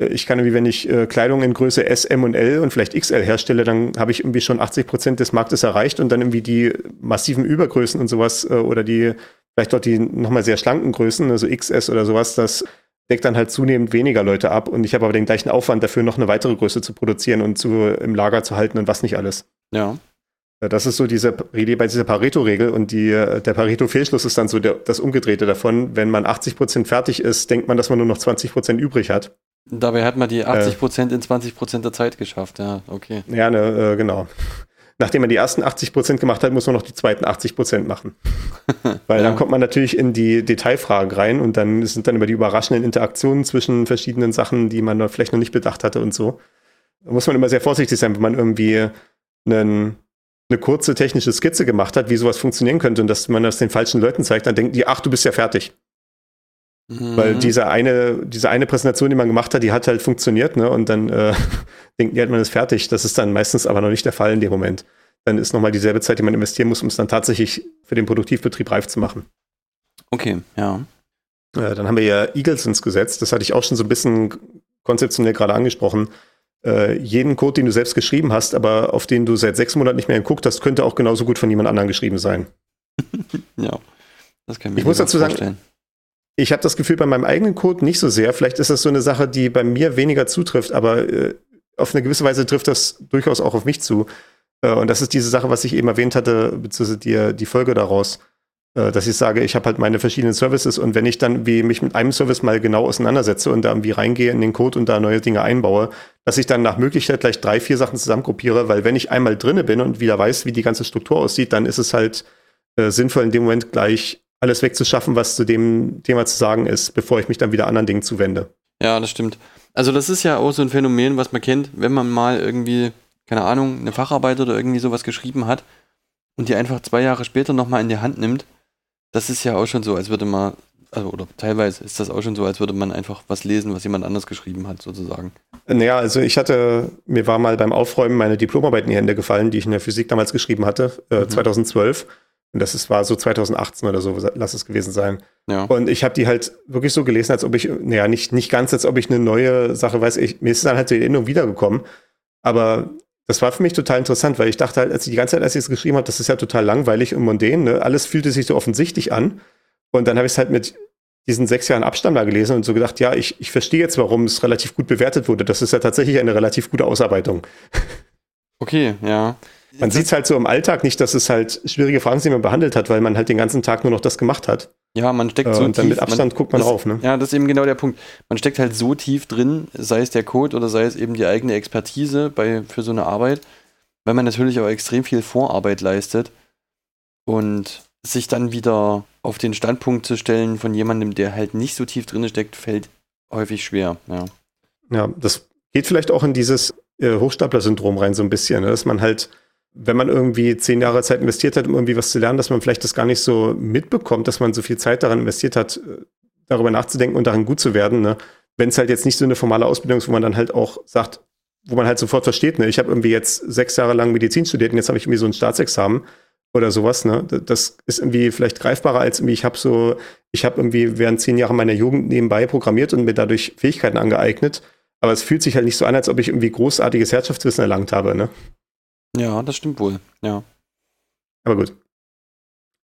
ich kann irgendwie, wenn ich äh, Kleidung in Größe S, M und L und vielleicht XL herstelle, dann habe ich irgendwie schon 80 Prozent des Marktes erreicht und dann irgendwie die massiven Übergrößen und sowas oder die, vielleicht dort die nochmal sehr schlanken Größen, also XS oder sowas, das deckt dann halt zunehmend weniger Leute ab und ich habe aber den gleichen Aufwand dafür, noch eine weitere Größe zu produzieren und zu, im Lager zu halten und was nicht alles. Ja. Das ist so diese Idee bei dieser Pareto-Regel und die, der Pareto-Fehlschluss ist dann so der, das Umgedrehte davon. Wenn man 80 Prozent fertig ist, denkt man, dass man nur noch 20 Prozent übrig hat. Dabei hat man die 80 Prozent äh, in 20 Prozent der Zeit geschafft, ja, okay. Ja, ne, äh, genau. Nachdem man die ersten 80 Prozent gemacht hat, muss man noch die zweiten 80 Prozent machen. <laughs> Weil ja. dann kommt man natürlich in die Detailfragen rein und dann sind dann immer die überraschenden Interaktionen zwischen verschiedenen Sachen, die man vielleicht noch nicht bedacht hatte und so. Da muss man immer sehr vorsichtig sein, wenn man irgendwie einen eine kurze technische Skizze gemacht hat, wie sowas funktionieren könnte und dass man das den falschen Leuten zeigt, dann denken die, ach, du bist ja fertig. Mhm. Weil diese eine, diese eine Präsentation, die man gemacht hat, die hat halt funktioniert, ne? Und dann äh, denken die halt, man ist fertig. Das ist dann meistens aber noch nicht der Fall in dem Moment. Dann ist nochmal dieselbe Zeit, die man investieren muss, um es dann tatsächlich für den Produktivbetrieb reif zu machen. Okay, ja. Äh, dann haben wir ja Eagles ins Gesetz. Das hatte ich auch schon so ein bisschen konzeptionell gerade angesprochen äh, jeden Code, den du selbst geschrieben hast, aber auf den du seit sechs Monaten nicht mehr geguckt hast, könnte auch genauso gut von jemand anderem geschrieben sein. <laughs> ja, das kann ich mir Ich muss dazu vorstellen. sagen, ich habe das Gefühl bei meinem eigenen Code nicht so sehr. Vielleicht ist das so eine Sache, die bei mir weniger zutrifft, aber äh, auf eine gewisse Weise trifft das durchaus auch auf mich zu. Äh, und das ist diese Sache, was ich eben erwähnt hatte, beziehungsweise die, die Folge daraus. Äh, dass ich sage, ich habe halt meine verschiedenen Services und wenn ich dann wie mich mit einem Service mal genau auseinandersetze und da irgendwie reingehe in den Code und da neue Dinge einbaue, dass ich dann nach Möglichkeit gleich drei, vier Sachen zusammengruppiere, weil wenn ich einmal drinne bin und wieder weiß, wie die ganze Struktur aussieht, dann ist es halt äh, sinnvoll in dem Moment gleich alles wegzuschaffen, was zu dem Thema zu sagen ist, bevor ich mich dann wieder anderen Dingen zuwende. Ja, das stimmt. Also das ist ja auch so ein Phänomen, was man kennt, wenn man mal irgendwie, keine Ahnung, eine Facharbeit oder irgendwie sowas geschrieben hat und die einfach zwei Jahre später nochmal in die Hand nimmt das ist ja auch schon so, als würde man, also oder teilweise ist das auch schon so, als würde man einfach was lesen, was jemand anders geschrieben hat, sozusagen. Naja, also ich hatte, mir war mal beim Aufräumen meine Diplomarbeit in die Hände gefallen, die ich in der Physik damals geschrieben hatte, äh, mhm. 2012. Und das ist, war so 2018 oder so, lass es gewesen sein. Ja. Und ich habe die halt wirklich so gelesen, als ob ich, naja, nicht, nicht ganz, als ob ich eine neue Sache weiß. Ich, mir ist dann halt die Erinnerung wiedergekommen. Aber das war für mich total interessant, weil ich dachte halt, als ich die ganze Zeit, als ich es geschrieben habe, das ist ja total langweilig und mondän, ne? alles fühlte sich so offensichtlich an. Und dann habe ich es halt mit diesen sechs Jahren Abstand da gelesen und so gedacht, ja, ich, ich verstehe jetzt, warum es relativ gut bewertet wurde. Das ist ja tatsächlich eine relativ gute Ausarbeitung. Okay, ja. Man sieht es halt so im Alltag nicht, dass es halt schwierige Fragen sind, die man behandelt hat, weil man halt den ganzen Tag nur noch das gemacht hat. Ja, man steckt äh, so und dann tief, mit Abstand man, guckt man das, drauf. Ne? Ja, das ist eben genau der Punkt. Man steckt halt so tief drin, sei es der Code oder sei es eben die eigene Expertise bei, für so eine Arbeit, weil man natürlich auch extrem viel Vorarbeit leistet. Und sich dann wieder auf den Standpunkt zu stellen von jemandem, der halt nicht so tief drin steckt, fällt häufig schwer. Ja, ja das geht vielleicht auch in dieses äh, Hochstapler-Syndrom rein, so ein bisschen, ne? dass man halt, wenn man irgendwie zehn Jahre Zeit investiert hat, um irgendwie was zu lernen, dass man vielleicht das gar nicht so mitbekommt, dass man so viel Zeit daran investiert hat, äh, darüber nachzudenken und darin gut zu werden. Ne? Wenn es halt jetzt nicht so eine formale Ausbildung ist, wo man dann halt auch sagt, wo man halt sofort versteht, ne, ich habe irgendwie jetzt sechs Jahre lang Medizin studiert und jetzt habe ich irgendwie so ein Staatsexamen oder sowas, ne? Das ist irgendwie vielleicht greifbarer als irgendwie, ich habe so, ich habe irgendwie während zehn Jahren meiner Jugend nebenbei programmiert und mir dadurch Fähigkeiten angeeignet. Aber es fühlt sich halt nicht so an, als ob ich irgendwie großartiges Herrschaftswissen erlangt habe, ne? Ja, das stimmt wohl, ja. Aber gut.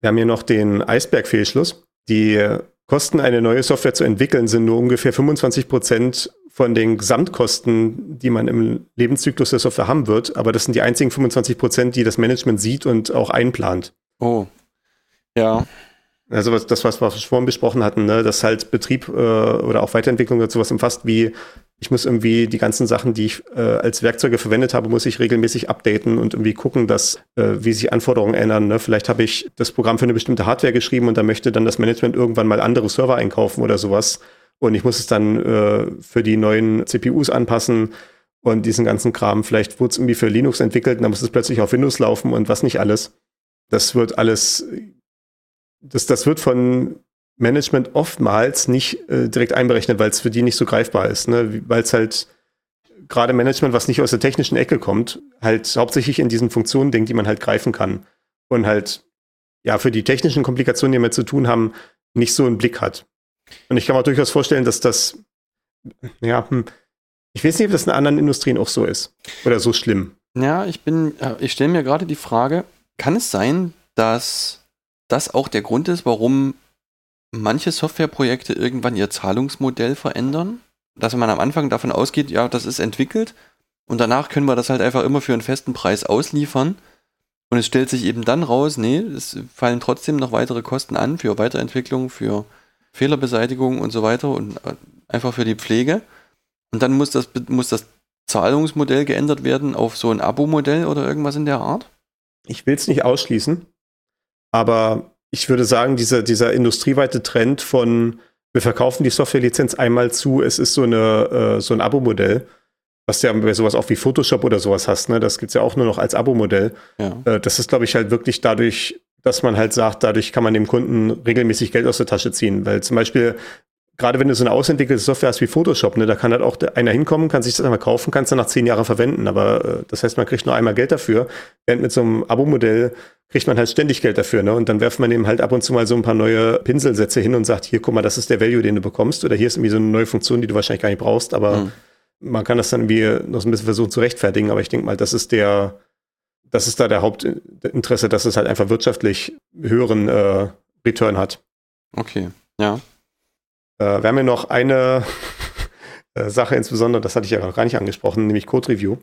Wir haben hier noch den Eisbergfehlschluss. Die Kosten, eine neue Software zu entwickeln, sind nur ungefähr 25 Prozent von den Gesamtkosten, die man im Lebenszyklus der Software haben wird. Aber das sind die einzigen 25 Prozent, die das Management sieht und auch einplant. Oh. Ja. Also was, das, was wir vorhin besprochen hatten, ne, dass halt Betrieb äh, oder auch Weiterentwicklung dazu was umfasst, wie ich muss irgendwie die ganzen Sachen, die ich äh, als Werkzeuge verwendet habe, muss ich regelmäßig updaten und irgendwie gucken, dass äh, wie sich Anforderungen ändern. Ne? Vielleicht habe ich das Programm für eine bestimmte Hardware geschrieben und da möchte dann das Management irgendwann mal andere Server einkaufen oder sowas. Und ich muss es dann äh, für die neuen CPUs anpassen und diesen ganzen Kram. Vielleicht wurde es irgendwie für Linux entwickelt und dann muss es plötzlich auf Windows laufen und was nicht alles. Das wird alles, das, das wird von Management oftmals nicht äh, direkt einberechnet, weil es für die nicht so greifbar ist. Ne? Weil es halt gerade Management, was nicht aus der technischen Ecke kommt, halt hauptsächlich in diesen Funktionen denkt, die man halt greifen kann. Und halt, ja, für die technischen Komplikationen, die wir zu tun haben, nicht so einen Blick hat. Und ich kann mir durchaus vorstellen, dass das, ja, hm, ich weiß nicht, ob das in anderen Industrien auch so ist. Oder so schlimm. Ja, ich bin, äh, ich stelle mir gerade die Frage, kann es sein, dass das auch der Grund ist, warum manche Softwareprojekte irgendwann ihr Zahlungsmodell verändern? Dass man am Anfang davon ausgeht, ja, das ist entwickelt und danach können wir das halt einfach immer für einen festen Preis ausliefern. Und es stellt sich eben dann raus, nee, es fallen trotzdem noch weitere Kosten an für Weiterentwicklung, für Fehlerbeseitigung und so weiter und äh, einfach für die Pflege. Und dann muss das, muss das Zahlungsmodell geändert werden auf so ein Abo-Modell oder irgendwas in der Art? Ich will es nicht ausschließen, aber ich würde sagen, dieser, dieser industrieweite Trend von wir verkaufen die Softwarelizenz einmal zu, es ist so, eine, äh, so ein Abo-Modell, was ja bei sowas auch wie Photoshop oder sowas hast, ne? Das gibt es ja auch nur noch als Abo-Modell. Ja. Äh, das ist, glaube ich, halt wirklich dadurch dass man halt sagt, dadurch kann man dem Kunden regelmäßig Geld aus der Tasche ziehen. Weil zum Beispiel, gerade wenn du so eine ausentwickelte Software hast wie Photoshop, ne, da kann halt auch einer hinkommen, kann sich das einmal kaufen, kann es dann nach zehn Jahren verwenden. Aber äh, das heißt, man kriegt nur einmal Geld dafür. Während mit so einem Abo-Modell kriegt man halt ständig Geld dafür. Ne? Und dann werft man eben halt ab und zu mal so ein paar neue Pinselsätze hin und sagt, hier, guck mal, das ist der Value, den du bekommst. Oder hier ist irgendwie so eine neue Funktion, die du wahrscheinlich gar nicht brauchst. Aber mhm. man kann das dann irgendwie noch so ein bisschen versuchen zu rechtfertigen. Aber ich denke mal, das ist der das ist da der Hauptinteresse, dass es halt einfach wirtschaftlich höheren äh, Return hat. Okay, ja. Äh, wir haben ja noch eine <laughs> äh, Sache insbesondere, das hatte ich ja noch gar nicht angesprochen, nämlich Code Review.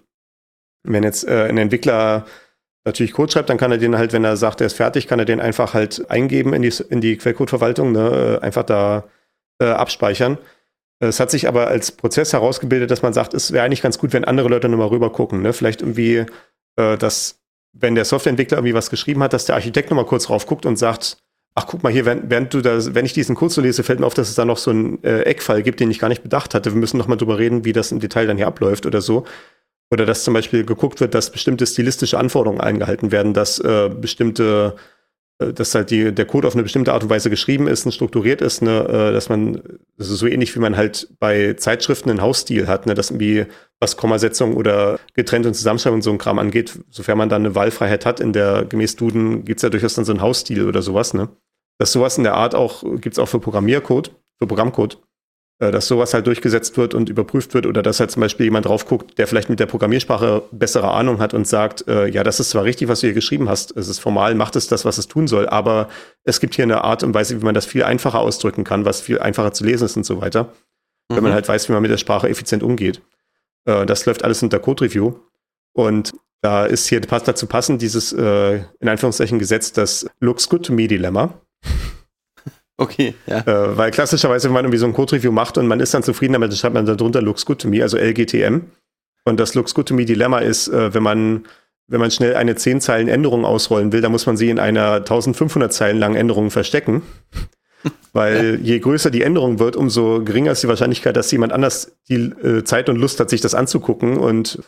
Wenn jetzt äh, ein Entwickler natürlich Code schreibt, dann kann er den halt, wenn er sagt, er ist fertig, kann er den einfach halt eingeben in die, in die Quellcode-Verwaltung, ne? Äh, einfach da äh, abspeichern. Es hat sich aber als Prozess herausgebildet, dass man sagt, es wäre eigentlich ganz gut, wenn andere Leute nochmal rüber gucken. Ne? Vielleicht irgendwie äh, dass wenn der Softwareentwickler irgendwie was geschrieben hat, dass der Architekt nochmal kurz drauf guckt und sagt, ach guck mal hier, während, während du da, wenn ich diesen Code so lese, fällt mir auf, dass es da noch so einen äh, Eckfall gibt, den ich gar nicht bedacht hatte. Wir müssen nochmal drüber reden, wie das im Detail dann hier abläuft oder so. Oder dass zum Beispiel geguckt wird, dass bestimmte stilistische Anforderungen eingehalten werden, dass äh, bestimmte dass halt die, der Code auf eine bestimmte Art und Weise geschrieben ist und strukturiert ist, ne, äh, dass man, das ist so ähnlich wie man halt bei Zeitschriften einen Hausstil hat, ne, dass irgendwie was Kommasetzung oder getrennt und Zusammenschreibung und so ein Kram angeht, sofern man dann eine Wahlfreiheit hat, in der gemäß Duden gibt es ja durchaus dann so einen Hausstil oder sowas, ne. Dass sowas in der Art auch, gibt es auch für Programmiercode, für Programmcode. Äh, dass sowas halt durchgesetzt wird und überprüft wird oder dass halt zum Beispiel jemand drauf guckt, der vielleicht mit der Programmiersprache bessere Ahnung hat und sagt, äh, ja, das ist zwar richtig, was du hier geschrieben hast, es ist formal, macht es das, was es tun soll, aber es gibt hier eine Art und Weise, wie man das viel einfacher ausdrücken kann, was viel einfacher zu lesen ist und so weiter, mhm. wenn man mhm. halt weiß, wie man mit der Sprache effizient umgeht. Äh, das läuft alles unter Code Review und da ist hier passt dazu passend dieses äh, in Anführungszeichen Gesetz, das Looks Good to Me Dilemma. Okay, ja. Äh, weil klassischerweise, wenn man irgendwie so ein Code-Review macht und man ist dann zufrieden damit, dann schreibt man darunter Looks Good to Me, also LGTM. Und das Looks Good to Me Dilemma ist, äh, wenn man wenn man schnell eine 10 Zeilen Änderung ausrollen will, dann muss man sie in einer 1500 Zeilen langen Änderung verstecken. <laughs> Weil je größer die Änderung wird, umso geringer ist die Wahrscheinlichkeit, dass jemand anders die äh, Zeit und Lust hat, sich das anzugucken. Und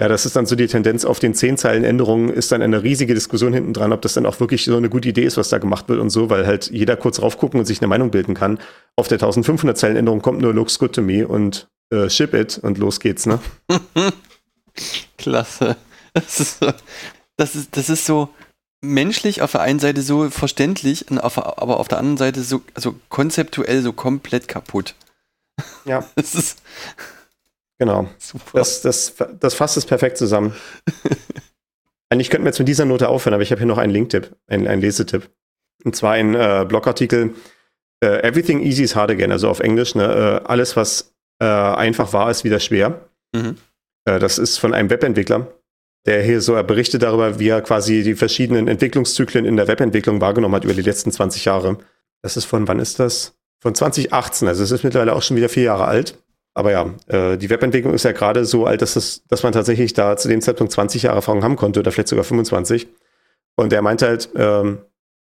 ja, das ist dann so die Tendenz auf den 10 Zeilen Änderungen, ist dann eine riesige Diskussion hinten dran, ob das dann auch wirklich so eine gute Idee ist, was da gemacht wird und so, weil halt jeder kurz raufgucken und sich eine Meinung bilden kann. Auf der 1500 Zeilen Änderung kommt nur looks good to me und äh, ship it und los geht's, ne? <laughs> Klasse. Das ist, so, das, ist, das ist so menschlich auf der einen Seite so verständlich, auf, aber auf der anderen Seite so also konzeptuell so komplett kaputt. Ja. <laughs> Das ist genau. Super. Das, das, das fasst es perfekt zusammen. <laughs> Eigentlich könnten wir jetzt mit dieser Note aufhören, aber ich habe hier noch einen Linktipp, einen, einen Lesetipp. Und zwar ein äh, Blogartikel äh, Everything Easy is Hard Again, also auf Englisch. Ne? Äh, alles, was äh, einfach war, ist wieder schwer. Mhm. Äh, das ist von einem Webentwickler, der hier so berichtet darüber, wie er quasi die verschiedenen Entwicklungszyklen in der Webentwicklung wahrgenommen hat über die letzten 20 Jahre. Das ist von, wann ist das? Von 2018, also es ist mittlerweile auch schon wieder vier Jahre alt. Aber ja, äh, die Webentwicklung ist ja gerade so alt, dass, das, dass man tatsächlich da zu dem Zeitpunkt 20 Jahre Erfahrung haben konnte oder vielleicht sogar 25. Und er meinte halt, ähm,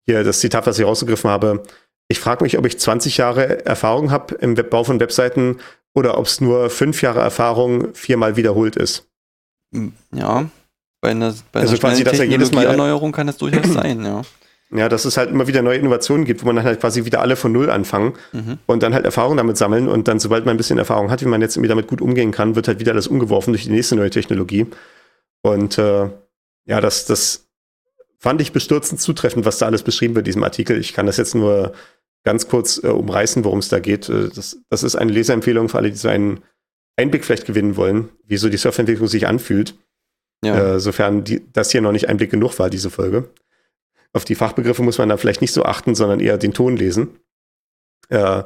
hier das Zitat, was ich rausgegriffen habe, ich frage mich, ob ich 20 Jahre Erfahrung habe im Webbau von Webseiten oder ob es nur fünf Jahre Erfahrung viermal wiederholt ist. Ja, bei einer, bei also einer quasi, dass er jedes Mal Erneuerung kann das durchaus <clears throat> sein, ja. Ja, dass es halt immer wieder neue Innovationen gibt, wo man dann halt quasi wieder alle von Null anfangen mhm. und dann halt Erfahrung damit sammeln und dann, sobald man ein bisschen Erfahrung hat, wie man jetzt irgendwie damit gut umgehen kann, wird halt wieder alles umgeworfen durch die nächste neue Technologie. Und äh, ja, das, das fand ich bestürzend zutreffend, was da alles beschrieben wird in diesem Artikel. Ich kann das jetzt nur ganz kurz äh, umreißen, worum es da geht. Äh, das, das ist eine Leserempfehlung für alle, die so einen Einblick vielleicht gewinnen wollen, wie so die Softwareentwicklung sich anfühlt. Ja. Äh, sofern die, das hier noch nicht Einblick genug war, diese Folge. Auf die Fachbegriffe muss man da vielleicht nicht so achten, sondern eher den Ton lesen. Äh,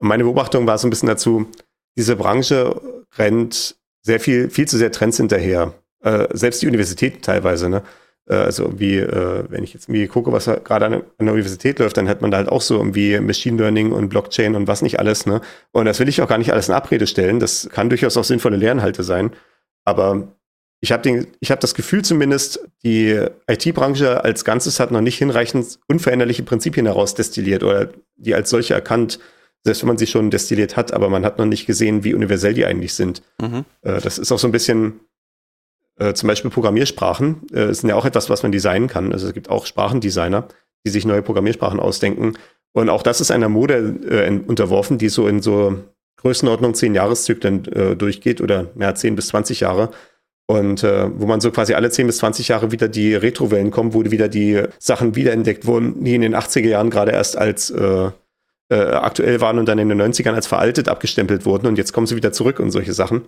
meine Beobachtung war so ein bisschen dazu, diese Branche rennt sehr viel, viel zu sehr Trends hinterher. Äh, selbst die Universitäten teilweise, ne? Äh, also wie, äh, wenn ich jetzt irgendwie gucke, was gerade an, an, der Universität läuft, dann hat man da halt auch so irgendwie Machine Learning und Blockchain und was nicht alles. Ne? Und das will ich auch gar nicht alles in Abrede stellen. Das kann durchaus auch sinnvolle Lernhalte sein. Aber ich habe hab das Gefühl zumindest, die IT-Branche als Ganzes hat noch nicht hinreichend unveränderliche Prinzipien herausdestilliert oder die als solche erkannt, selbst wenn man sie schon destilliert hat, aber man hat noch nicht gesehen, wie universell die eigentlich sind. Mhm. Äh, das ist auch so ein bisschen äh, zum Beispiel Programmiersprachen äh, sind ja auch etwas, was man designen kann. Also es gibt auch Sprachendesigner, die sich neue Programmiersprachen ausdenken. Und auch das ist einer Mode äh, unterworfen, die so in so Größenordnung zehn Jahreszyklen durchgeht oder mehr zehn bis zwanzig Jahre. Und äh, wo man so quasi alle 10 bis 20 Jahre wieder die Retrowellen kommen, wo wieder die Sachen wiederentdeckt wurden, die in den 80er Jahren gerade erst als äh, äh, aktuell waren und dann in den 90ern als veraltet abgestempelt wurden und jetzt kommen sie wieder zurück und solche Sachen.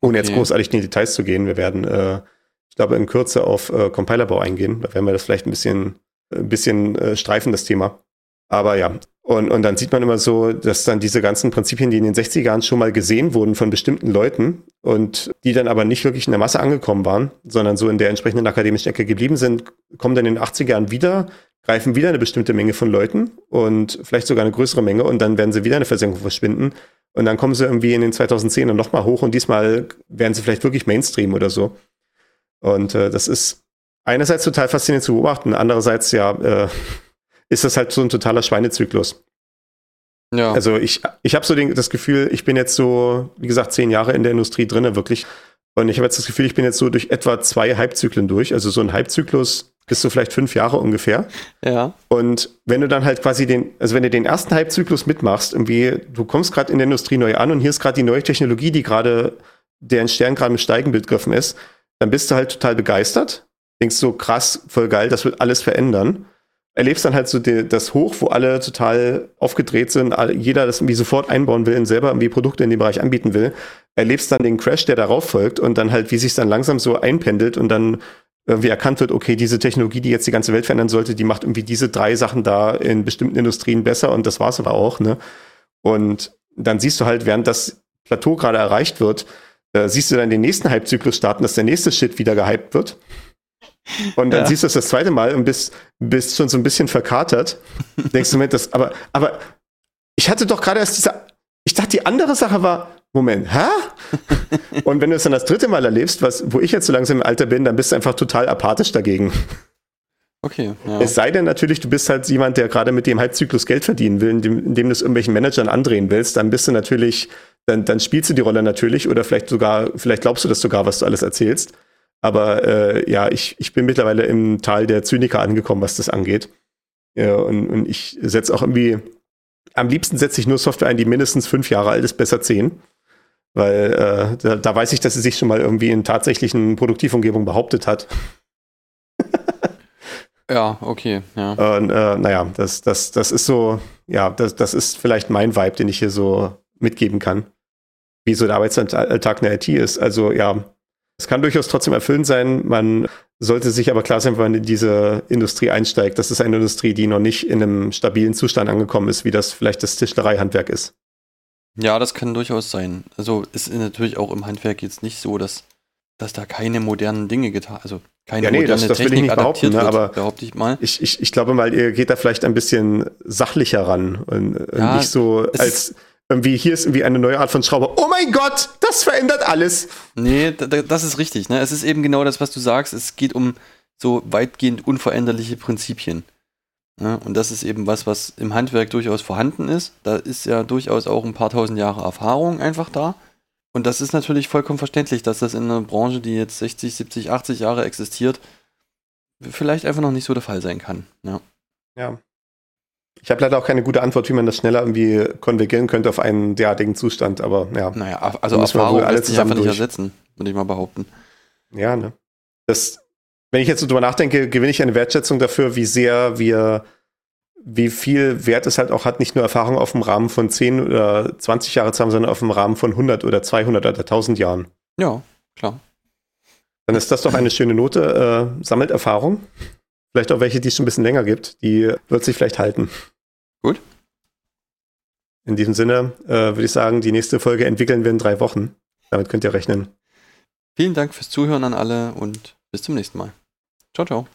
Ohne okay. jetzt großartig in die Details zu gehen. Wir werden, äh, ich glaube, in Kürze auf äh, Compilerbau eingehen. Da werden wir das vielleicht ein bisschen, ein bisschen äh, streifen, das Thema. Aber ja, und, und dann sieht man immer so, dass dann diese ganzen Prinzipien, die in den 60er Jahren schon mal gesehen wurden von bestimmten Leuten und die dann aber nicht wirklich in der Masse angekommen waren, sondern so in der entsprechenden akademischen Ecke geblieben sind, kommen dann in den 80er Jahren wieder, greifen wieder eine bestimmte Menge von Leuten und vielleicht sogar eine größere Menge und dann werden sie wieder eine Versenkung verschwinden und dann kommen sie irgendwie in den 2010ern nochmal hoch und diesmal werden sie vielleicht wirklich Mainstream oder so. Und äh, das ist einerseits total faszinierend zu beobachten, andererseits ja äh, ist das halt so ein totaler Schweinezyklus. Ja. Also ich, ich habe so den, das Gefühl, ich bin jetzt so, wie gesagt, zehn Jahre in der Industrie drinne wirklich. Und ich habe jetzt das Gefühl, ich bin jetzt so durch etwa zwei Hypezyklen durch. Also so ein Hypezyklus bist du vielleicht fünf Jahre ungefähr. Ja. Und wenn du dann halt quasi den, also wenn du den ersten Hypezyklus mitmachst, irgendwie, du kommst gerade in der Industrie neu an und hier ist gerade die neue Technologie, die gerade, deren Stern gerade mit Steigen begriffen ist, dann bist du halt total begeistert. Denkst so, krass, voll geil, das wird alles verändern. Erlebst dann halt so die, das Hoch, wo alle total aufgedreht sind, jeder das irgendwie sofort einbauen will und selber irgendwie Produkte in dem Bereich anbieten will. Erlebst dann den Crash, der darauf folgt und dann halt, wie sich dann langsam so einpendelt und dann irgendwie erkannt wird, okay, diese Technologie, die jetzt die ganze Welt verändern sollte, die macht irgendwie diese drei Sachen da in bestimmten Industrien besser und das war's aber auch, ne? Und dann siehst du halt, während das Plateau gerade erreicht wird, äh, siehst du dann den nächsten Hype-Zyklus starten, dass der nächste Shit wieder gehypt wird. Und dann ja. siehst du es das zweite Mal und bist, bist schon so ein bisschen verkatert. Denkst du mir, das, aber, aber ich hatte doch gerade erst diese, ich dachte, die andere Sache war, Moment, hä? <laughs> und wenn du es dann das dritte Mal erlebst, was, wo ich jetzt so langsam im Alter bin, dann bist du einfach total apathisch dagegen. Okay. Ja. Es sei denn natürlich, du bist halt jemand, der gerade mit dem Halbzyklus Geld verdienen will, indem, indem du es irgendwelchen Managern andrehen willst, dann bist du natürlich, dann, dann spielst du die Rolle natürlich oder vielleicht sogar, vielleicht glaubst du das sogar, was du alles erzählst. Aber äh, ja, ich, ich bin mittlerweile im Tal der Zyniker angekommen, was das angeht. Ja, und, und ich setze auch irgendwie, am liebsten setze ich nur Software ein, die mindestens fünf Jahre alt ist, besser zehn. Weil äh, da, da weiß ich, dass sie sich schon mal irgendwie in tatsächlichen Produktivumgebungen behauptet hat. <laughs> Ja, okay, ja. Und äh, naja, das, das, das ist so, ja, das, das ist vielleicht mein Vibe, den ich hier so mitgeben kann. Wie so der Arbeitsalltag in der IT ist. Also ja, es kann durchaus trotzdem erfüllend sein. Man sollte sich aber klar sein, wenn man in diese Industrie einsteigt, das ist eine Industrie, die noch nicht in einem stabilen Zustand angekommen ist, wie das vielleicht das Tischlereihandwerk ist. Ja, das kann durchaus sein. Also ist natürlich auch im Handwerk jetzt nicht so, dass, dass da keine modernen Dinge getan, also keine Ja, nee, moderne das, das will ich Technik nicht behaupten, ne, aber behaupte ich mal. ich, ich, ich glaube mal, ihr geht da vielleicht ein bisschen sachlicher ran und, Ja, nicht so als irgendwie, hier ist irgendwie eine neue Art von Schrauber. Oh mein Gott, das verändert alles. Nee, da, da, das ist richtig. Ne? Es ist eben genau das, was du sagst. Es geht um so weitgehend unveränderliche Prinzipien. Ne? Und das ist eben was, was im Handwerk durchaus vorhanden ist. Da ist ja durchaus auch ein paar tausend Jahre Erfahrung einfach da. Und das ist natürlich vollkommen verständlich, dass das in einer Branche, die jetzt 60, 70, 80 Jahre existiert, vielleicht einfach noch nicht so der Fall sein kann. Ja. Ja. Ich habe leider auch keine gute Antwort, wie man das schneller irgendwie konvergieren könnte auf einen derartigen Zustand, aber ja. Naja, also Erfahrung lässt sich einfach nicht ersetzen, würde ich mal behaupten. Ja, ne? Das, wenn ich jetzt so drüber nachdenke, gewinne ich eine Wertschätzung dafür, wie sehr wir, wie viel Wert es halt auch hat, nicht nur Erfahrung auf dem Rahmen von 10 oder 20 Jahre zu haben, sondern auf dem Rahmen von 100 oder 200 oder 1000 Jahren. Ja, klar. Dann ist das doch eine schöne Note. Äh, sammelt Erfahrung. Vielleicht auch welche, die es schon ein bisschen länger gibt. Die wird sich vielleicht halten. Gut. In diesem Sinne äh, würde ich sagen, die nächste Folge entwickeln wir in drei Wochen. Damit könnt ihr rechnen. Vielen Dank fürs Zuhören an alle und bis zum nächsten Mal. Ciao, ciao.